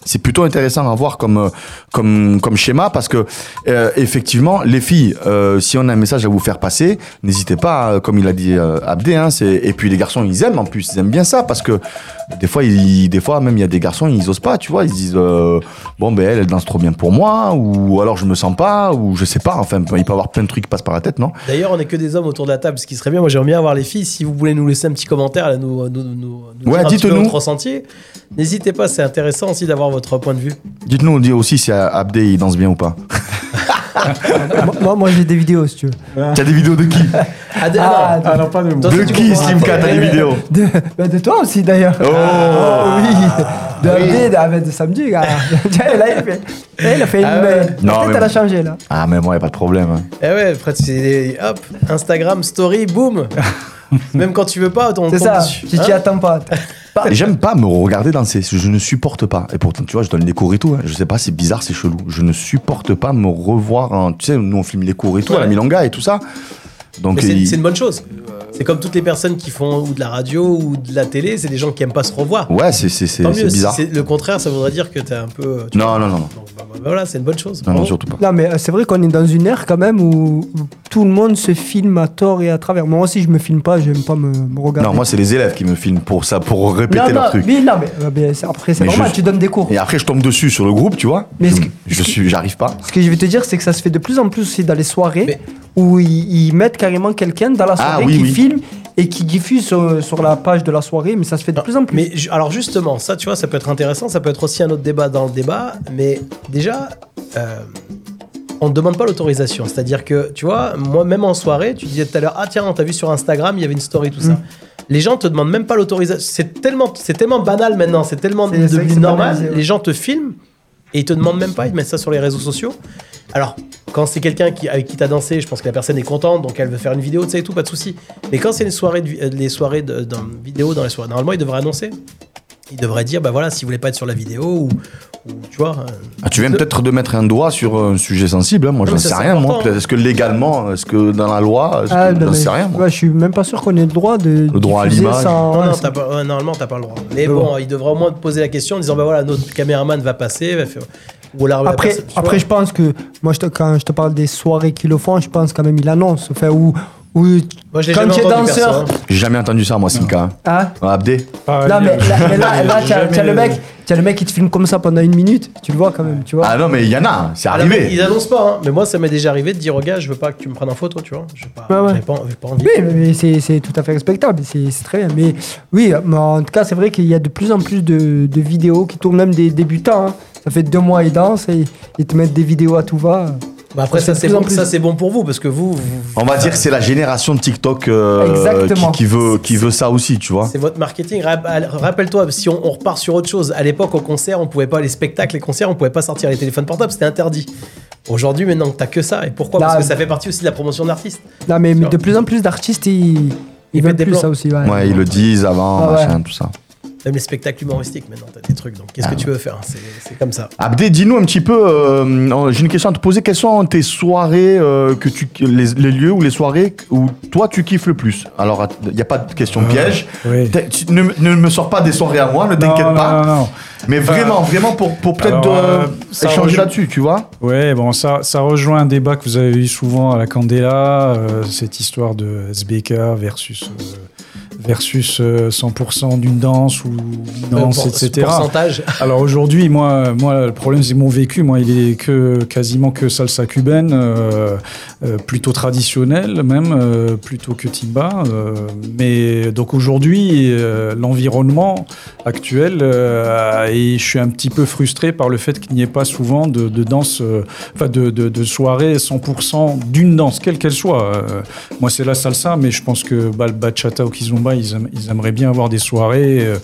Speaker 4: C'est plutôt intéressant à voir comme, euh, comme, comme schéma parce que euh, effectivement, les filles, euh, si on a un message à vous faire passer, n'hésitez pas, euh, comme il a dit euh, Abdé, hein, et puis les garçons, ils aiment en plus, ils aiment bien ça parce que des fois, ils, des fois même il y a des garçons, ils osent pas, tu vois, ils disent euh, bon ben elle, elle danse trop bien pour moi, ou alors je me sens pas, ou je sais pas, enfin il peut y avoir plein de trucs qui passent par la tête, non?
Speaker 5: D'ailleurs, on est que des hommes autour de la table, ce qui serait bien. Moi, j'aimerais bien avoir les filles. Si vous voulez nous laisser un petit commentaire, là, nous, nous, nous, nous
Speaker 4: Ouais, dites-nous.
Speaker 5: n'hésitez pas. C'est intéressant aussi d'avoir votre point de vue.
Speaker 4: Dites-nous aussi si Abdé il danse bien ou pas.
Speaker 2: moi, moi, moi, j'ai des vidéos si tu veux.
Speaker 4: T'as des vidéos de qui
Speaker 5: Ah,
Speaker 2: Ah,
Speaker 5: ah, non.
Speaker 9: pas de
Speaker 5: Toi,
Speaker 4: De qui Slimka t'as les vidéos
Speaker 2: De, bah, de toi aussi d'ailleurs.
Speaker 4: Oh.
Speaker 2: Ah, oui. De Abdé, de, de samedi, gars. Tiens, là, il fait. Il a fait
Speaker 5: Ah
Speaker 2: une.
Speaker 5: ouais.
Speaker 4: Non,
Speaker 2: Peut-être
Speaker 4: mais
Speaker 2: elle a changé là.
Speaker 4: Ah mais moi y a pas de problème. hein.
Speaker 5: Eh ouais, après, c'est hop, Instagram, story, boum. Même quand tu veux pas, on
Speaker 2: C'est ça.
Speaker 5: dessus.
Speaker 2: Tu
Speaker 5: Hein
Speaker 2: t'y attends pas.
Speaker 4: J'aime pas me regarder danser, je ne supporte pas. Et pourtant, tu vois, je donne les cours et tout. hein. Je sais pas, c'est bizarre, c'est chelou. Je ne supporte pas me revoir. En... Tu sais, nous on filme les cours et tout à la. Milonga et tout ça. Donc
Speaker 5: Mais c'est
Speaker 4: il-
Speaker 5: c'est une bonne chose. C'est comme toutes les personnes qui font ou de la radio ou de la télé, c'est des gens qui aiment pas se revoir.
Speaker 4: ouais, c'est c'est c'est
Speaker 5: Tant
Speaker 4: c'est
Speaker 5: mieux. Si
Speaker 4: bizarre.
Speaker 5: c'est le contraire, ça voudrait dire que t'es un peu. tu
Speaker 4: Non,
Speaker 5: vois.
Speaker 4: non, non, non.
Speaker 5: Donc, bah, bah, voilà, c'est une bonne chose.
Speaker 4: Non, non, surtout pas.
Speaker 2: Non, mais euh, c'est vrai qu'on est dans une ère quand même où tout le monde se filme à tort et à travers. Moi aussi, je me filme pas, j'aime pas me, me regarder.
Speaker 4: Non, moi c'est les élèves qui me filment pour ça, pour répéter
Speaker 2: non,
Speaker 4: leur
Speaker 2: non,
Speaker 4: truc.
Speaker 2: mais, non, mais, euh, mais c'est- après, c'est
Speaker 4: Mais
Speaker 2: normal,
Speaker 4: je-
Speaker 2: tu donnes des cours.
Speaker 4: Et après, je tombe dessus sur le groupe, tu vois.
Speaker 2: Mais
Speaker 4: je,
Speaker 2: que-
Speaker 4: je suis, j'arrive pas.
Speaker 2: Ce que je vais te dire, c'est que ça se fait de plus en plus aussi dans les soirées
Speaker 5: Mais-
Speaker 2: où ils, ils mettent carrément quelqu'un dans la soirée
Speaker 4: Ah, oui,
Speaker 2: qui
Speaker 4: oui.
Speaker 2: filme et qui diffuse sur, sur la page de la soirée, mais ça se fait de plus en plus.
Speaker 5: Mais ju- alors justement, ça, tu vois, ça peut être intéressant, ça peut être aussi un autre débat dans le débat, mais déjà, euh, on ne demande pas l'autorisation. C'est-à-dire que, tu vois, moi, même en soirée, tu disais tout à l'heure, ah tiens, on t'a vu sur Instagram, il y avait une story, tout ça. Les gens te demandent même pas l'autorisation. C'est tellement, c'est tellement banal maintenant, c'est tellement
Speaker 2: C'est- c'est vrai que
Speaker 5: devenu
Speaker 2: c'est
Speaker 5: normal.
Speaker 2: banalisé, ouais.
Speaker 5: Les gens te filment et ils te demandent même pas, ils mettent ça sur les réseaux sociaux. Alors, quand c'est quelqu'un qui, avec qui t'as dansé, je pense que la personne est contente, donc elle veut faire une vidéo, tu sais et tout, pas de souci. Mais quand c'est les soirées, de, euh, les soirées de, dans- vidéo dans les soirées, normalement, il devrait annoncer. Il devrait dire, bah voilà, si vous voulez pas être sur la vidéo, ou, ou, tu vois. euh,
Speaker 4: Ah, tu viens peut-être de mettre un doigt sur un sujet sensible. hein. Moi,
Speaker 5: mais ça,
Speaker 4: sais rien. Moi, est-ce que légalement, est-ce que dans la loi, est-ce
Speaker 2: Ah, mais-
Speaker 4: sais rien. moi.
Speaker 2: ouais, je suis même pas sûr qu'on ait le droit de.
Speaker 4: Le droit à
Speaker 2: diffuser
Speaker 4: l'image.
Speaker 2: sans-
Speaker 5: Non, non, t'as pas- normalement, t'as pas le droit. Mais
Speaker 2: Mais
Speaker 5: bon,
Speaker 2: bon.
Speaker 5: il devrait au moins te poser la question en disant, bah voilà, notre caméraman va passer, va faire. Ou alors, la
Speaker 2: Après,
Speaker 5: personne-
Speaker 2: après je pense que moi, je te- quand je te parle des soirées qui le font, je pense quand même il annonce. Enfin, où, où
Speaker 5: Moi, je l'ai
Speaker 2: quand
Speaker 5: jamais
Speaker 2: tu es danseur.
Speaker 4: J'ai jamais entendu ça, moi, Simka.
Speaker 2: Hein
Speaker 4: Ah, Abdé.
Speaker 2: non, mais là, mais là, là, t'as- le mec, t'as le mec qui te filme comme ça pendant une minute. Tu le vois quand même, tu vois.
Speaker 4: Ah non, mais il y en a, c'est
Speaker 5: Alors,
Speaker 4: arrivé.
Speaker 5: Ils annoncent pas, hein. mais moi ça m'est déjà arrivé de dire au gars, je veux pas que tu me prennes en photo, tu vois. Je pas,
Speaker 2: Ouais, ouais.
Speaker 5: j'avais pas, j'ai pas envie.
Speaker 2: Oui, mais- mais c'est c'est tout à fait respectable, c'est c'est très bien. Mais oui, mais en tout cas, c'est vrai qu'il y a de plus en plus de, de vidéos qui tournent, même des débutants. hein. Ça fait deux mois, ils dansent et ils te mettent des vidéos à tout va.
Speaker 5: Bah après,
Speaker 2: Ça,
Speaker 5: ça
Speaker 2: c'est
Speaker 5: bon,
Speaker 2: plus.
Speaker 5: ça, c'est bon pour vous parce que vous, vous-
Speaker 4: On va dire que c'est la génération de TikTok euh, qui, qui veut, qui veut ça aussi, tu vois.
Speaker 5: c'est votre marketing. Rap- Rappelle-toi, si on, on repart sur autre chose, à l'époque au concert, on pouvait pas les spectacles, les concerts, on pouvait pas sortir les téléphones portables, c'était interdit. Aujourd'hui, maintenant que t'as que ça, et pourquoi?
Speaker 2: Là,
Speaker 5: Parce que ça fait partie aussi de la promotion de l'artiste.
Speaker 2: Non, mais, de plus en plus d'artistes, ils, ils
Speaker 5: Ils
Speaker 2: veulent
Speaker 5: mettent des
Speaker 2: plus
Speaker 5: plans.
Speaker 2: ça aussi. Ouais.
Speaker 4: Ouais, ils le disent avant,
Speaker 2: Ah ouais.
Speaker 4: machin, tout ça.
Speaker 5: Même les spectacles humoristiques, maintenant, t'as des trucs. Donc, qu'est-ce
Speaker 4: Ah
Speaker 5: que tu veux faire C'est c'est comme ça.
Speaker 4: Abdé, dis-nous un petit peu, euh, j'ai une question à te poser. Quelles sont tes soirées, euh, que tu, les, les lieux ou les soirées où toi tu kiffes le plus? Alors, il n'y a pas de question piège.
Speaker 9: oui.
Speaker 4: T'es- tu- ne, ne me sors pas des soirées à moi, ne t'inquiète
Speaker 9: Non,
Speaker 4: pas.
Speaker 9: non, non, non.
Speaker 4: Mais vraiment, vraiment pour, pour peut-être euh,
Speaker 9: euh,
Speaker 4: échanger là-dessus, tu vois
Speaker 9: Ouais, bon, ça, ça rejoint un débat que vous avez eu souvent à la Candela, euh, cette histoire de SBK versus, euh, versus euh, 100% d'une danse ou danse,
Speaker 5: Euh, pour-
Speaker 9: etc.
Speaker 5: pourcentage.
Speaker 9: Alors aujourd'hui, moi, moi, le problème, c'est mon vécu. Moi, il est que quasiment que salsa cubaine, euh, euh, plutôt traditionnelle même, euh, plutôt que timba. euh, mais donc aujourd'hui, euh, l'environnement actuel, euh, et je suis un petit peu frustré par le fait qu'il n'y ait pas souvent de, de danse, euh, enfin de, de, de soirée 100% d'une danse, quelle qu'elle soit. Euh, moi, c'est la salsa, mais je pense que bah, le bachata ou kizomba, ils, aiment- ils aimeraient bien avoir des soirées euh,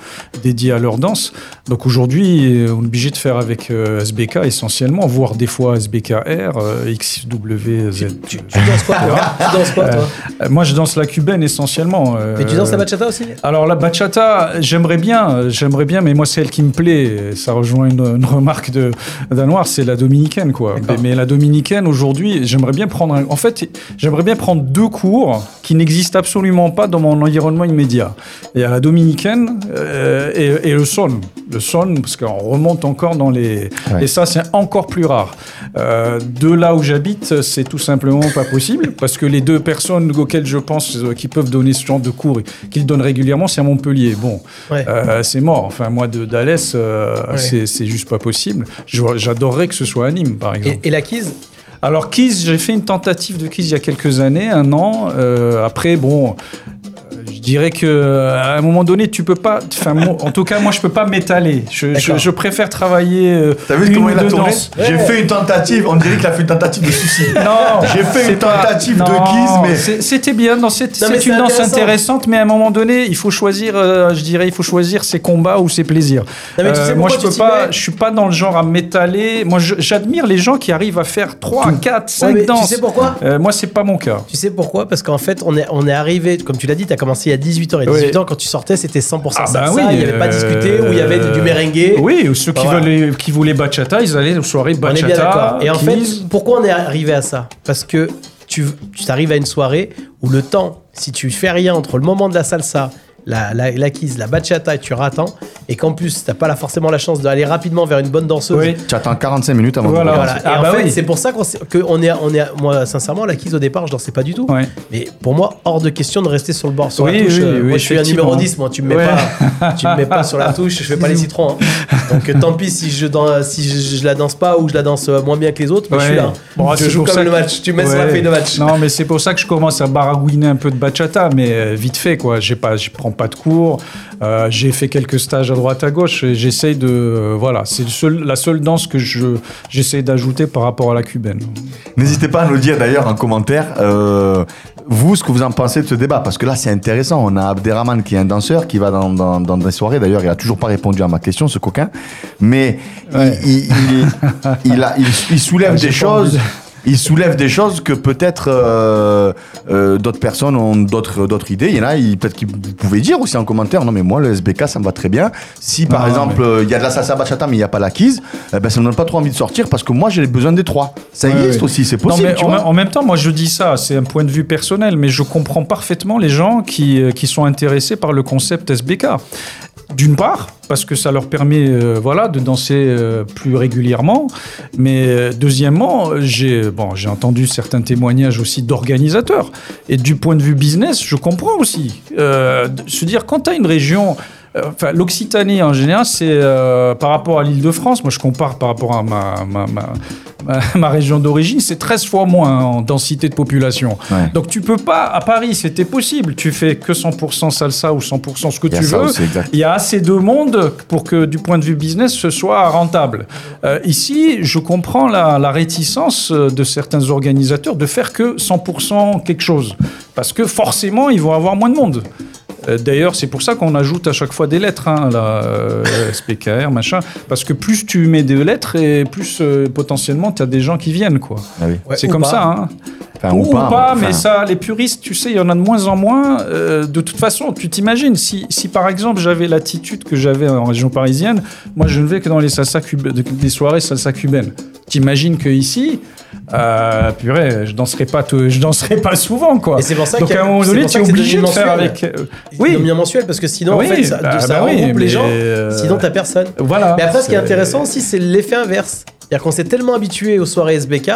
Speaker 9: dédiées à leur danse. Donc aujourd'hui, euh, on est obligé de faire avec euh, SBK essentiellement, voire des fois SBKR, euh, XWZ.
Speaker 5: Tu danses quoi, toi Tu danses quoi, toi
Speaker 9: Euh, Moi, je danse la cubaine essentiellement.
Speaker 5: Mais tu danses la bachata aussi?
Speaker 9: Alors la bachata, j'aimerais bien, j'aimerais bien, mais moi celle qui me plaît, ça rejoint une, une remarque d'un noir, c'est la dominicaine quoi. Mais, mais la dominicaine aujourd'hui, j'aimerais bien prendre, un- en fait, j'aimerais bien prendre deux cours qui n'existent absolument pas dans mon environnement Il y a la dominicaine euh, et, et le son, le son parce qu'on remonte encore dans les,
Speaker 4: Ouais.
Speaker 9: et ça c'est encore plus rare. Euh, de là où j'habite, c'est tout simplement pas possible parce que les deux personnes auxquelles je pense euh, qui peuvent donner ce genre de cours, et qui le donnent régulièrement, c'est à Montpellier. Bon,
Speaker 5: Ouais.
Speaker 9: euh, c'est mort. Enfin, moi de d'Alès,
Speaker 5: Ouais.
Speaker 9: c'est juste pas possible. J'adorerais que ce soit à Nîmes, par exemple.
Speaker 5: Et, et la Kiz
Speaker 9: Alors Kiss, j'ai fait une tentative de Kiss il y a quelques années, un an. Euh, après, bon, je dirais que à un moment donné, tu peux pas. Enfin, moi- en tout cas, moi, je peux pas m'étaler. Je, je,
Speaker 5: D'accord.
Speaker 9: je préfère travailler. euh,
Speaker 4: T'as vu comment il a tourné
Speaker 9: danses.
Speaker 4: J'ai
Speaker 5: Ouais.
Speaker 4: fait une tentative, on dirait qu'il a fait une tentative de suicide.
Speaker 9: Non,
Speaker 4: J'ai fait une
Speaker 9: pas-
Speaker 4: tentative
Speaker 9: non,
Speaker 4: de Kiss, mais.
Speaker 9: c'était bien. Non, c'est
Speaker 5: Non, mais
Speaker 9: c'est une danse
Speaker 5: intéressant.
Speaker 9: intéressante, mais à un moment donné, il faut choisir. euh, je dirais, il faut choisir ses combats ou ses plaisirs.
Speaker 5: Non, mais tu sais
Speaker 9: moi,
Speaker 5: pourquoi
Speaker 9: je peux pas. Je suis pas dans le genre à m'étaler. Moi, j'admire les gens qui arrivent à faire 3, 4, 5
Speaker 5: mais tu
Speaker 9: danses.
Speaker 5: sais pourquoi
Speaker 9: Euh, Moi, c'est pas mon cas.
Speaker 5: Tu sais pourquoi? Parce qu'en fait, on est, on est arrivé, comme tu l'as dit, tu as commencé il y a 18 ans. Et 18 ans, quand tu sortais, c'était 100%
Speaker 9: Ah bah
Speaker 5: salsa.
Speaker 9: oui,
Speaker 5: il n'y avait pas
Speaker 9: euh,
Speaker 5: discuté, où il y avait du merengue.
Speaker 9: Oui, ou ceux qui,
Speaker 5: Voilà.
Speaker 9: veulent, qui voulaient bachata, ils allaient aux soirées
Speaker 5: On est bien
Speaker 9: bachata.
Speaker 5: d'accord. Et en fait, pourquoi on est arrivé à ça? Parce que tu, tu t'arrives à une soirée où le temps, si tu fais rien entre le moment de la salsa, la, la, la la bachata et tu rattends, et qu'en plus, t'as pas là forcément la chance d'aller rapidement vers une bonne danseuse.
Speaker 9: Oui.
Speaker 4: Tu attends 45 minutes avant
Speaker 9: Voilà.
Speaker 4: de
Speaker 5: Voilà. Et
Speaker 9: Ah
Speaker 5: en
Speaker 9: bah
Speaker 5: fait,
Speaker 9: oui.
Speaker 5: c'est pour ça qu'on on est, on est, moi, sincèrement, la kiss au départ, je dansais pas du tout.
Speaker 9: Ouais.
Speaker 5: Mais pour moi, hors de question de rester sur le bord, sur
Speaker 9: Oui,
Speaker 5: la touche.
Speaker 9: oui,
Speaker 5: Euh,
Speaker 9: oui,
Speaker 5: moi, je suis un numéro 10, moi, tu me mets,
Speaker 9: Ouais.
Speaker 5: pas, tu me mets pas sur la touche, je fais pas les citrons. hein. Donc euh, tant pis si je, dan- si je, je la danse pas ou je la danse euh, moins bien que les autres, mais je suis là.
Speaker 9: Bon,
Speaker 5: je joue comme le
Speaker 9: que-
Speaker 5: match, tu mets sur la feuille de match.
Speaker 9: Non, mais c'est pour ça que je commence à baragouiner un peu de bachata, mais vite fait, quoi. Pas, je prends pas de cours. Euh, j'ai fait quelques stages à droite à gauche. et J'essaye de, euh, voilà, c'est seul- la seule danse que je j'essaye d'ajouter par rapport à la cubaine.
Speaker 4: N'hésitez pas à nous dire d'ailleurs en commentaire, euh, vous, ce que vous en pensez de ce débat. Parce que là, c'est intéressant. On a Abderrahman qui est un danseur qui va dans, dans, dans des soirées. D'ailleurs, il a toujours pas répondu à ma question, ce coquin. Mais il, il, il- il a- il- il soulève
Speaker 9: J'ai
Speaker 4: des choses.
Speaker 9: envie.
Speaker 4: Il soulève des choses que peut-être euh, euh, d'autres personnes ont d'autres d'autres idées. Il y en a, peut-être qu'ils pouvez dire aussi en commentaire. Non, mais moi, le SBK, ça me va très bien. Si par
Speaker 9: Non,
Speaker 4: exemple, euh, il y a de la salsa bachata, mais il n'y a pas la eh ben, ça me donne pas trop envie de sortir parce que moi, j'ai besoin des trois. Ça
Speaker 9: Ouais,
Speaker 4: existe
Speaker 9: ouais.
Speaker 4: aussi, c'est possible. tu
Speaker 9: en,
Speaker 4: vois.
Speaker 9: en même temps, moi je dis ça, c'est un point de vue personnel, mais je comprends parfaitement les gens qui, qui sont intéressés par le concept SBK. D'une part, parce que ça leur permet euh, voilà, de danser euh, plus régulièrement. Mais euh, deuxièmement, j'ai bon, entendu certains témoignages aussi d'organisateurs. Et du point de vue business, je comprends aussi. Se dire, quand tu as une région Enfin, l'Occitanie en général, c'est euh, par rapport à l'Île-de-France. Moi, je compare par rapport à ma, ma, ma, ma- région d'origine, c'est 13 fois moins en densité de population.
Speaker 4: Ouais.
Speaker 9: Donc, tu peux pas. À Paris, c'était possible. Tu fais que 100% salsa ou 100% ce que tu veux.
Speaker 4: aussi.
Speaker 9: Il y a assez de monde pour que, du point de vue business, ce soit rentable. Euh, ici, je comprends la, la réticence euh, de certains organisateurs de faire que 100% quelque chose. Parce que forcément, ils vont avoir moins de monde. Euh, D'ailleurs, c'est pour ça qu'on ajoute à chaque fois des lettres, hein, la euh, SPKR, machin. Parce que plus tu mets des lettres, et plus euh, potentiellement tu as des gens qui viennent, quoi.
Speaker 4: Ah oui.
Speaker 5: Ouais,
Speaker 9: c'est comme
Speaker 5: pas.
Speaker 9: ça, hein.
Speaker 4: Enfin,
Speaker 9: ou, pas, mais
Speaker 4: enfin,
Speaker 9: ça, les puristes, tu sais, il y en a de moins en moins. Euh, de toute façon, tu t'imagines, si, si par exemple j'avais l'attitude que j'avais en région parisienne, moi je ne vais que dans les, salsa des soirées salsa cubaines. T'imagines que ici, euh, purée, je danserai pas, tout- je danserai pas souvent, quoi.
Speaker 5: Et c'est pour ça
Speaker 9: Donc à un moment donné, tu es obligé de
Speaker 5: devenu
Speaker 9: faire avec. euh,
Speaker 5: Oui. bien mensuel parce que sinon
Speaker 9: Oui,
Speaker 5: en fait ça,
Speaker 9: bah,
Speaker 5: ça
Speaker 9: bah oui,
Speaker 5: regroupe les gens.
Speaker 9: euh,
Speaker 5: Sinon t'as personne.
Speaker 9: voilà.
Speaker 5: Mais après ce qui est intéressant aussi c'est l'effet inverse. C'est-à-dire qu'on s'est tellement habitué aux soirées SBK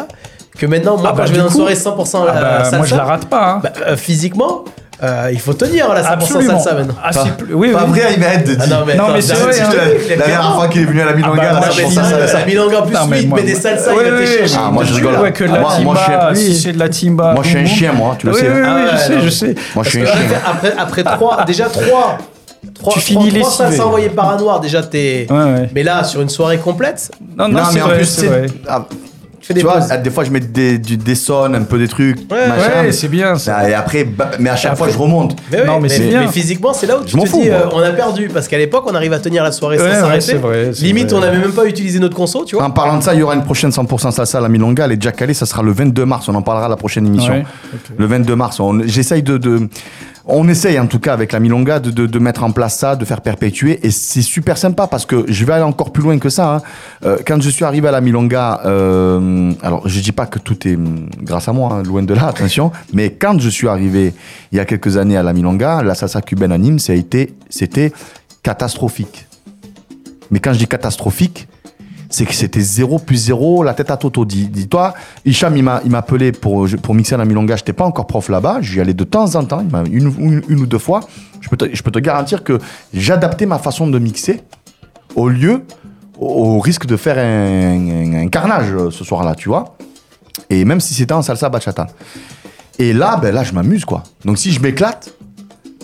Speaker 5: que maintenant moi
Speaker 9: Ah
Speaker 5: quand
Speaker 9: bah,
Speaker 5: je vais dans une soirée 100%
Speaker 9: Ah bah,
Speaker 5: salsa,
Speaker 9: moi je la rate pas. hein.
Speaker 5: bah, euh, physiquement Euh, il faut tenir là, 100%
Speaker 9: Absolument.
Speaker 5: salsa maintenant.
Speaker 9: Ah, c'est plus- oui,
Speaker 4: Pas
Speaker 9: oui.
Speaker 4: vrai, Ahmed.
Speaker 5: Ah non, mais,
Speaker 9: Non, mais c'est vrai, hein.
Speaker 4: La dernière fois qu'il est venu à la Milonga,
Speaker 9: bah,
Speaker 4: là,
Speaker 9: moi,
Speaker 4: c'est
Speaker 9: j'ai
Speaker 4: pour
Speaker 9: dit
Speaker 4: ça,
Speaker 9: ça,
Speaker 4: ça,
Speaker 5: la plus
Speaker 9: Non, mais
Speaker 5: sweet,
Speaker 9: moi-
Speaker 5: mais des salsa,
Speaker 9: Oui,
Speaker 5: il chercher.
Speaker 4: Ah, moi, je rigole.
Speaker 9: que la
Speaker 4: Moi-
Speaker 9: timba,
Speaker 4: moi, je suis un-
Speaker 9: si c'est de la timba.
Speaker 4: Moi, je suis un chien, moi, tu le sais.
Speaker 9: oui, oui,
Speaker 5: Ah,
Speaker 9: je
Speaker 5: ouais,
Speaker 9: sais,
Speaker 5: non.
Speaker 9: je sais.
Speaker 4: Moi, je suis un chien.
Speaker 5: Après, déjà trois. trois
Speaker 9: Tu finis
Speaker 5: envoyées par un noir, déjà t'es.
Speaker 9: Ouais, ouais.
Speaker 5: Mais là, sur une soirée complète,
Speaker 9: Non, non,
Speaker 4: Non,
Speaker 9: c'est
Speaker 4: mais en
Speaker 9: vrai,
Speaker 4: plus,
Speaker 9: c'est
Speaker 4: c'est.
Speaker 9: vrai.
Speaker 4: ah,
Speaker 5: tu fais des
Speaker 4: Tu vois, des fois, je mets des, du- des sons, un peu des trucs,
Speaker 5: Ouais,
Speaker 4: machin.
Speaker 9: Ouais, c'est bien ça.
Speaker 4: Ah, Et après, bah, mais à chaque fois, je remonte.
Speaker 5: Mais, ouais,
Speaker 9: Non, mais
Speaker 5: mais,
Speaker 9: c'est bien.
Speaker 5: mais physiquement, c'est là où tu
Speaker 4: Je m'en
Speaker 5: te
Speaker 4: fous,
Speaker 5: dis,
Speaker 4: moi.
Speaker 5: euh, on a perdu. Parce qu'à l'époque, on arrive à tenir la soirée
Speaker 9: Ouais,
Speaker 5: sans
Speaker 9: ouais,
Speaker 5: s'arrêter.
Speaker 9: c'est vrai, c'est
Speaker 5: Limite,
Speaker 9: vrai.
Speaker 5: on n'avait même pas utilisé notre conso, tu vois.
Speaker 4: En parlant de ça, il y aura une prochaine 100% salsa à la Milonga. Elle est déjà calée, ça sera le 22 mars. On en parlera à la prochaine émission.
Speaker 9: Ouais,
Speaker 4: Le 22 mars. On- J'essaye de, de- On essaye en tout cas avec la Milonga de, de, de mettre en place ça, de faire perpétuer. Et c'est super sympa parce que je vais aller encore plus loin que ça. hein. Euh, quand je suis arrivé à la Milonga, euh, alors je dis pas que tout est hum, grâce à moi, hein, loin de là, attention. Mais quand je suis arrivé il y a quelques années à la Milonga, la salsa cubaine à Nîmes, c'était catastrophique. Mais quand je dis catastrophique, c'est que c'était 0 plus 0, la tête à Toto. Dis- Dis-toi, Hicham, il m'a appelé pour, pour mixer à la Milonga. Je n'étais pas encore prof là-bas. J'y allais de temps en temps, une, ou deux fois. Je peux te, je peux te garantir que j'adaptais ma façon de mixer au lieu, au, risque de faire un carnage euh, ce soir-là, tu vois. Et même si c'était en salsa bachata. Et là, ben là, je m'amuse, quoi. Donc si je m'éclate,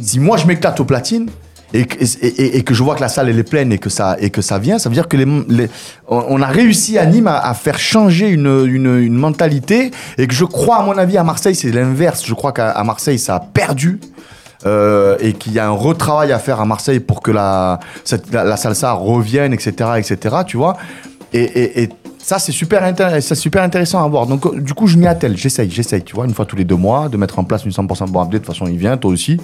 Speaker 4: si moi je m'éclate aux platines et, que- je vois que la salle elle est pleine et que ça, et que ça vient, ça veut dire que les, on a réussi à Nîmes à, faire changer une, une, mentalité et que je crois, à mon avis, à Marseille, c'est l'inverse. Je crois qu'à Marseille, ça a perdu. euh, et qu'il y a un retravail à faire à Marseille pour que la, la, salsa revienne, etc., etc., tu vois. Et ça, c'est super, intéressant à voir. Donc, euh, du coup, je m'y attelle, j'essaye, j'essaye, tu vois, une fois tous les deux mois, de mettre en place une 100% bon update. De toute façon, il vient, toi aussi.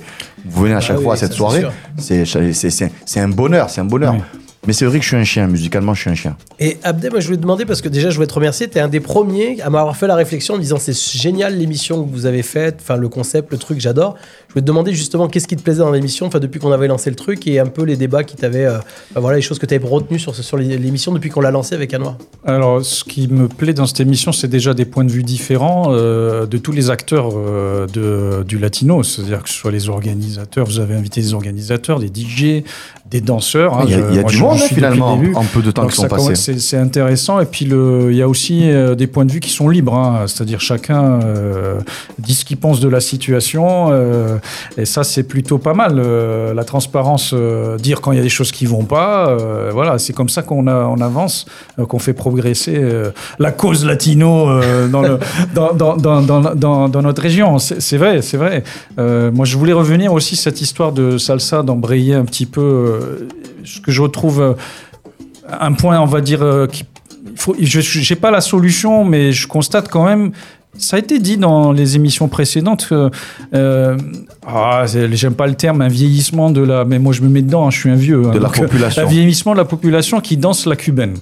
Speaker 4: Vous venez à chaque
Speaker 5: Ah oui,
Speaker 4: fois à cette soirée. C'est un bonheur, c'est un bonheur.
Speaker 9: Oui.
Speaker 4: Mais c'est vrai que je suis un chien, musicalement, je suis un chien.
Speaker 5: Et Abdel, moi je voulais te demander, parce que déjà je voulais te remercier, tu es un des premiers à m'avoir fait la réflexion en disant c'est génial l'émission que vous avez faite, enfin le concept, le truc, j'adore. Je voulais te demander justement qu'est-ce qui te plaisait dans l'émission, enfin depuis qu'on avait lancé le truc et un peu les débats qui t'avaient, euh, voilà les choses que tu avais retenues sur, sur l'émission depuis qu'on l'a lancé avec Anoir.
Speaker 9: Alors, ce qui me plaît dans cette émission, c'est déjà des points de vue différents euh, de tous les acteurs euh, de, du latino. C'est-à-dire que ce soit les organisateurs, vous avez invité des organisateurs, des DJ, des danseurs. hein.
Speaker 4: Il y a, y a
Speaker 9: moi,
Speaker 4: du monde, finalement, en peu de temps qui sont passés.
Speaker 9: C'est intéressant. Et puis, il y a aussi euh, des points de vue qui sont libres. hein. C'est-à-dire chacun euh, dit ce qu'il pense de la situation. euh, et ça, c'est plutôt pas mal. Euh, la transparence, dire quand il y a des choses qui vont pas. voilà, c'est comme ça qu'on on avance, qu'on fait progresser la cause latino dans, le, dans, notre région. C'est vrai, c'est vrai. Moi, je voulais revenir aussi cette histoire de salsa, d'embrayer un petit peu ce que je retrouve euh, un point, on va dire, euh, qui, je n'ai pas la solution, mais je constate quand même. Ça a été dit dans les émissions précédentes. que, euh, ah, j'aime pas le terme, un vieillissement de la. Mais moi, je me mets dedans. hein, je suis un vieux. hein,
Speaker 4: De la
Speaker 9: donc, euh,
Speaker 4: population.
Speaker 9: Un vieillissement de la population qui danse la cubaine.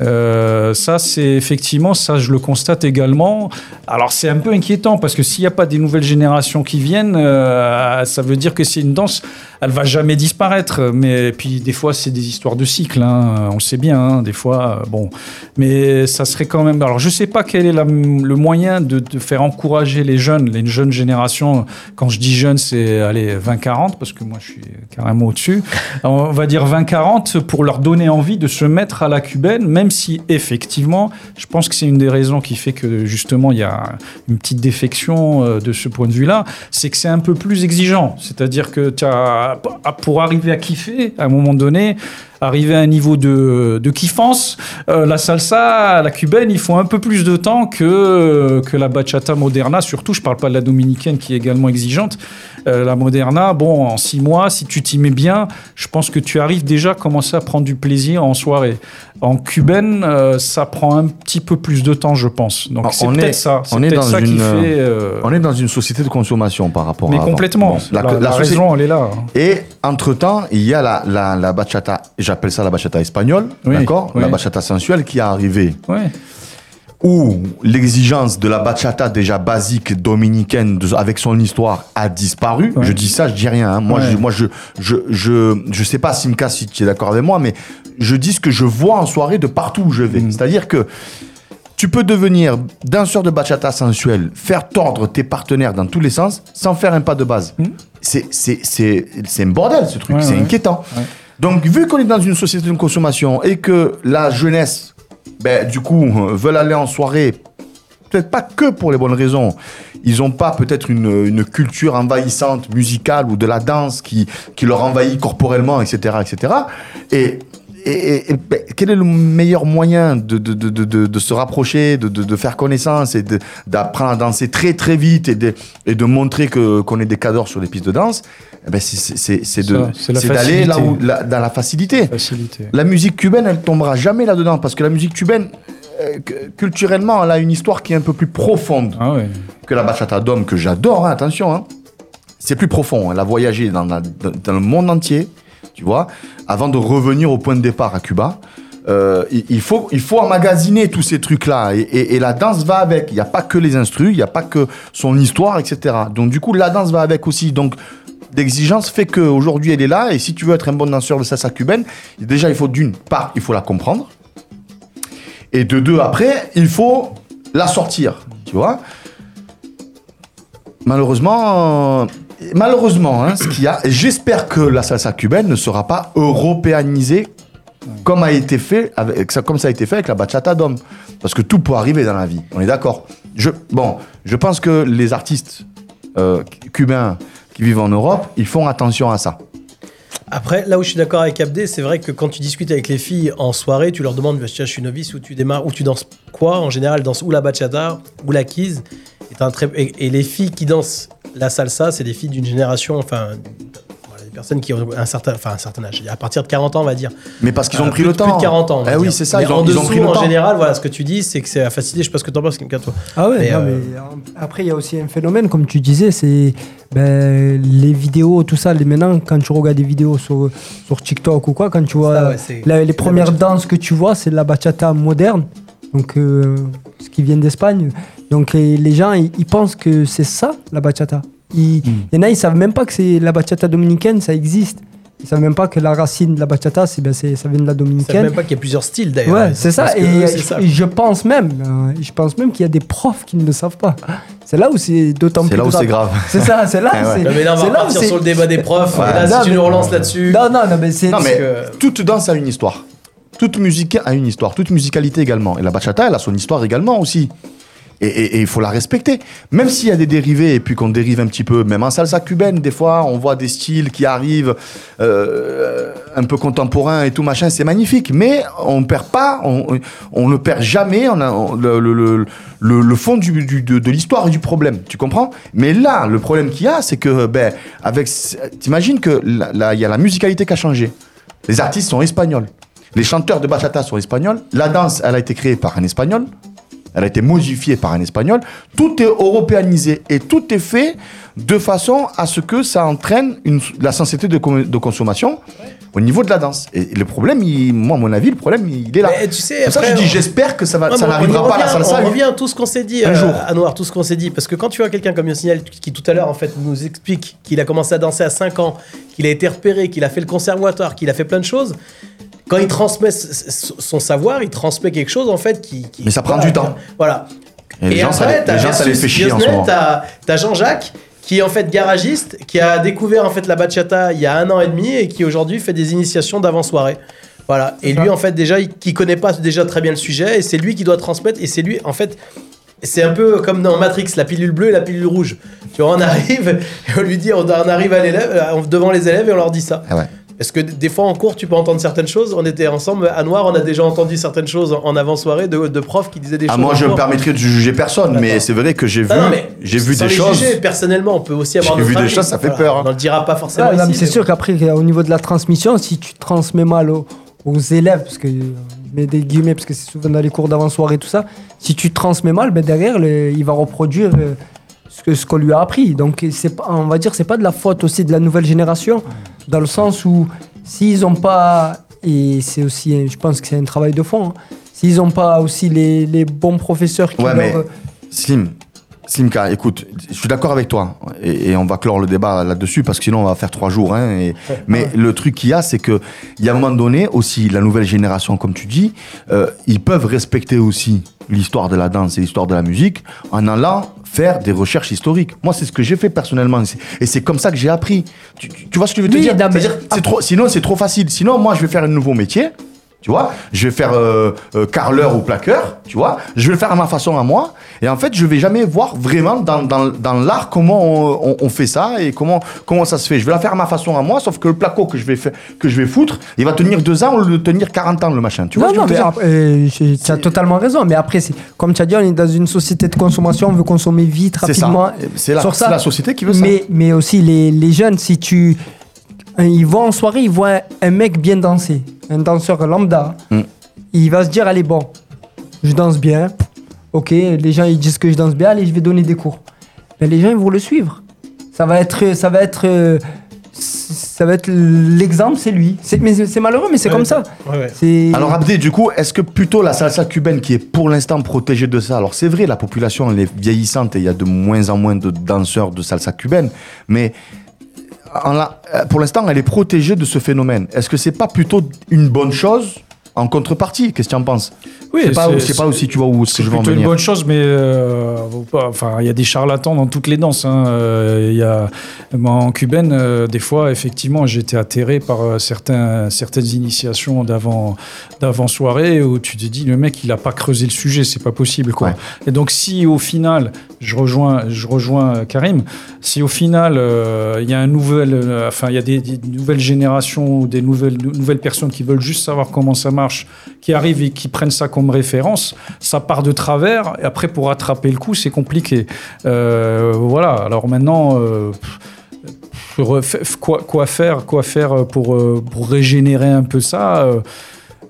Speaker 9: Euh, ça, c'est effectivement, ça, je le constate également. Alors, c'est un peu inquiétant parce que s'il n'y a pas des nouvelles générations qui viennent, euh, ça veut dire que c'est une danse. Elle va jamais disparaître. Mais puis, des fois, c'est des histoires de cycle. hein, on le sait bien. hein, des fois, bon. Mais ça serait quand même. Alors, je sais pas quel est la- le moyen de, de faire encourager les jeunes, les jeunes générations. Quand je dis jeunes, c'est allez 20-40 parce que moi, je suis carrément au-dessus. On va dire 20-40 pour leur donner envie de se mettre à la cubaine, même si effectivement, je pense que c'est une des raisons qui fait que justement il y a une petite défection euh, de ce point de vue-là, c'est que c'est un peu plus exigeant. C'est-à-dire que as, pour arriver à kiffer, à un moment donné, arriver à un niveau de, de kiffance, euh, la salsa, la cubaine, il faut un peu plus de temps que, que la bachata moderna. Surtout, je parle pas de la dominicaine qui est également exigeante. Euh, la moderna, bon, en six mois, si tu t'y mets bien, je pense que tu arrives déjà à commencer à prendre du plaisir en soirée. En cubaine, euh, ça prend un petit peu plus de temps, je pense. Donc
Speaker 4: Ah,
Speaker 9: c'est
Speaker 4: on
Speaker 9: peut-être
Speaker 4: est-
Speaker 9: ça. C'est
Speaker 4: on est dans
Speaker 9: ça qui
Speaker 4: une,
Speaker 9: fait. euh,
Speaker 4: On est dans une société de consommation par rapport
Speaker 9: mais
Speaker 4: à. avant.
Speaker 9: complètement.
Speaker 4: Bon,
Speaker 9: la,
Speaker 4: la-
Speaker 9: la
Speaker 4: la société-
Speaker 9: raison, elle est là.
Speaker 4: Et entre-temps, il y a la, bachata, j'appelle ça la bachata espagnole,
Speaker 9: Oui,
Speaker 4: d'accord?
Speaker 9: Oui.
Speaker 4: La bachata sensuelle qui est arrivée,
Speaker 9: Ouais.
Speaker 4: Où l'exigence de la bachata déjà basique dominicaine de- avec son histoire a disparu.
Speaker 9: Ouais.
Speaker 4: Je dis ça, je dis rien. hein. Moi,
Speaker 9: Ouais.
Speaker 4: je, moi je, je, je, je sais pas, Simka, si tu es d'accord avec moi, mais je dis ce que je vois en soirée de partout où je vais.
Speaker 9: Mm.
Speaker 4: C'est-à-dire que tu peux devenir danseur de bachata sensuel, faire tordre tes partenaires dans tous les sens sans faire un pas de base. C'est- C'est c'est- c'est un bordel ce truc,
Speaker 9: Ouais,
Speaker 4: c'est inquiétant. Donc vu qu'on est dans une société de consommation et que la jeunesse, ben, du coup, euh, veulent aller en soirée, peut-être pas que pour les bonnes raisons. Ils n'ont pas peut-être une, une culture envahissante musicale ou de la danse qui, qui leur envahit corporellement, etc. etc. Et, et, ben, quel est le meilleur moyen de, de, de, se rapprocher, de, faire connaissance et d'apprendre à danser très très vite et de, et de montrer qu'on est des cadors sur les pistes de danse? Eh ben, c'est- d'aller là où, dans la facilité.
Speaker 9: Facilité.
Speaker 4: La musique cubaine, elle tombera jamais là-dedans parce que la musique cubaine, euh, cu- culturellement, elle a une histoire qui est un peu plus profonde
Speaker 9: Ah ouais.
Speaker 4: que la bachata d'homme que j'adore. hein, attention, hein. c'est plus profond. Elle a voyagé dans, la- dans- le monde entier, tu vois, avant de revenir au point de départ à Cuba. Euh, il, il faut, il faut emmagasiner tous ces trucs-là et, et- et la danse va avec. Il n'y a pas que les instrus, il n'y a pas que son histoire, etc. Donc du coup, la danse va avec aussi. Donc l'exigence fait qu'aujourd'hui elle est là et si tu veux être un bon danseur de salsa cubaine, déjà il faut d'une part, il faut la comprendre et de deux après, il faut la sortir, tu vois. Malheureusement, malheureusement, hein, ce qu'il y a, j'espère que la salsa cubaine ne sera pas européanisée comme a été fait avec comme ça a été fait avec la bachata d'homme, parce que tout peut arriver dans la vie. On est d'accord. Je, bon, je pense que les artistes euh, cubains qui vivent en Europe, ils font attention à ça.
Speaker 5: Après, là où je suis d'accord avec Abdé, c'est vrai que quand tu discutes avec les filles en soirée, tu leur demandes, tiens, je suis novice, où tu démarres, où tu danses quoi En général, elles dansent ou la bachata ou la kizz. Et, et- les filles qui dansent la salsa, c'est des filles d'une génération, enfin, personnes qui ont un certain, enfin, un certain âge, à partir de 40 ans, on va dire.
Speaker 4: Mais parce qu'ils ont
Speaker 5: Euh,
Speaker 4: pris
Speaker 5: plus-
Speaker 4: le temps.
Speaker 5: Plus de 40 ans. on va
Speaker 4: Eh oui, c'est ça,
Speaker 5: Mais
Speaker 4: ils ont-
Speaker 5: en
Speaker 4: ils ont
Speaker 5: dessous,
Speaker 4: pris le
Speaker 5: en
Speaker 4: temps.
Speaker 5: général, voilà, ce que tu dis, c'est que c'est à faciliter. Je sais pas ce que t'en penses, quelqu'un toi.
Speaker 2: Ah ouais,
Speaker 5: Mais,
Speaker 2: non,
Speaker 5: euh,
Speaker 2: mais, euh, après il y a aussi un phénomène, comme tu disais, c'est ben, les vidéos, tout ça. Les, maintenant, quand tu regardes des vidéos sur, sur TikTok ou quoi, quand tu vois
Speaker 5: Ça, ouais,
Speaker 2: la- les
Speaker 5: la
Speaker 2: premières danses que tu vois, c'est la bachata moderne, donc euh, ce qui vient d'Espagne. Donc les gens, ils, ils pensent que c'est ça la bachata. Il il y en a, ils savent même pas que c'est la bachata dominicaine, ça existe. Ils savent même pas que la racine de la bachata, c'est ben, c'est- ça vient de la
Speaker 5: Ils savent
Speaker 2: dominicaine.
Speaker 5: même pas qu'il y a plusieurs styles d'ailleurs.
Speaker 2: Ouais, c'est ça. Et,
Speaker 5: eux, c'est
Speaker 2: je,
Speaker 5: ça.
Speaker 2: et je pense même, euh, je pense même qu'il y a des profs qui ne le savent pas. C'est là où c'est d'autant
Speaker 4: C'est
Speaker 2: plus
Speaker 4: là où c'est grave.
Speaker 2: C'est ça, c'est là.
Speaker 4: Eh ouais.
Speaker 2: c'est-
Speaker 5: Non, mais là, on
Speaker 2: c'est
Speaker 5: va partir
Speaker 2: c'est-
Speaker 5: sur le débat des profs.
Speaker 2: Ouais.
Speaker 5: Et là,
Speaker 2: Non,
Speaker 5: si tu nous relances là-dessus.
Speaker 2: Non, non, non, mais c'est.
Speaker 4: Non, mais
Speaker 5: que-
Speaker 4: toute danse a une histoire. Toute musique a une histoire. Toute musicalité également. Et la bachata, elle a son histoire également aussi. Et- il faut la respecter. Même s'il y a des dérivés et puis qu'on dérive un petit peu, même en salsa cubaine, des fois, on voit des styles qui arrivent euh, un peu contemporains et tout machin, c'est magnifique. Mais on perd pas, on, ne perd jamais le, fond de, l'histoire et du problème. Tu comprends? Mais là, le problème qu'il y a, c'est que, ben, avec, t'imagines que il y a la musicalité qui a changé. Les artistes sont espagnols. Les chanteurs de bachata sont espagnols. La danse, elle a été créée par un espagnol. Elle a été modifiée par un espagnol. Tout est européanisé et tout est fait de façon à ce que ça entraîne une, la sensibilité de, consommation au niveau de la danse. Et le problème, il- moi, à mon avis, le problème, il est là.
Speaker 5: Mais tu sais,
Speaker 4: ça que je dis, j'espère que ça, va, ça n'arrivera pas à la
Speaker 5: revient. On revient à tout ce qu'on s'est dit,
Speaker 4: Un
Speaker 5: euh,
Speaker 4: jour.
Speaker 5: à Noir, tout ce qu'on s'est dit. Parce que quand tu vois quelqu'un comme Yosinel qui tout à l'heure en fait nous explique qu'il a commencé à danser à 5 ans, qu'il a été repéré, qu'il a fait le conservatoire, qu'il a fait plein de choses, quand il transmet son savoir, il transmet quelque chose en fait qui. qui-
Speaker 4: Mais ça prend
Speaker 5: voilà,
Speaker 4: du temps.
Speaker 5: Voilà.
Speaker 4: Et les gens, ça les- fait chier en ce
Speaker 5: Yosinel,
Speaker 4: moment.
Speaker 5: T'as t'as Jean-Jacques qui est en fait garagiste, qui a découvert en fait la bachata il y a un an et demi et qui aujourd'hui fait des initiations d'avant-soirée. Voilà. Et lui, en fait, déjà, il, qui connaît pas déjà très bien le sujet, et c'est lui qui doit transmettre, et c'est lui, en fait, c'est un peu comme dans Matrix, la pilule bleue et la pilule rouge. Tu vois, on arrive, et on lui dit, on, on arrive à l'élève, euh, devant les élèves, et on leur dit ça.
Speaker 4: Ah ouais.
Speaker 5: Parce que des fois en cours, tu peux entendre certaines choses? On était ensemble à Noir, on a déjà entendu certaines choses en- avant-soirée de, de profs qui disaient des
Speaker 4: Ah,
Speaker 5: choses.
Speaker 4: moi, je me permettrais de juger personne, mais c'est vrai que j'ai vu,
Speaker 5: Non, non, mais
Speaker 4: j'ai vu des
Speaker 5: les
Speaker 4: choses.
Speaker 5: juger, personnellement, on peut aussi avoir
Speaker 4: J'ai vu des choses, ça fait
Speaker 5: Voilà.
Speaker 4: peur, hein.
Speaker 5: On ne le dira pas forcément
Speaker 2: Ouais, mais
Speaker 5: ici.
Speaker 2: c'est
Speaker 5: mais
Speaker 2: sûr qu'après, au niveau de la transmission, si tu transmets mal aux, aux élèves, parce que euh, mets des guillemets, parce que c'est souvent dans les cours d'avant-soirée, tout ça, si tu transmets mal, ben derrière, le- il va reproduire euh, ce que ce qu'on lui a appris. Donc, c'est pas- on va dire, c'est pas de la faute aussi de la nouvelle génération, dans le sens où s'ils n'ont pas, et c'est aussi, je pense que c'est un travail de fond, hein, s'ils n'ont pas aussi les, les bons professeurs qui
Speaker 4: Ouais,
Speaker 2: leur,
Speaker 4: mais
Speaker 2: euh,
Speaker 4: Slim, Slimka, écoute, je suis d'accord avec toi et, et on va clore le débat là-dessus parce que sinon on va faire trois jours. hein, et- mais le truc qu'il y a, c'est que il y a un moment donné aussi la nouvelle génération, comme tu dis, euh, ils peuvent respecter aussi l'histoire de la danse et l'histoire de la musique en allant faire des recherches historiques. Moi, c'est ce que j'ai fait personnellement et c'est- comme ça que j'ai appris. Tu, vois ce que je veux te
Speaker 2: Oui,
Speaker 4: dire? c'est trop- Sinon, c'est trop facile. Sinon, moi, je vais faire un nouveau métier. Tu vois, je vais faire euh, euh, carreleur ou plaqueur, tu vois, je vais le faire à ma façon à moi, et en fait, je vais jamais voir vraiment dans, dans, dans l'art comment on, on- on fait ça et comment, comment ça se fait. Je vais la faire à ma façon à moi, sauf que le placo que je vais, faire, que je vais foutre, il va tenir deux ans lieu de tenir 40 ans le machin. Tu vois
Speaker 2: non, non, mais euh, tu as totalement raison. Mais après, comme tu as dit, on est dans une société de consommation, on veut consommer vite, rapidement.
Speaker 4: C'est la- la société qui veut ça.
Speaker 2: Mais, mais aussi, les, les jeunes, si tu. Ils vont en soirée, ils voient un mec bien danser, un danseur lambda.
Speaker 4: Mm.
Speaker 2: Il va se dire allez, bon, je danse bien. Ok, les gens ils disent que je danse bien, allez, je vais donner des cours. Mais les gens ils vont le suivre. Ça va être, ça va être, ça va être l'exemple, c'est lui. C'est, mais c'est malheureux, mais c'est comme ça. C'est-
Speaker 4: Alors Abdé, du coup, est-ce que plutôt la salsa cubaine qui est pour l'instant protégée de ça Alors c'est vrai, la population elle est vieillissante et il y a de moins en moins de danseurs de salsa cubaine, mais euh, pour l'instant elle est protégée de ce phénomène. Est-ce que c'est pas plutôt une bonne chose en contrepartie Qu'est-ce que tu en penses?
Speaker 9: Oui,
Speaker 4: Je sais pas,
Speaker 9: c'est-
Speaker 4: pas aussi tu vois où ce que
Speaker 9: C'est
Speaker 4: je veux en
Speaker 9: plutôt une
Speaker 4: venir.
Speaker 9: bonne chose, mais euh, enfin, il y a des charlatans dans toutes les danses. hein. Euh, il y a, moi, en cubaine, euh, des fois, effectivement, j'étais atterré par certains, certaines initiations d'avant, d'avant soirée où tu te dis le mec, il a pas creusé le sujet, c'est pas possible, quoi. Et donc, si au final, je rejoins, je rejoins Karim, si au final, il y a un nouvel, enfin, il y a des, des nouvelles générations ou des nouvelles, nouvelles personnes qui veulent juste savoir comment ça marche, qui arrivent et qui prennent ça comme référence, ça part de travers. Et après, pour rattraper le coup, c'est compliqué. Euh, voilà. Alors maintenant. euh, quoi, faire, quoi faire pour, euh, régénérer un peu ça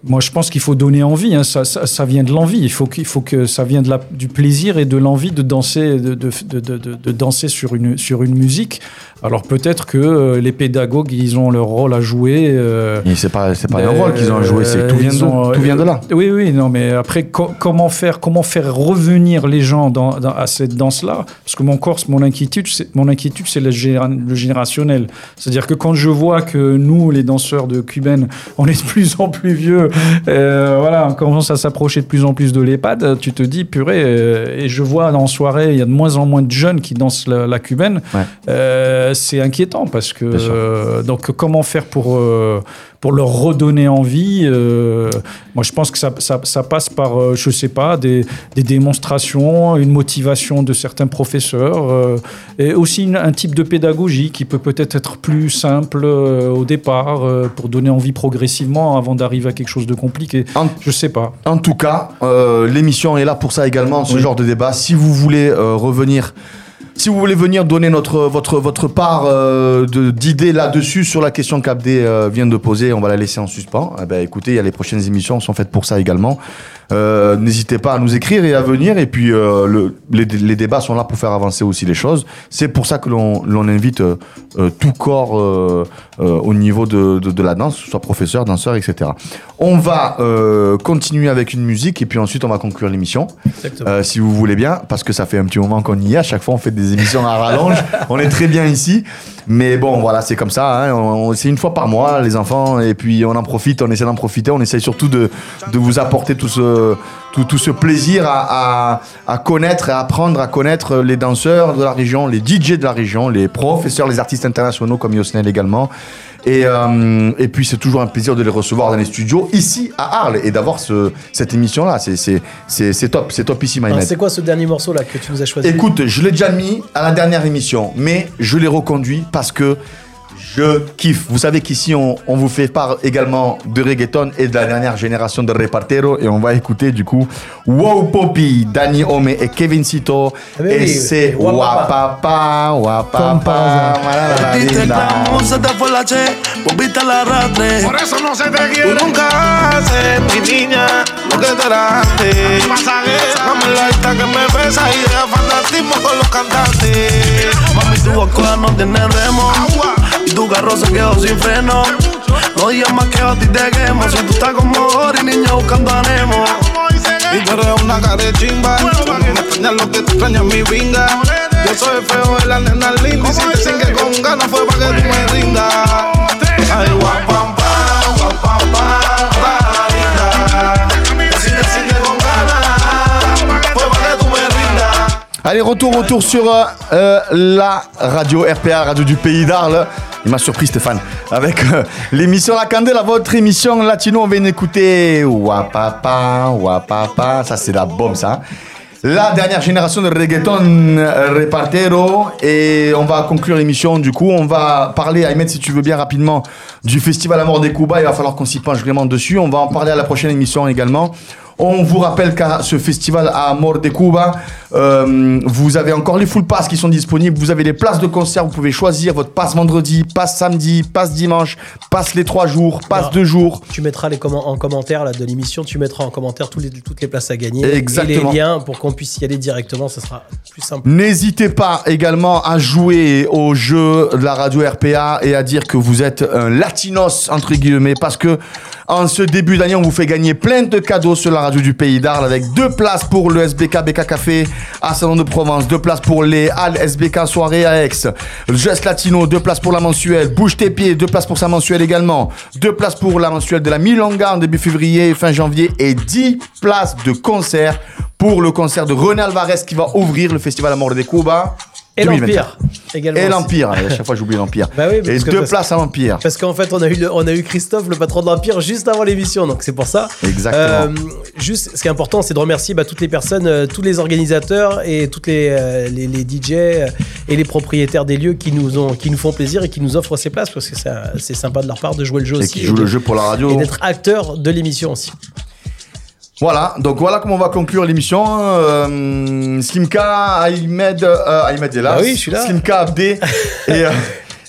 Speaker 9: moi, je pense qu'il faut donner envie. hein. Ça, vient de l'envie. Il faut, qu'il faut que ça vienne du plaisir et de l'envie de danser, de danser sur une, sur une musique. Alors peut-être que euh, les pédagogues, ils ont leur rôle à jouer. euh,
Speaker 4: c'est pas, c'est pas un rôle qu'ils ont à jouer, c'est tout vient de,
Speaker 9: ont,
Speaker 4: tout vient de là.
Speaker 9: oui, oui, non, mais après, co- comment faire, comment faire revenir les gens dans, dans- à cette danse-là? Parce que mon corps, mon inquiétude, c'est, mon inquiétude, c'est le, générationnel. C'est-à-dire que quand je vois que nous, les danseurs de cubaine, on est de plus en plus vieux, euh, voilà, on commence à s'approcher de plus en plus de l'EHPAD, tu te dis, purée, euh, et je vois en soirée, il y a de moins en moins de jeunes qui dansent la, la cubaine. Euh, c'est inquiétant parce que euh, donc comment faire pour euh, pour leur redonner envie euh, Moi, je pense que ça, ça, ça passe par je sais pas des, des démonstrations, une motivation de certains professeurs et aussi une- un type de pédagogie qui peut peut-être être plus simple au départ pour donner envie progressivement avant d'arriver à quelque chose de compliqué. je sais pas.
Speaker 4: En tout cas, l'émission est là pour ça également, ce
Speaker 9: Oui.
Speaker 4: genre de débat. Si vous voulez revenir, si vous voulez venir donner notre, votre, votre part euh, d'idées là-dessus sur la question qu'Abdé euh, vient de poser, on va la laisser en suspens. Eh ben, écoutez, il y a les prochaines émissions sont faites pour ça également. Euh, N'hésitez pas à nous écrire et à venir. Et puis, euh, le- les, les débats sont là pour faire avancer aussi les choses. C'est pour ça que l'on invite euh, tout corps au niveau de, de, de la danse, soit professeur, danseur, etc. On va continuer avec une musique et puis ensuite on va conclure l'émission. Si vous voulez bien, parce que ça fait un petit moment qu'on y est. À chaque fois, on fait des émissions à rallonge. on est très bien ici. Mais bon, voilà, c'est comme ça. hein. C'est une fois par mois, les enfants. Et puis, on en profite, on essaie d'en profiter. On essaie surtout de, vous apporter tout ce, plaisir à, à, connaître à apprendre à connaître les danseurs de la région, les DJ de la région, les professeurs, les artistes internationaux comme Yosnel également. Et, euh, et puis c'est toujours un plaisir de les recevoir dans les studios ici à Arles et d'avoir ce, cette émission là. C'est- top, c'est top ici, Maïmed.
Speaker 5: C'est quoi ce dernier morceau là que tu nous as choisi?
Speaker 4: Écoute, je l'ai déjà mis à la dernière émission, mais je l'ai reconduit parce que je kiffe. Vous savez qu'ici, on, on vous fait part également de reggaeton et de la dernière génération de repartero. Et on va écouter du coup Wow Poppy, Danny Ome et Kevin Cito.
Speaker 5: mais
Speaker 4: et
Speaker 5: oui,
Speaker 4: c'est
Speaker 5: Wapapa.
Speaker 4: Wapapa,
Speaker 10: la volviste al arrastre.
Speaker 3: Por eso no se te
Speaker 10: Tú
Speaker 3: quiere.
Speaker 10: nunca haces, mi niña, lo que te era antes. Dame la lista que me besa y deja fanatismo con los cantantes. Mami, tu boca no tiene remo y tu carro se quedó sin freno. No digas más que a ti te quemo si tú estás como Ori, niño buscando a Nemo. Y tú eres una cara de chimba. Me extraña lo que te extraña mi vinga. Yo soy feo de la nena linda. Y si te singue con ganas fue para que tú me rindas. Ay, guapam, pam, guapam, pam, rarita. Y si te singue con ganas fue para que tú me rindas.
Speaker 4: Allez, retour, retour sur euh, la radio RPA, radio du pays d'Arles. Il m'a surpris Stéphane avec euh, l'émission La Candela, votre émission latino. On vient d'écouter Wapapa, Wapapa. Ça, c'est la bombe, ça. La dernière génération de reggaeton euh, repartero. Et on va conclure l'émission. Du coup, on va parler, Ahmed, si tu veux bien rapidement, du Festival Amour des Cuba. Il va falloir qu'on s'y penche vraiment dessus. On va en parler à la prochaine émission également. On vous rappelle qu'à ce festival à Amor de Cuba, euh, vous avez encore les full pass qui sont disponibles. Vous avez les places de concert. Vous pouvez choisir votre passe vendredi, passe samedi, passe dimanche, passe les trois jours, passe deux jours.
Speaker 5: Tu mettras les commen- en commentaire là, de l'émission, tu mettras en commentaire tous les- toutes les places à gagner
Speaker 4: Exactement.
Speaker 5: et les liens pour qu'on puisse y aller directement. Ça sera plus simple.
Speaker 4: N'hésitez pas également à jouer au jeu de la radio RPA et à dire que vous êtes un latinos entre guillemets parce que en ce début d'année on vous fait gagner plein de cadeaux sur la radio du pays d'Arles avec deux places pour le SBK BK Café à Salon de Provence, deux places pour les Halles SBK soirée à Aix, Just Latino, deux places pour la mensuelle, Bouge tes pieds, deux places pour sa mensuelle également, deux places pour la mensuelle de la Milonga en début février et fin janvier et 10 places de concert pour le concert de René Alvarez qui va ouvrir le festival Amor de Cuba.
Speaker 5: Et
Speaker 4: 2024.
Speaker 5: l'Empire également.
Speaker 4: Et l'Empire, à chaque fois j'oublie l'Empire.
Speaker 5: Bah oui,
Speaker 4: et deux places à l'Empire.
Speaker 5: Parce qu'en fait, on a, eu le- on a eu Christophe, le patron de l'Empire, juste avant l'émission. Donc c'est pour ça.
Speaker 4: Exactement.
Speaker 5: Euh, juste, ce qui est important, c'est de remercier bah, toutes les personnes, euh, tous les organisateurs et toutes les, euh, les, les DJ euh, et les propriétaires des lieux qui nous, ont, qui nous font plaisir et qui nous offrent ces places parce que c'est sympa de leur part de jouer le jeu
Speaker 4: Et
Speaker 5: aussi.
Speaker 4: qui joue
Speaker 5: de-
Speaker 4: le jeu pour la radio.
Speaker 5: Et d'être acteur de l'émission aussi.
Speaker 4: Voilà, donc voilà comment on va conclure l'émission. Euh, Slimka, Ahmed, euh, Ahmed est là.
Speaker 5: Ah oui, je suis là.
Speaker 4: Slimka, Abdé et, euh,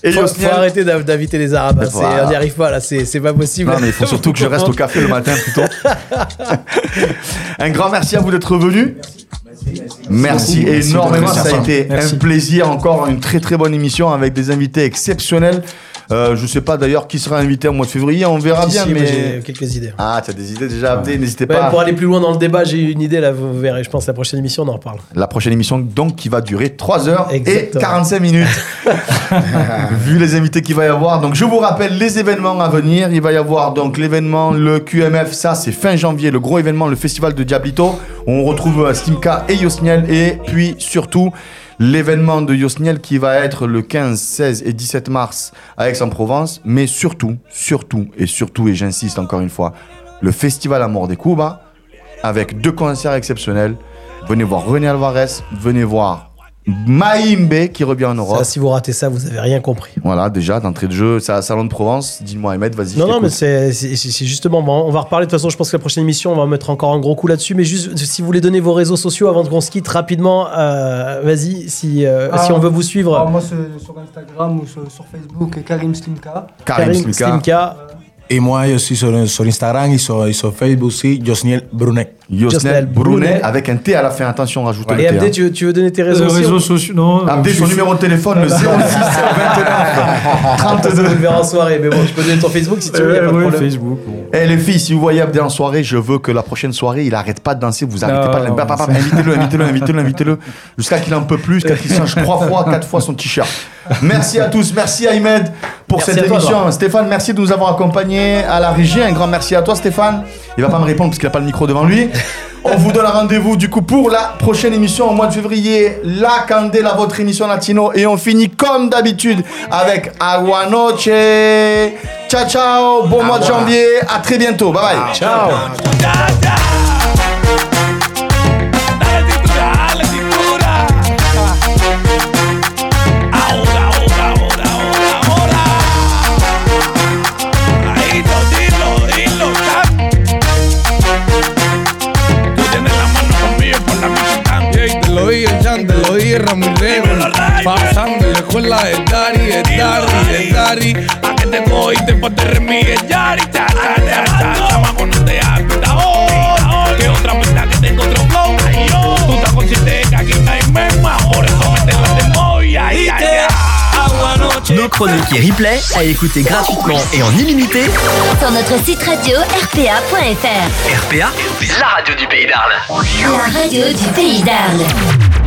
Speaker 4: et
Speaker 5: Faut, arrêter d'inviter les Arabes. hein,
Speaker 4: Voilà.
Speaker 5: On n'y arrive pas là, c'est c'est pas possible.
Speaker 4: Non, mais il faut surtout que je reste au café le matin plutôt. un grand merci à vous d'être venus. Merci énormément, ça a été
Speaker 7: Merci.
Speaker 4: un plaisir, encore une très très bonne émission avec des invités exceptionnels. Euh, je sais pas d'ailleurs qui sera invité au mois de février, on verra
Speaker 5: Si,
Speaker 4: bien.
Speaker 5: si,
Speaker 4: mais
Speaker 5: j'ai quelques idées.
Speaker 4: Ah, tu as des idées déjà, Abdé, n'hésitez
Speaker 5: Ouais,
Speaker 4: pas.
Speaker 5: pour aller plus loin dans le débat, j'ai une idée là, vous verrez. Je pense la prochaine émission, on en reparle.
Speaker 4: La prochaine émission, donc, qui va durer 3 heures et
Speaker 5: Exactement.
Speaker 4: 45 minutes. Vu les invités qu'il va y avoir. Donc, je vous rappelle les événements à venir. Il va y avoir donc l'événement, le QMF, ça, c'est fin janvier, le gros événement, le festival de Diablito. On retrouve euh, Slimka et Yosniel. Et puis, surtout, l'événement de Yosniel qui va être le 15, 16 et 17 mars à Aix-en-Provence. Mais surtout, surtout et surtout, et j'insiste encore une fois, le festival Amour des Cuba avec deux concerts exceptionnels. Venez voir René Alvarez, venez voir Maïmbe qui revient en Europe.
Speaker 5: Ça, si vous ratez ça, vous avez rien compris.
Speaker 4: Voilà, déjà, d'entrée de jeu, c'est à Salon de Provence. Dis-moi, Ahmed, vas-y.
Speaker 5: Non, non, mais c'est justement, bon, on va reparler. De toute façon, je pense que la prochaine émission, on va mettre encore un gros coup là-dessus. Mais juste, si vous voulez donner vos réseaux sociaux avant qu'on se quitte rapidement, euh, vas-y, si, euh,
Speaker 2: Ah,
Speaker 5: si on veut vous suivre.
Speaker 2: ah, moi, sur, Instagram ou sur, sur Facebook, Karim Slimka.
Speaker 5: Karim Slimka.
Speaker 7: Et moi, je suis sur, sur Instagram et sur, et sur Facebook aussi, Josniel Brunet.
Speaker 4: Yosnel Brunet avec un T à la fin. Attention, rajoute le
Speaker 5: Et
Speaker 4: T.
Speaker 5: Abdé,
Speaker 4: hein.
Speaker 5: tu, veux- tu veux donner tes réseaux,
Speaker 9: Euh,
Speaker 5: sociaux
Speaker 9: réseaux sociaux, non.
Speaker 4: Abdé,
Speaker 9: je
Speaker 4: son
Speaker 9: suis-
Speaker 4: numéro de téléphone, le 06 29
Speaker 5: On
Speaker 4: 32.
Speaker 5: le verra en soirée, mais bon, tu peux donner ton Facebook si tu veux, y a pas de
Speaker 9: Ouais, ouais,
Speaker 5: problème.
Speaker 9: Facebook.
Speaker 4: Eh les filles, si vous voyez Abdé en soirée, je veux que la prochaine soirée, il arrête pas de danser. Vous arrêtez
Speaker 9: Non,
Speaker 4: pas de
Speaker 9: c'est-
Speaker 4: Invitez-le, invitez-le, invitez-le, invitez-le. Jusqu'à qu'il en peut plus, jusqu'à qu'il change trois fois, quatre fois son t-shirt. Merci à tous. Merci Ahmed pour
Speaker 5: Merci
Speaker 4: cette
Speaker 5: à toi,
Speaker 4: émission. Stéphane, merci de nous avoir accompagnés à la régie. Un grand merci à toi, Stéphane. Il va pas me répondre parce qu'il a pas le micro devant lui. On vous donne rendez-vous du coup pour la prochaine émission au mois de février. La Candela, votre émission latino. Et on finit comme d'habitude avec Agua Noche. Ciao, ciao. Bon mois de janvier. À très bientôt. Bye bye.
Speaker 5: Ciao.
Speaker 11: Escuela de Dari, de Dari, de Dari.
Speaker 8: A que te cogiste por te remigues, yari, cha, cha, cha, cha. Chamaco, no te hagas ahora. Que otra mitad que tengo otro flow. Ay, yo. Tú estás consciente de que aquí no hay mema. Por eso me te la de moya. Ay, ay, ay.
Speaker 12: Agua noche.
Speaker 13: vidéos, chroniques et replays à écouter gratuitement et en illimité
Speaker 1: Sur notre site radio rpa.fr.
Speaker 13: RPA, la radio du pays d'Arles.
Speaker 1: La radio du pays d'Arles.